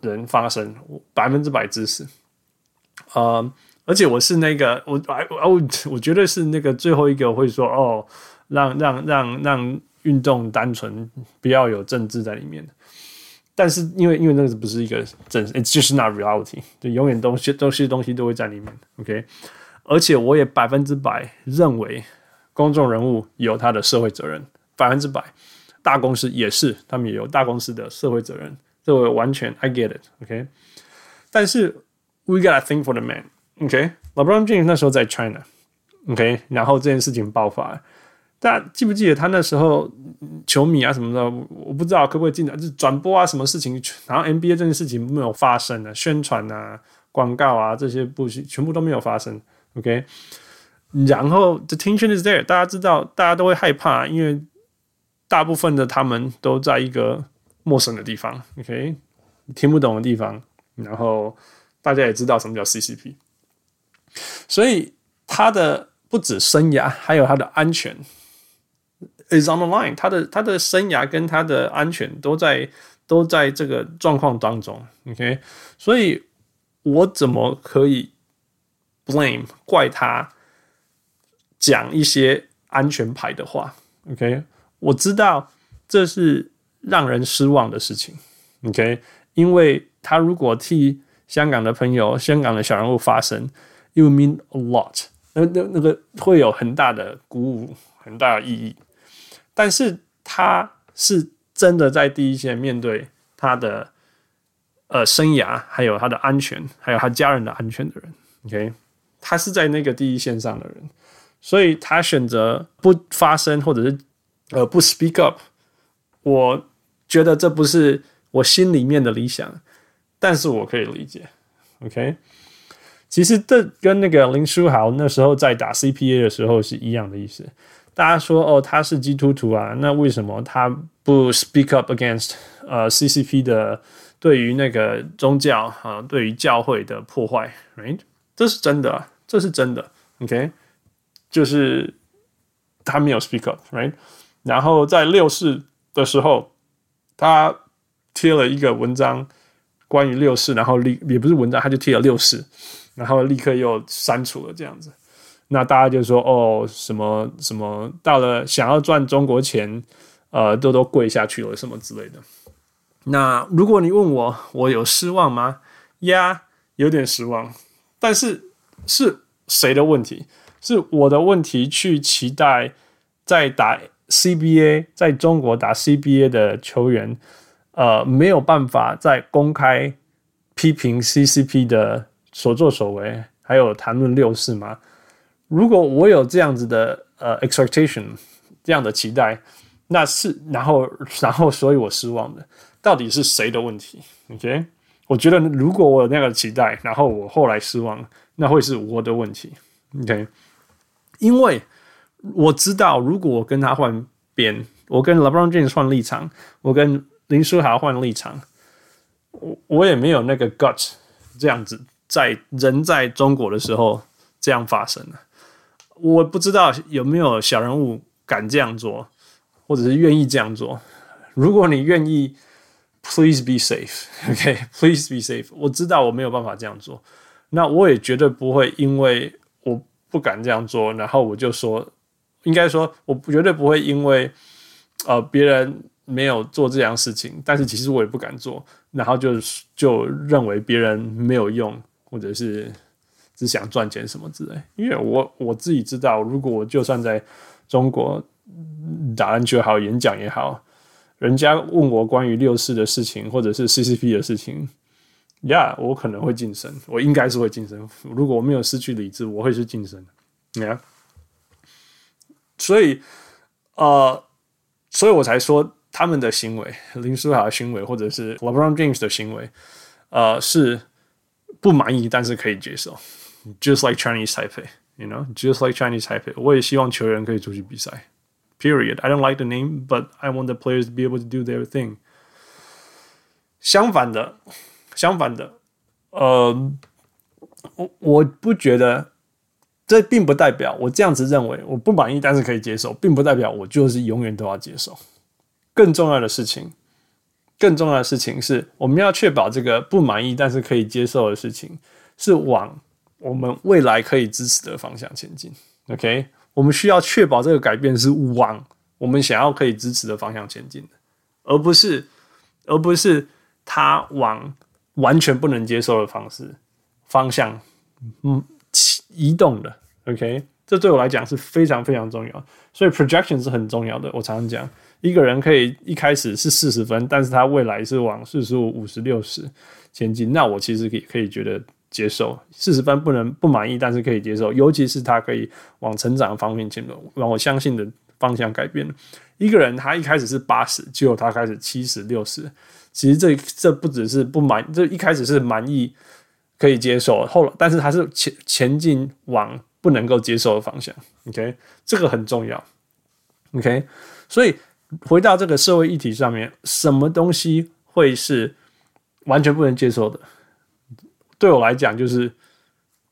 人发声，我百分之百支持。呃，而且我是那个，我我我我绝对是那个最后一个会说哦，让让让让运动单纯，不要有政治在里面。但是因为因为那个不是一个真，it's just not reality，就永远东西都是东西都会在里面。OK，而且我也百分之百认为公众人物有他的社会责任，百分之百。大公司也是，他们也有大公司的社会责任，这我完全 I get it，OK。但是 we gotta think for the man，OK？LeBron James 那时候在 China，OK，然后这件事情爆发，大家记不记得他那时候球迷啊什么的，我不知道可不可以进来，就转播啊什么事情，然后 NBA 这件事情没有发生啊，宣传啊、广告啊这些不全部都没有发生，OK。然后 the tension is there，大家知道，大家都会害怕，因为。大部分的他们都在一个陌生的地方，OK，听不懂的地方，然后大家也知道什么叫 CCP，所以他的不止生涯，还有他的安全 is on the line，他的他的生涯跟他的安全都在都在这个状况当中。OK，所以我怎么可以 blame 怪他讲一些安全牌的话？OK，我知道这是让人失望的事情。OK，因为他如果替香港的朋友、香港的小人物发声，it would mean a lot。那那那个会有很大的鼓舞，很大的意义。但是他是真的在第一线面对他的呃生涯，还有他的安全，还有他家人的安全的人。OK，他是在那个第一线上的人，所以他选择不发声，或者是呃不 speak up。我觉得这不是我心里面的理想，但是我可以理解。OK，其实这跟那个林书豪那时候在打 CPA 的时候是一样的意思。大家说哦，他是基督徒啊，那为什么他不 speak up against 呃 CCP 的对于那个宗教啊、对于教会的破坏？Right，这是真的，这是真的。OK，就是他没有 speak up，Right。然后在六四的时候，他贴了一个文章关于六四，然后立也不是文章，他就贴了六四，然后立刻又删除了这样子。那大家就说哦，什么什么到了想要赚中国钱，呃，都都跪下去了，什么之类的。那如果你问我，我有失望吗？呀、有点失望。但是是谁的问题？是我的问题。去期待在打 CBA，在中国打 CBA 的球员，呃，没有办法在公开批评 CCP 的所作所为，还有谈论六四吗？如果我有这样子的呃 expectation，这样的期待，那是然后然后所以我失望的，到底是谁的问题？OK，我觉得如果我有那个期待，然后我后来失望，那会是我的问题。OK，因为我知道，如果我跟他换边，我跟 LeBron James 换立场，我跟林书豪换立场，我我也没有那个 guts 这样子在人在中国的时候这样发生了。我不知道有没有小人物敢这样做，或者是愿意这样做。如果你愿意，Please be safe，OK，Please be safe。我知道我没有办法这样做，那我也绝对不会因为我不敢这样做，然后我就说，应该说，我绝对不会因为呃别人没有做这样事情，但是其实我也不敢做，然后就就认为别人没有用，或者是。只想赚钱什么之类，因为我我自己知道，如果我就算在中国打篮球也好，演讲也好，人家问我关于六四的事情或者是 CCP 的事情，呀、yeah，我可能会晋升，我应该是会晋升。如果我没有失去理智，我会是晋升的。呀、yeah，所以呃，所以我才说他们的行为，林书豪的行为，或者是 LeBron James 的行为，呃，是不满意，但是可以接受。Just like Chinese Taipei, you know, just like Chinese Taipei. 我也希望球员可以出去比赛。Period. I don't like the name, but I want the players to be able to do their thing. 相反的，相反的，呃，我我不觉得，这并不代表我这样子认为我不满意，但是可以接受，并不代表我就是永远都要接受。更重要的事情，更重要的事情是，我们要确保这个不满意但是可以接受的事情是往。我们未来可以支持的方向前进，OK？我们需要确保这个改变是往我们想要可以支持的方向前进的，而不是，而不是他往完全不能接受的方式方向，嗯，移动的，OK？这对我来讲是非常非常重要，所以 projection 是很重要的。我常常讲，一个人可以一开始是四十分，但是他未来是往四十五、五十、六十前进，那我其实可以可以觉得。接受四十分不能不满意，但是可以接受，尤其是他可以往成长方面前进，让我相信的方向改变。一个人他一开始是八十，结果他开始七十六十，其实这这不只是不满，这一开始是满意可以接受，后来但是他是前前进往不能够接受的方向。OK，这个很重要。OK，所以回到这个社会议题上面，什么东西会是完全不能接受的？对我来讲，就是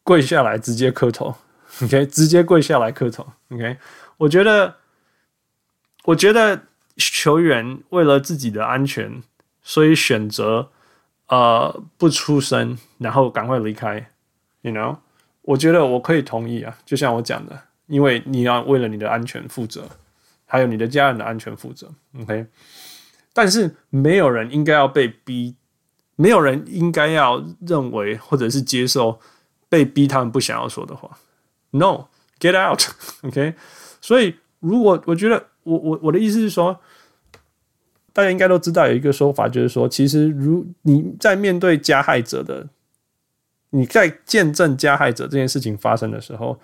跪下来直接磕头，OK，直接跪下来磕头，OK。我觉得我觉得球员为了自己的安全，所以选择呃不出声，然后赶快离开。You know，我觉得我可以同意啊，就像我讲的，因为你要为了你的安全负责，还有你的家人的安全负责。OK，但是没有人应该要被逼，没有人应该要认为或者是接受被逼他们不想要说的话。No，get out。OK，所以如果我觉得我我我的意思是说，大家应该都知道有一个说法，就是说，其实如你在面对加害者的。你在见证加害者这件事情发生的时候，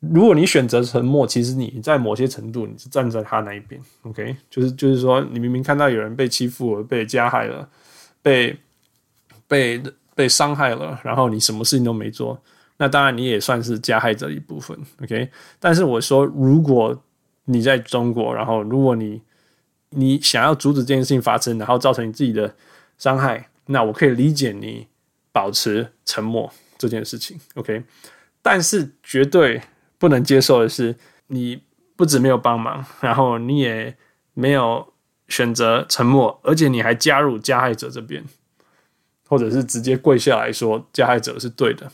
如果你选择沉默，其实你在某些程度你是站在他那一边，OK？就是就是说，你明明看到有人被欺负了、被加害了、被被被伤害了，然后你什么事情都没做，那当然你也算是加害者一部分，OK？但是我说，如果你在中国，然后如果你你想要阻止这件事情发生，然后造成你自己的伤害，那我可以理解你。保持沉默这件事情，OK，但是绝对不能接受的是，你不止没有帮忙，然后你也没有选择沉默，而且你还加入加害者这边，或者是直接跪下来说加害者是对的，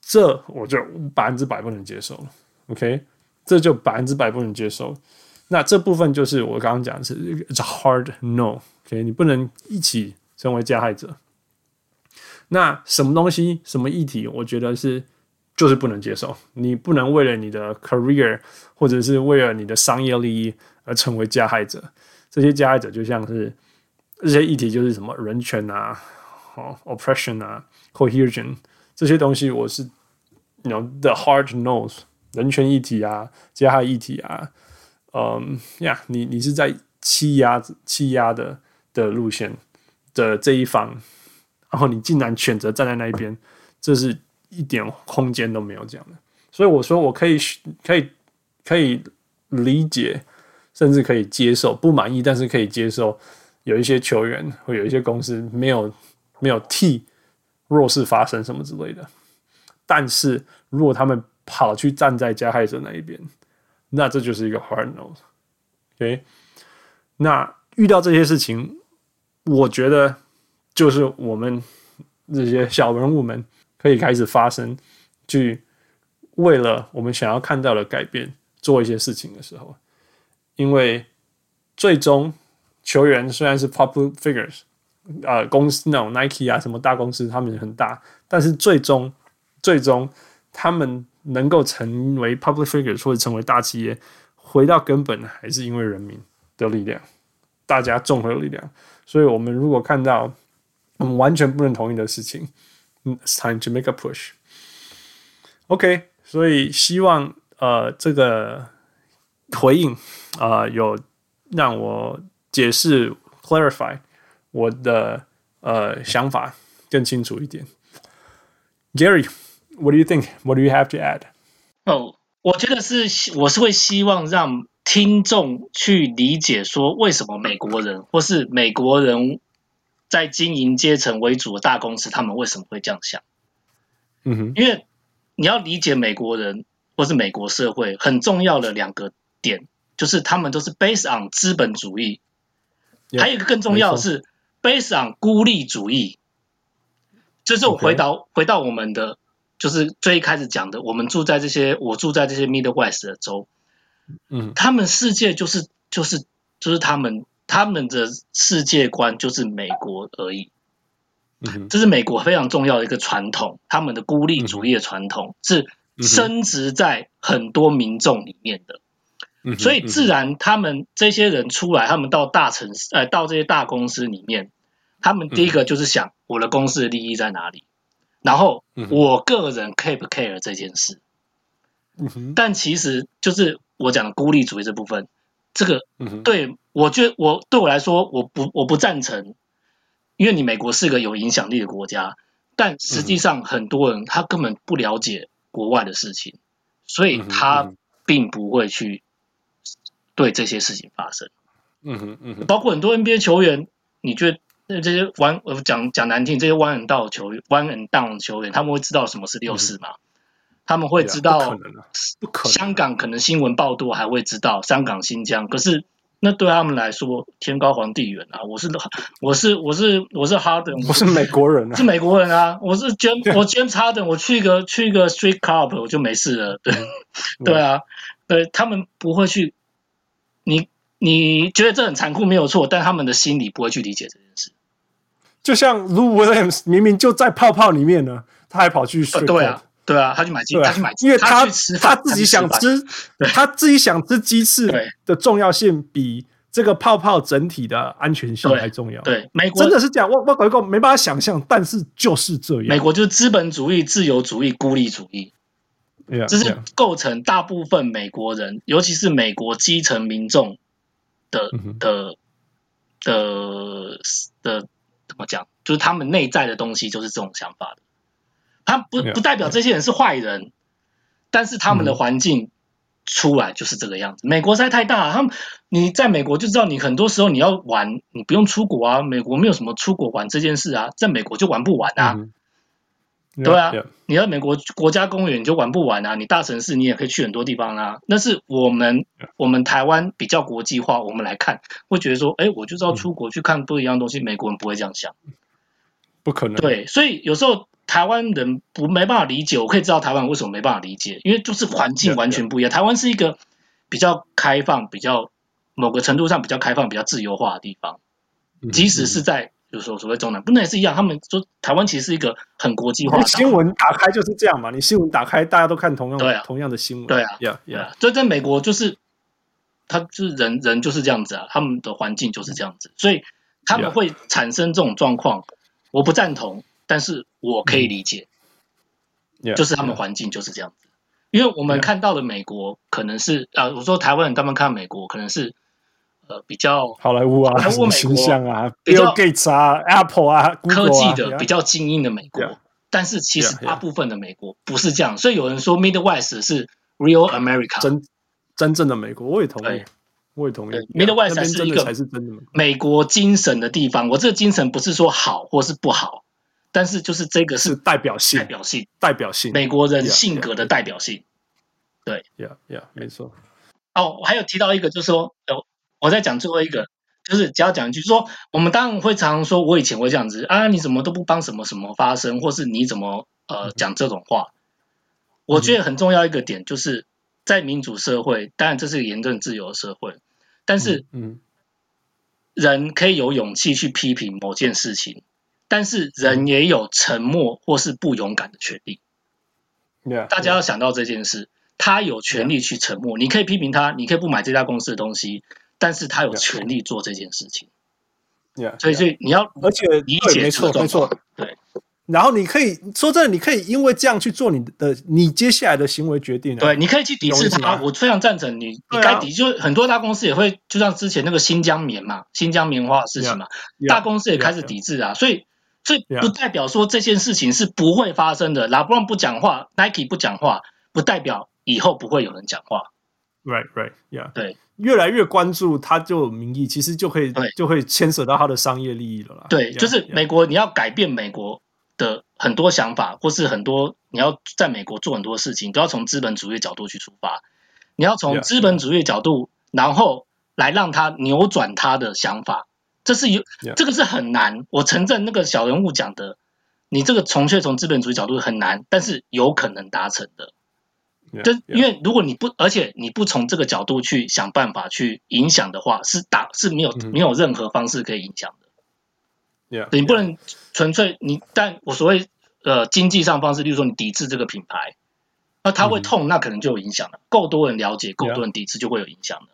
这我就百分之百不能接受了，OK，这就百分之百不能接受。那这部分就是我刚刚讲的是，It's a hard no，OK，你不能一起成为加害者。那什么东西、什么议题，我觉得是就是不能接受。你不能为了你的 career 或者是为了你的商业利益而成为加害者。这些加害者就像是这些议题，就是什么人权啊、哦 oppression 啊、cohesion 这些东西，我是 you know the hard no's 人权议题啊、加害议题啊，嗯呀，你你是在欺压、欺压的的路线的这一方。然后你竟然选择站在那一边，这是一点空间都没有这样的。所以我说，我可以可以可以理解，甚至可以接受，不满意，但是可以接受。有一些球员或有一些公司没有没有替弱势发声什么之类的。但是如果他们跑去站在加害者那一边，那这就是一个 hard no。OK，那遇到这些事情，我觉得。就是我们这些小人物们可以开始发声，去为了我们想要看到的改变做一些事情的时候，因为最终球员虽然是 public figures，呃，公司那种 Nike 啊什么大公司，他们很大，但是最终最终他们能够成为 public figure 或者成为大企业，回到根本还是因为人民的力量，大家综合力量。所以，我们如果看到。我们完全不能同意的事情。It's time to make a push. OK，所以希望呃这个回应啊、有让我解释 clarify 我的呃想法更清楚一点。Gary，what do you think? What do you have to add? 哦，我觉得是我是会希望让听众去理解说为什么美国人或是美国人。在经营阶层为主的大公司，他们为什么会这样想？嗯哼，因为你要理解美国人或是美国社会很重要的两个点，就是他们都是 based on 资本主义还有一个更重要的是 based on 孤立主义。就是我回到.回到我们的，就是最一开始讲的，我们住在这些，我住在这些 Middle West 的州，嗯，他们世界就是就是就是他们。他们的世界观就是美国而已，这是美国非常重要的一个传统。他们的孤立主义的传统是深植在很多民众里面的，所以自然他们这些人出来，他们到大城市，呃，到这些大公司里面，他们第一个就是想我的公司的利益在哪里，然后我个人 care 不 care 这件事。但其实就是我讲的孤立主义这部分。这个对我觉得我对我来说我不我不赞成，因为你美国是个有影响力的国家，但实际上很多人他根本不了解国外的事情，所以他并不会去对这些事情发生。嗯哼嗯哼，包括很多 NBA 球员，你觉得那这些 one 讲讲难听，这些 one and down 球员 one and down 球员，他们会知道什么是六四吗？他们会知道，不可能啊，不。香港可能新闻报多还会知道香港、新疆，可是那对他们来说天高皇帝远啊！我是我是我是我是哈登，我是美国人啊，是美国人啊！我是 James 我 James Harden，我去一个去一个 Street Club 我就没事了，对 对啊，对他们不会去。你你觉得这很残酷没有错，但他们的心里不会去理解这件事。就像 Lou Williams 明明就在泡泡里面呢，他还跑去睡。对啊。对啊，他去买鸡，他去买鸡，因为他他，他自己想吃，他自己想吃鸡翅的重要性比这个泡泡整体的安全性还重要。对，对美国真的是这样，我我搞一个没办法想象，但是就是这样。美国就是资本主义、自由主义、孤立主义，yeah, 这是构成大部分美国人尤其是美国基层民众的的的的怎么讲？就是他们内在的东西，就是这种想法的。他不不代表这些人是坏人.但是他们的环境出来就是这个样子。嗯、美国实在太大，他们你在美国就知道，你很多时候你要玩，你不用出国啊。美国没有什么出国玩这件事啊，在美国就玩不完啊。嗯、对啊.你在美国国家公园你就玩不完啊。你大城市你也可以去很多地方啊。那是我们.我们台湾比较国际化，我们来看会觉得说，哎，我就知道出国去看不一样东西。嗯、美国人不会这样想，不可能。对，所以有时候。台湾人不没办法理解，我可以知道台湾为什么没办法理解，因为就是环境完全不一样。台湾是一个比较开放、比较某个程度上比较开放、比较自由化的地方。即使是在有时候所谓中南，不那也是一样。他们说台湾其实是一个很国际化的。新闻打开就是这样嘛，你新闻打开大家都看同样的、啊、同样的新闻。对啊，对啊。所以在美国就是，他就是人人就是这样子啊，他们的环境就是这样子，所以他们会产生这种状况。我不赞同。但是我可以理解，嗯、就是他们环境就是这样子，因为我们看到的美国可能是啊，我说台湾人他们看美国可能是呃比较好莱坞啊，好莱坞美国啊，比较 Gates 啊，Apple 啊，科技的比较精英的美国，但是其实大部分的美国不是这样，所以有人说 Midwest 是 Real America，真真正的美国，我也同意，我也同意，Midwest 才是一个美国。精神的地方，我这个精神不是说好或是不好。但是就是这个是代表性，代表性，代表性，美国人性格的代表性。对，Yeah, Yeah，没错。哦，我还有提到一个，就是说，哦，我再讲最后一个，就是只要讲一句，就是说，我们当然会常常说，我以前会这样子啊，你怎么都不帮什么什么发声，或是你怎么呃讲这种话？我觉得很重要一个点，就是在民主社会，当然这是个言论自由的社会，但是，嗯，人可以有勇气去批评某件事情。但是人也有沉默或是不勇敢的权利。大家要想到这件事他有权利去沉默。你可以批评他，你可以不买这家公司的东西，但是他有权利做这件事情。Yeah, 所以，所以你要而且理解没错，没错，对。然后你可以说真的，你可以因为这样去做你的你接下来的行为决定。对，你可以去抵制他。我非常赞成你，你该抵制。就很多大公司也会，就像之前那个新疆棉嘛，新疆棉花的事情嘛，yeah, yeah, 大公司也开始抵制啊，所以。所以不代表说这件事情是不会发生的。拉布朗不讲话，Nike 不讲话，不代表以后不会有人讲话。Right, right, yeah. 对，越来越关注他就有民意，其实就可以就会牵扯到他的商业利益了啦。对，就是美国，你要改变美国的很多想法，或是很多你要在美国做很多事情，都要从资本主义角度去出发。你要从资本主义角度，然后来让他扭转他的想法。这是有.这个是很难。我承认那个小人物讲的，你这个纯粹从资本主义角度很难，但是有可能达成的。Yeah, 就因为如果你不，而且你不从这个角度去想办法去影响的话，是打是没有、mm -hmm. 没有任何方式可以影响的。Yeah, 你不能纯粹你，但我所谓呃经济上方式，例如说你抵制这个品牌，那他会痛，那可能就有影响了。够多人了解，够多人抵制，就会有影响的。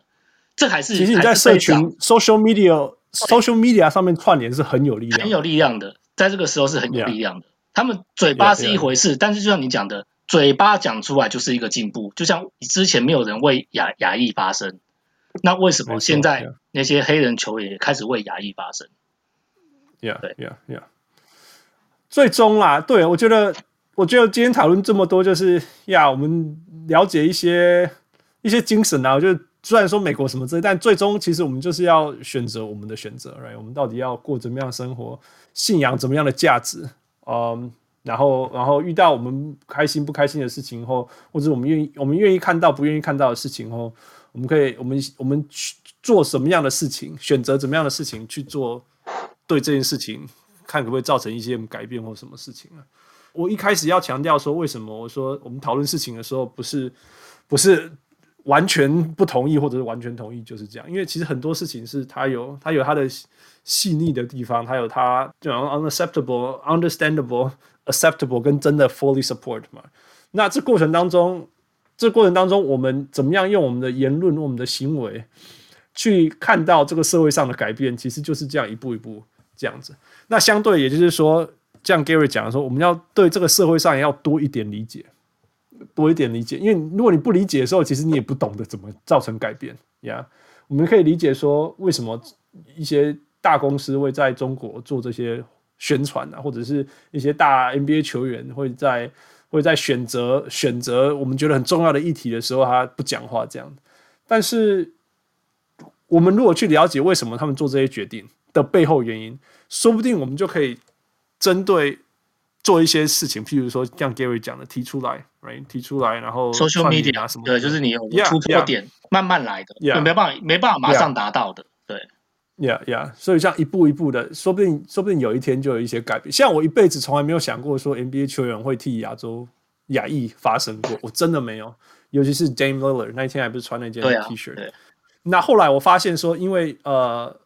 这还是其实你在社群 social media。Social media 上面串联是很有力量，很有力量的，在这个时候是很有力量的。他们嘴巴是一回事.但是就像你讲的，嘴巴讲出来就是一个进步。就像之前没有人为亚亚裔发声，那为什么现在那些黑人球员也开始为亚裔发声？Yeah，对，Yeah，Yeah。最终啦，对，我觉得，我觉得今天讨论这么多，就是呀，我们了解一些一些精神啊，我觉得。虽然说美国什么之类，但最终其实我们就是要选择我们的选择，right？我们到底要过怎么样的生活，信仰怎么样的价值？嗯，然后然后遇到我们开心不开心的事情后，或者我们愿意我们愿意看到不愿意看到的事情后，我们可以我们我们去做什么样的事情，选择怎么样的事情去做，对这件事情看可不可以造成一些改变或什么事情啊？我一开始要强调说，为什么我说我们讨论事情的时候不是不是。完全不同意，或者是完全同意，就是这样。因为其实很多事情是它有它有它的细腻的地方，它有它这种 unacceptable、understandable、acceptable 跟真的 fully support 嘛。那这过程当中，这过程当中，我们怎么样用我们的言论、我们的行为去看到这个社会上的改变，其实就是这样一步一步这样子。那相对也就是说，像 Gary 讲的说，我们要对这个社会上也要多一点理解。多一点理解，因为如果你不理解的时候，其实你也不懂得怎么造成改变呀。我们可以理解说，为什么一些大公司会在中国做这些宣传啊，或者是一些大 NBA 球员会在会在选择选择我们觉得很重要的议题的时候，他不讲话这样。但是，我们如果去了解为什么他们做这些决定的背后原因，说不定我们就可以针对。做一些事情，譬如说像 Gary 讲的，提出来，right？提出来，然后 social media 啊什么，对，就是你有突破点，慢慢来的，对，没办法，没办法马上达到的，对，yeah yeah。所以像一步一步的，说不定，说不定有一天就有一些改变。像我一辈子从来没有想过说 NBA 球员会替亚洲亚裔发声过，我真的没有。尤其是 Dame Lillard 那一天还不是穿了一件 T 恤，那后来我发现说，因为呃，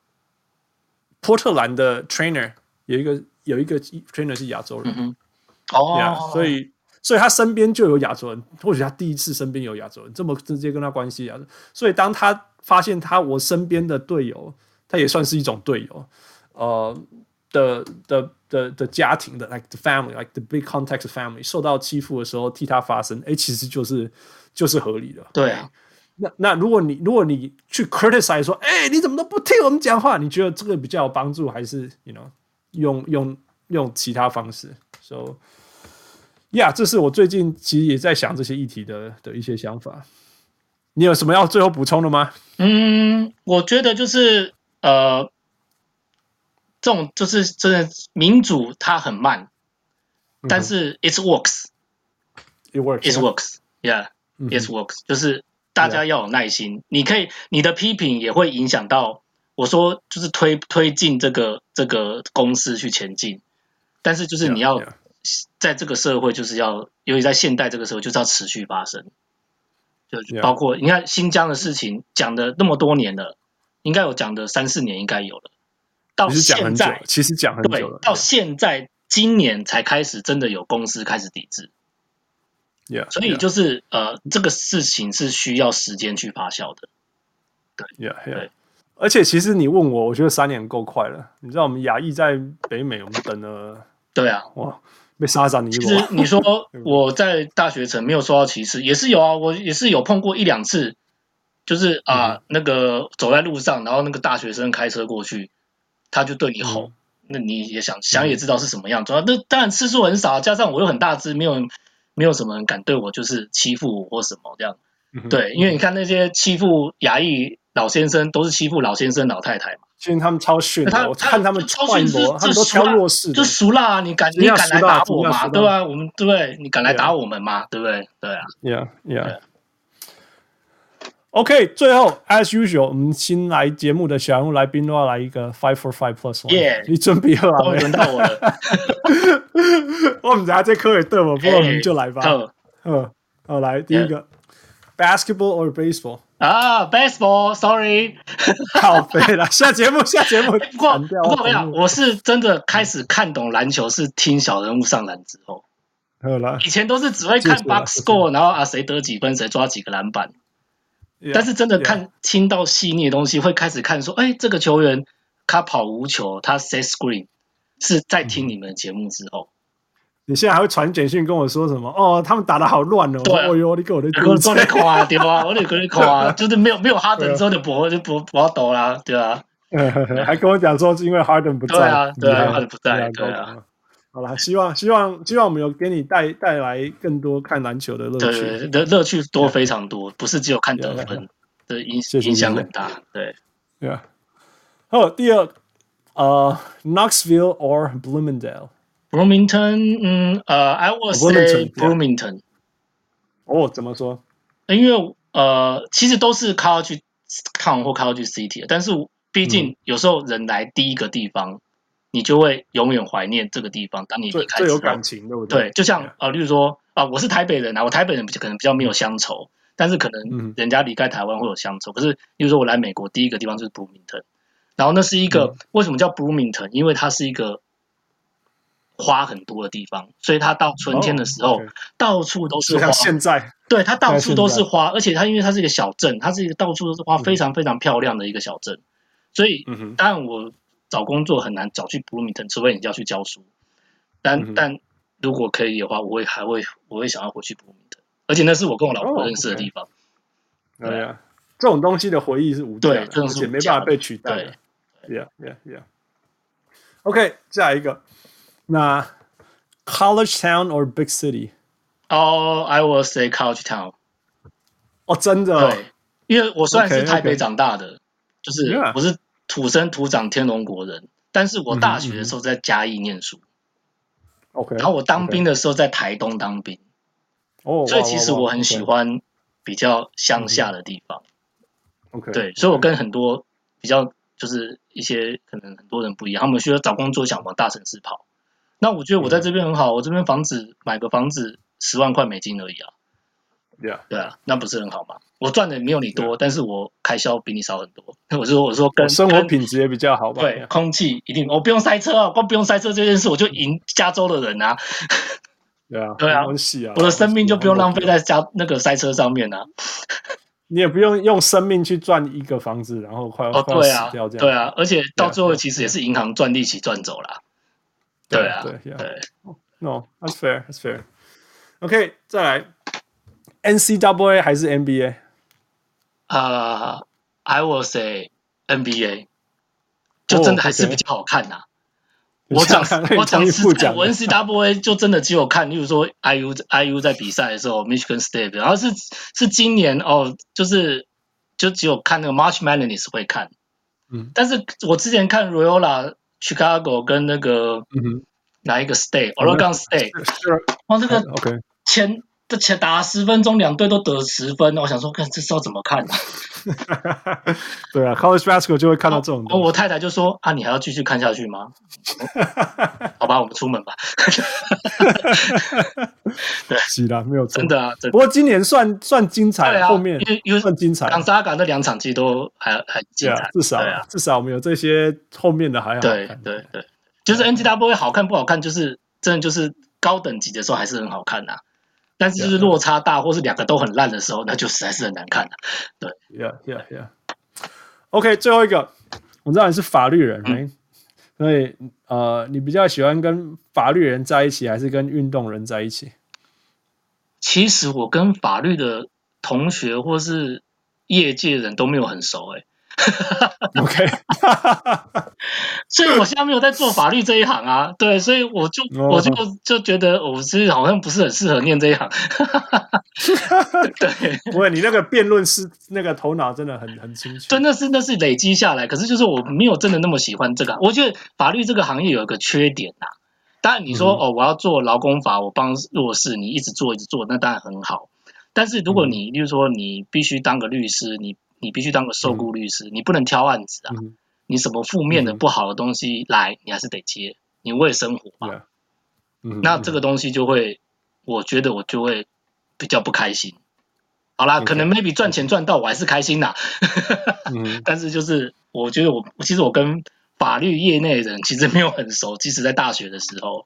波特兰的 trainer 有一个。有一个 trainer 是亚洲人，嗯、哦，yeah, 所以所以他身边就有亚洲人，或许他第一次身边有亚洲人这么直接跟他关系啊，所以当他发现他我身边的队友，他也算是一种队友，呃的的的的家庭的 like the family like the big context family 受到欺负的时候替他发声，哎，其实就是就是合理的，对啊，那那如果你如果你去 criticize 说，哎，你怎么都不听我们讲话？你觉得这个比较有帮助，还是 you know？用用用其他方式，so yeah，这是我最近其实也在想这些议题的的一些想法。你有什么要最后补充的吗？嗯，我觉得就是呃，这种就是真的民主它很慢，嗯、但是 it works，it works，yeah，it works，就是大家要有耐心。你可以，你的批评也会影响到。我说就是推推进这个这个公司去前进，但是就是你要在这个社会就是要，尤其在现代这个时候就是要持续发生，就包括你看新疆的事情讲的那么多年了，应该有讲的三四年应该有了，到现在其实讲很久了，对，到现在今年才开始真的有公司开始抵制，yeah, 所以就是呃这个事情是需要时间去发酵的，对，yeah, yeah. 对。而且其实你问我，我觉得三年够快了。你知道我们亚裔在北美，我们等了，对啊，哇，被杀伤你。其实你说我在大学城没有受到歧视，也是有啊，我也是有碰过一两次，就是啊，嗯、那个走在路上，然后那个大学生开车过去，他就对你吼，嗯、那你也想想也知道是什么样。主要那当然次数很少，加上我又很大只，没有没有什么人敢对我就是欺负我或什么这样。嗯、对，因为你看那些欺负亚裔。老先生都是欺负老先生老太太嘛，其实他们超逊的，我看他们超逊的，他们都超弱势，就熟啦。你敢你敢来打我吗？对吧？我们对不对？你敢来打我们吗？对不对？对啊，Yeah Yeah。OK，最后 As usual，我们新来节目的小人物来宾都要来一个 Five for Five Plus One。耶，你准备好了没？轮到我了。我们等下这科也对我，不过我们就来吧。嗯，好，来第一个，Basketball or Baseball？啊，baseball，sorry，好废了，下节目，下节目。不过，不过没有，我是真的开始看懂篮球，是听小人物上篮之后。好了，以前都是只会看 box score，然后啊谁得几分，谁抓几个篮板。但是真的看听到细腻的东西，会开始看说，哎，这个球员他跑无球，他 set screen，是在听你们的节目之后。你现在还会传简讯跟我说什么？哦，他们打的好乱哦！对，哦哟，你给我的，给我做点夸啊，对吧？我得给你夸啊，就是没有没有哈登之后就不就不不要抖啦，对啊。还跟我讲说是因为哈登不在，对啊，对啊，哈登不在，对啊。好了，希望希望希望我们有给你带带来更多看篮球的乐趣，的乐趣多非常多，不是只有看得分的影影响很大，对。对啊。好，第二，呃，Knoxville or Bloomingdale。Bloomington，嗯，呃，I would say Bloomington。哦，怎么说？因为呃，其实都是 College Town 或 College City，但是毕竟有时候人来第一个地方，嗯、你就会永远怀念这个地方。当你离开最有感情，对不对？对，就像啊，例如说啊，我是台北人啊，我台北人可能比较没有乡愁，但是可能人家离开台湾会有乡愁。可是，例如说我来美国第一个地方就是 Bloomington，然后那是一个为什么叫 Bloomington？因为它是一个。花很多的地方，所以它到春天的时候，oh, okay. 到处都是花。像现在，对，它到处都是花，而且它因为它是一个小镇，它是一个到处都是花，非常非常漂亮的一个小镇。嗯、所以，当然我找工作很难找去布鲁明顿，除非你就要去教书。但、嗯、但如果可以的话，我会还会我会想要回去布鲁明顿，而且那是我跟我老婆认识的地方。对呀、oh, 这种东西的回忆是无价的，而且没办法被取代的。Yeah, yeah, yeah. OK，下一个。那 College Town or Big City？哦、oh,，I will say College Town。哦，真的？对，因为我虽然是台北长大的.就是我是土生土长天龙国人，但是我大学的时候在嘉义念书。OK。然后我当兵的时候在台东当兵。哦。所以其实我很喜欢比较乡下的地方。OK。对，所以我跟很多比较就是一些可能很多人不一样，他们需要找工作想往大城市跑。那我觉得我在这边很好，我这边房子买个房子十万块美金而已啊。对啊，对啊，那不是很好吗？我赚的没有你多，但是我开销比你少很多。我是说，我说跟生活品质也比较好吧。对，空气一定，我不用塞车啊，光不用塞车这件事，我就赢加州的人啊。对啊，对啊，我的生命就不用浪费在加那个塞车上面啊。你也不用用生命去赚一个房子，然后快要快要死掉这样。对啊，而且到最后其实也是银行赚利息赚走了。对啊，对对，No，that's fair，that's fair。OK，再来，NCAA 还是 NBA？啊、uh,，I will say NBA，就真的还是比较好看呐、啊。Oh, okay. 我讲我讲实在，我 NCAA 就真的只有看，例如说 IU IU 在比赛的时候，Michigan State，然后是是今年哦，就是就只有看那个 March Madness 会看，嗯，但是我之前看 Royola。Chicago 跟那个哪一个 State，Oregon State，哇，那个 OK 前的前打十分钟，两队都得十分，我想说，看这是要怎么看呢？对啊，College Basketball 就会看到这种。我太太就说：“啊，你还要继续看下去吗？” 好吧，我们出门吧。对，是啦，没有错，真的啊。不过今年算算精彩，后面因为算精彩。港沙港那两场其实都还很精彩，至少至少我们有这些后面的还好。对对对，就是 NCAA 好看不好看，就是真的就是高等级的时候还是很好看呐。但是就是落差大，或是两个都很烂的时候，那就实在是很难看了。对，Yeah, Yeah, Yeah. OK，最后一个，我知道你是法律人，嗯、所以呃，你比较喜欢跟法律人在一起，还是跟运动人在一起？其实我跟法律的同学或是业界的人都没有很熟，欸，哎。OK，所以我现在没有在做法律这一行啊，对，所以我就我就就觉得我是好像不是很适合念这一行。对，不会，你那个辩论是那个头脑真的很很清楚，真的是那是累积下来。可是就是我没有真的那么喜欢这个，我觉得法律这个行业有一个缺点呐。当然你说、嗯、哦，我要做劳工法，我帮弱势，你一直做一直做，那当然很好。但是如果你，例如说你必须当个律师，你。你必须当个受雇律师，嗯、你不能挑案子啊！嗯、你什么负面的、不好的东西来，嗯、你还是得接，你为生活嘛。嗯、那这个东西就会，我觉得我就会比较不开心。好啦.可能 maybe 赚钱赚到我还是开心呐。嗯、但是就是我觉得我其实我跟法律业内人其实没有很熟，即使在大学的时候。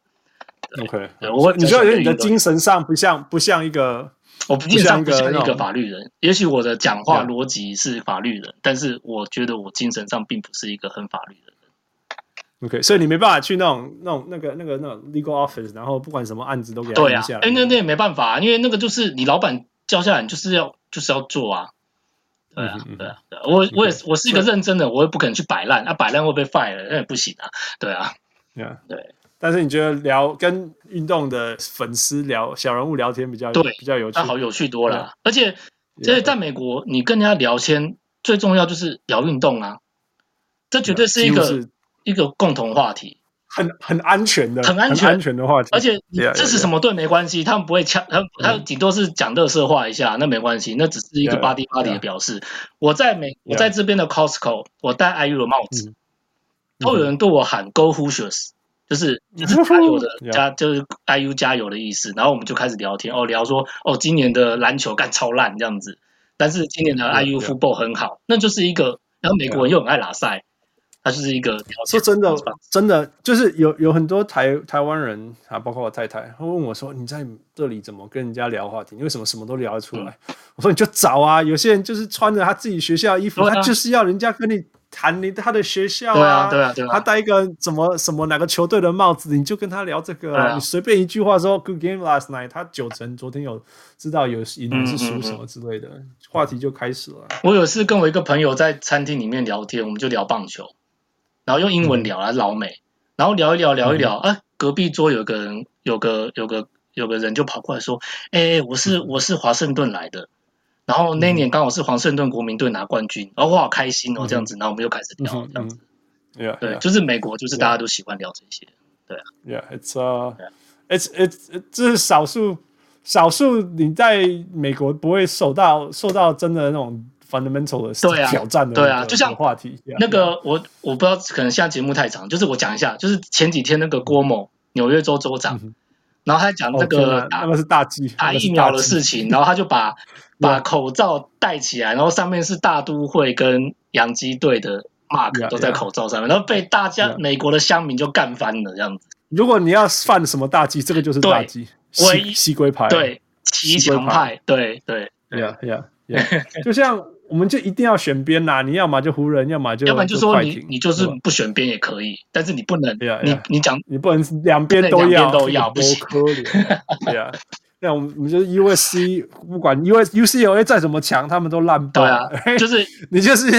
OK，我你觉得你的精神上不像不像一个。我不像不像一个法律人，也许我的讲话逻辑是法律人，但是我觉得我精神上并不是一个很法律的人。OK，所以你没办法去那种那种那个那个那种 legal office，然后不管什么案子都给他对啊。哎，那那也没办法，啊因为那个就是你老板叫下来，你就是要就是要做啊。对啊，对啊，我我也我是一个认真的，我也不可能去摆烂啊，摆烂会被 fire，那也不行啊。对啊，对。但是你觉得聊跟运动的粉丝聊小人物聊天比较对比较有趣，那好有趣多了。而且这在美国，你跟人家聊天最重要就是聊运动啊，这绝对是一个一个共同话题。很很安全的，很安全。安全的话题。而且你支持什么队没关系，他们不会呛，他他顶多是讲垃圾话一下，那没关系，那只是一个 body body 的表示。我在美，我在这边的 Costco，我戴 IU 的帽子，都有人对我喊 Go Hoosiers，就是 就是加油的加，就是 IU 加油的意思。然后我们就开始聊天，哦，聊说哦，今年的篮球干超烂这样子，但是今年的 IU football 很好，那就是一个。然后美国人又很爱拉赛，他就是一个说真的，真的就是有有很多台台湾人啊，包括我太太，他问我说：“你在这里怎么跟人家聊话题？你为什么什么都聊得出来？”嗯、我说：“你就找啊，有些人就是穿着他自己学校的衣服，啊、他就是要人家跟你谈你他的学校啊，对啊，对啊，对啊，他戴一个什么什么哪个球队的帽子，你就跟他聊这个、啊。啊、你随便一句话说 ‘Good game last night’，他九成昨天有知道有赢还是输什么之类的。嗯嗯嗯”话题就开始了。我有次跟我一个朋友在餐厅里面聊天，我们就聊棒球，然后用英文聊啊，老美，然后聊一聊，聊一聊，啊，隔壁桌有个人，有个有个有个人就跑过来说：“哎，我是我是华盛顿来的，然后那一年刚好是华盛顿国民队拿冠军，然后我好开心哦，这样子，然后我们又开始聊这样子。对，就是美国，就是大家都喜欢聊这些，对啊。Yeah，it's it's it's 这是少数。少数你在美国不会受到受到真的那种 fundamental 的挑战的、对啊，就像话题那个我我不知道，可能现在节目太长，就是我讲一下，就是前几天那个郭某纽约州州长，嗯、然后他讲这个打、哦、那个是大忌打疫苗的事情，然后他就把把口罩戴起来，然后上面是大都会跟洋基队的 mark 都在口罩上面，然后被大家美国的乡民就干翻了这样子。如果你要犯什么大忌，这个就是大忌。西西龟派，对，骑墙派，对对。对呀呀呀！就像我们就一定要选边呐，你要么就湖人，要么就要不然就说你你就是不选边也可以，但是你不能，你你讲你不能两边都要都要，不行。那我们我们就是 USC，不管 US UCLA 再怎么强，他们都烂爆。对啊，就是你就是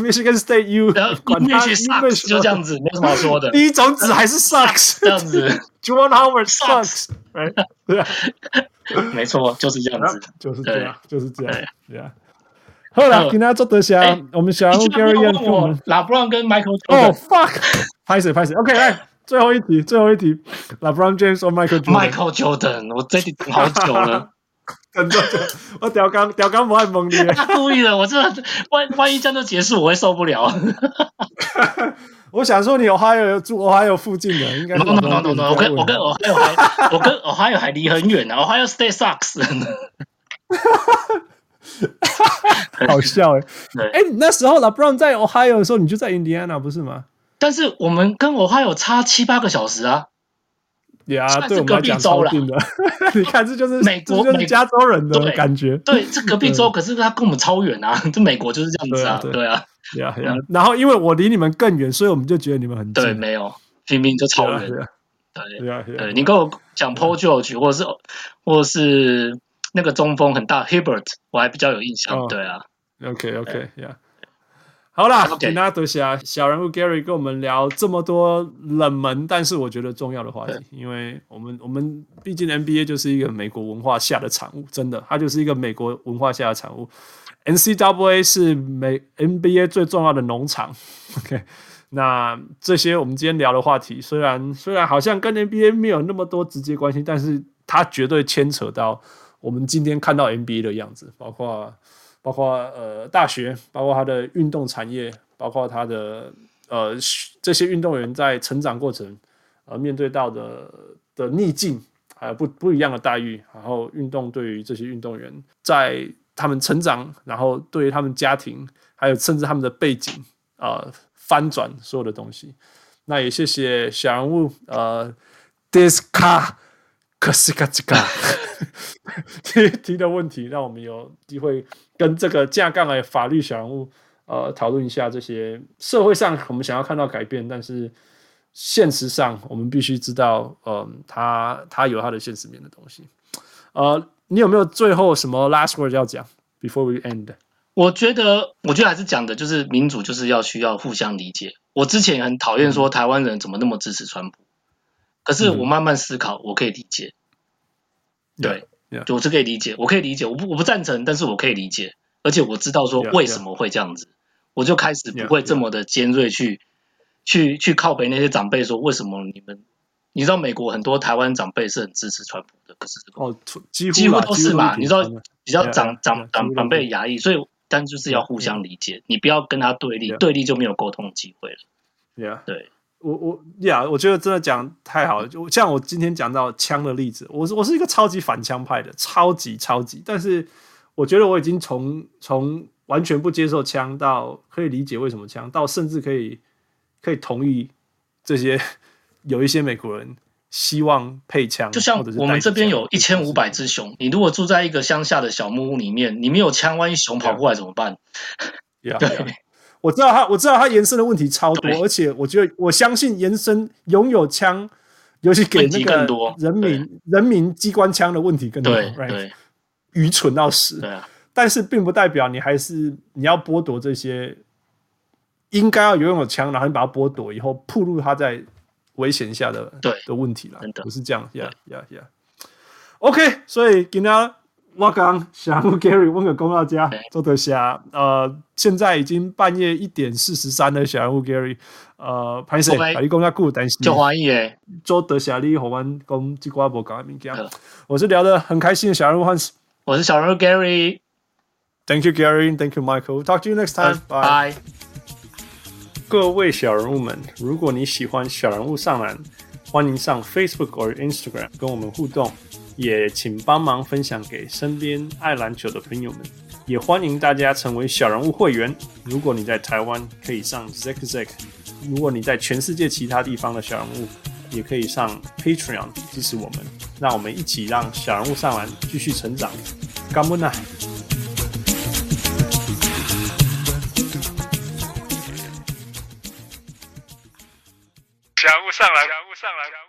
Michigan State U，管他 sucks 就这样子，没什么好说的。第一种子还是 sucks 这样子。Juwan Howard sucks，对啊，没错，就是这样子，就是这样，就是这样，对啊。好了，今天做多少？我们小人物 Gary 问我们，LeBron 跟 Michael。哦，fuck，拍谁拍谁？OK，来，最后一题，最后一题，LeBron James 或 Michael Jordan？Michael Jordan，我这题等好久了，真的，我吊刚吊刚不爱蒙你，他故意的，我这万万一这样就结束，我会受不了。我想说，你有还有住，我还有附近的，应该。no no no no no，我跟我跟我还有还我跟我还有还离很远呢，我还有 Stay Sucks。好笑哎！哎，那时候 LeBron 在 Ohio 的时候，你就在 Indiana 不是吗？但是我们跟 Ohio 差七八个小时啊。呀，对，隔壁州了。你看，这就是美国，就是加州人的感觉。对，这隔壁州，可是他跟我们超远啊！这美国就是这样子啊，对啊。呀呀，然后因为我离你们更远，所以我们就觉得你们很近。对，没有，明明就超远。对，对，你跟我讲 Paul George，或者是或者是那个中锋很大 Hibbert，我还比较有印象。对啊。OK，OK，好啦，给大家多谢小人物 Gary 跟我们聊这么多冷门，但是我觉得重要的话题，因为我们我们毕竟 NBA 就是一个美国文化下的产物，真的，它就是一个美国文化下的产物。NCAA 是美 NBA 最重要的农场。OK，那这些我们今天聊的话题，虽然虽然好像跟 NBA 没有那么多直接关系，但是它绝对牵扯到我们今天看到 NBA 的样子，包括包括呃大学，包括它的运动产业，包括它的呃这些运动员在成长过程呃面对到的的逆境，还有不不一样的待遇，然后运动对于这些运动员在他们成长，然后对于他们家庭，还有甚至他们的背景，呃，翻转所有的东西。那也谢谢小人物，呃，Disca 可斯卡吉卡提提的问题，让我们有机会跟这个架杠的法律小人物，呃，讨论一下这些社会上我们想要看到改变，但是现实上我们必须知道，嗯、他他有他的现实面的东西，呃。你有没有最后什么 last word 要讲？Before we end，我觉得，我觉得还是讲的，就是民主就是要需要互相理解。我之前很讨厌说台湾人怎么那么支持川普，可是我慢慢思考，我可以理解。对，我是可以理解，我可以理解。我不我不赞成，但是我可以理解，而且我知道说为什么会这样子，我就开始不会这么的尖锐去去去靠北那些长辈说，为什么你们？你知道美国很多台湾长辈是很支持川普的，可是这个哦，几乎几乎都是嘛。你知道比较长长长长辈压抑，所以但就是要互相理解，你不要跟他对立，对立就没有沟通机会了。对，我我呀，我觉得真的讲太好了。就像我今天讲到枪的例子，我是我是一个超级反枪派的，超级超级。但是我觉得我已经从从完全不接受枪到可以理解为什么枪，到甚至可以可以同意这些。有一些美国人希望配枪，就像我们这边有一千五百只熊，你如果住在一个乡下的小木屋里面，你没有枪，万一熊跑过来怎么办？Yeah. 对，yeah. 我知道他，我知道他延伸的问题超多，而且我觉得我相信延伸拥有枪，尤其给那个人民人民机关枪的问题更多，对对，愚蠢到死。对啊，但是并不代表你还是你要剥夺这些应该要拥有枪，然后你把它剥夺以后，暴露他在。危险下的对的问题了，不是这样呀呀呀。OK，所以今天我刚想 Gary 问个公道价，周德霞。呃，现在已经半夜一点四十三了，小人物 Gary，呃，拍摄，把你公家顾，但是就怀疑诶，做得下你和我讲几挂无讲的物件。我是聊得很开心的小人物 Hans，我是小人物 Gary。Thank you Gary，Thank you Michael。Talk to you next time。Bye。各位小人物们，如果你喜欢小人物上篮，欢迎上 Facebook 或 Instagram 跟我们互动，也请帮忙分享给身边爱篮球的朋友们。也欢迎大家成为小人物会员。如果你在台湾，可以上 Zack Zack；如果你在全世界其他地方的小人物，也可以上 Patreon 支持我们。让我们一起让小人物上篮继续成长。感恩啊！小人物上来，小人物上来。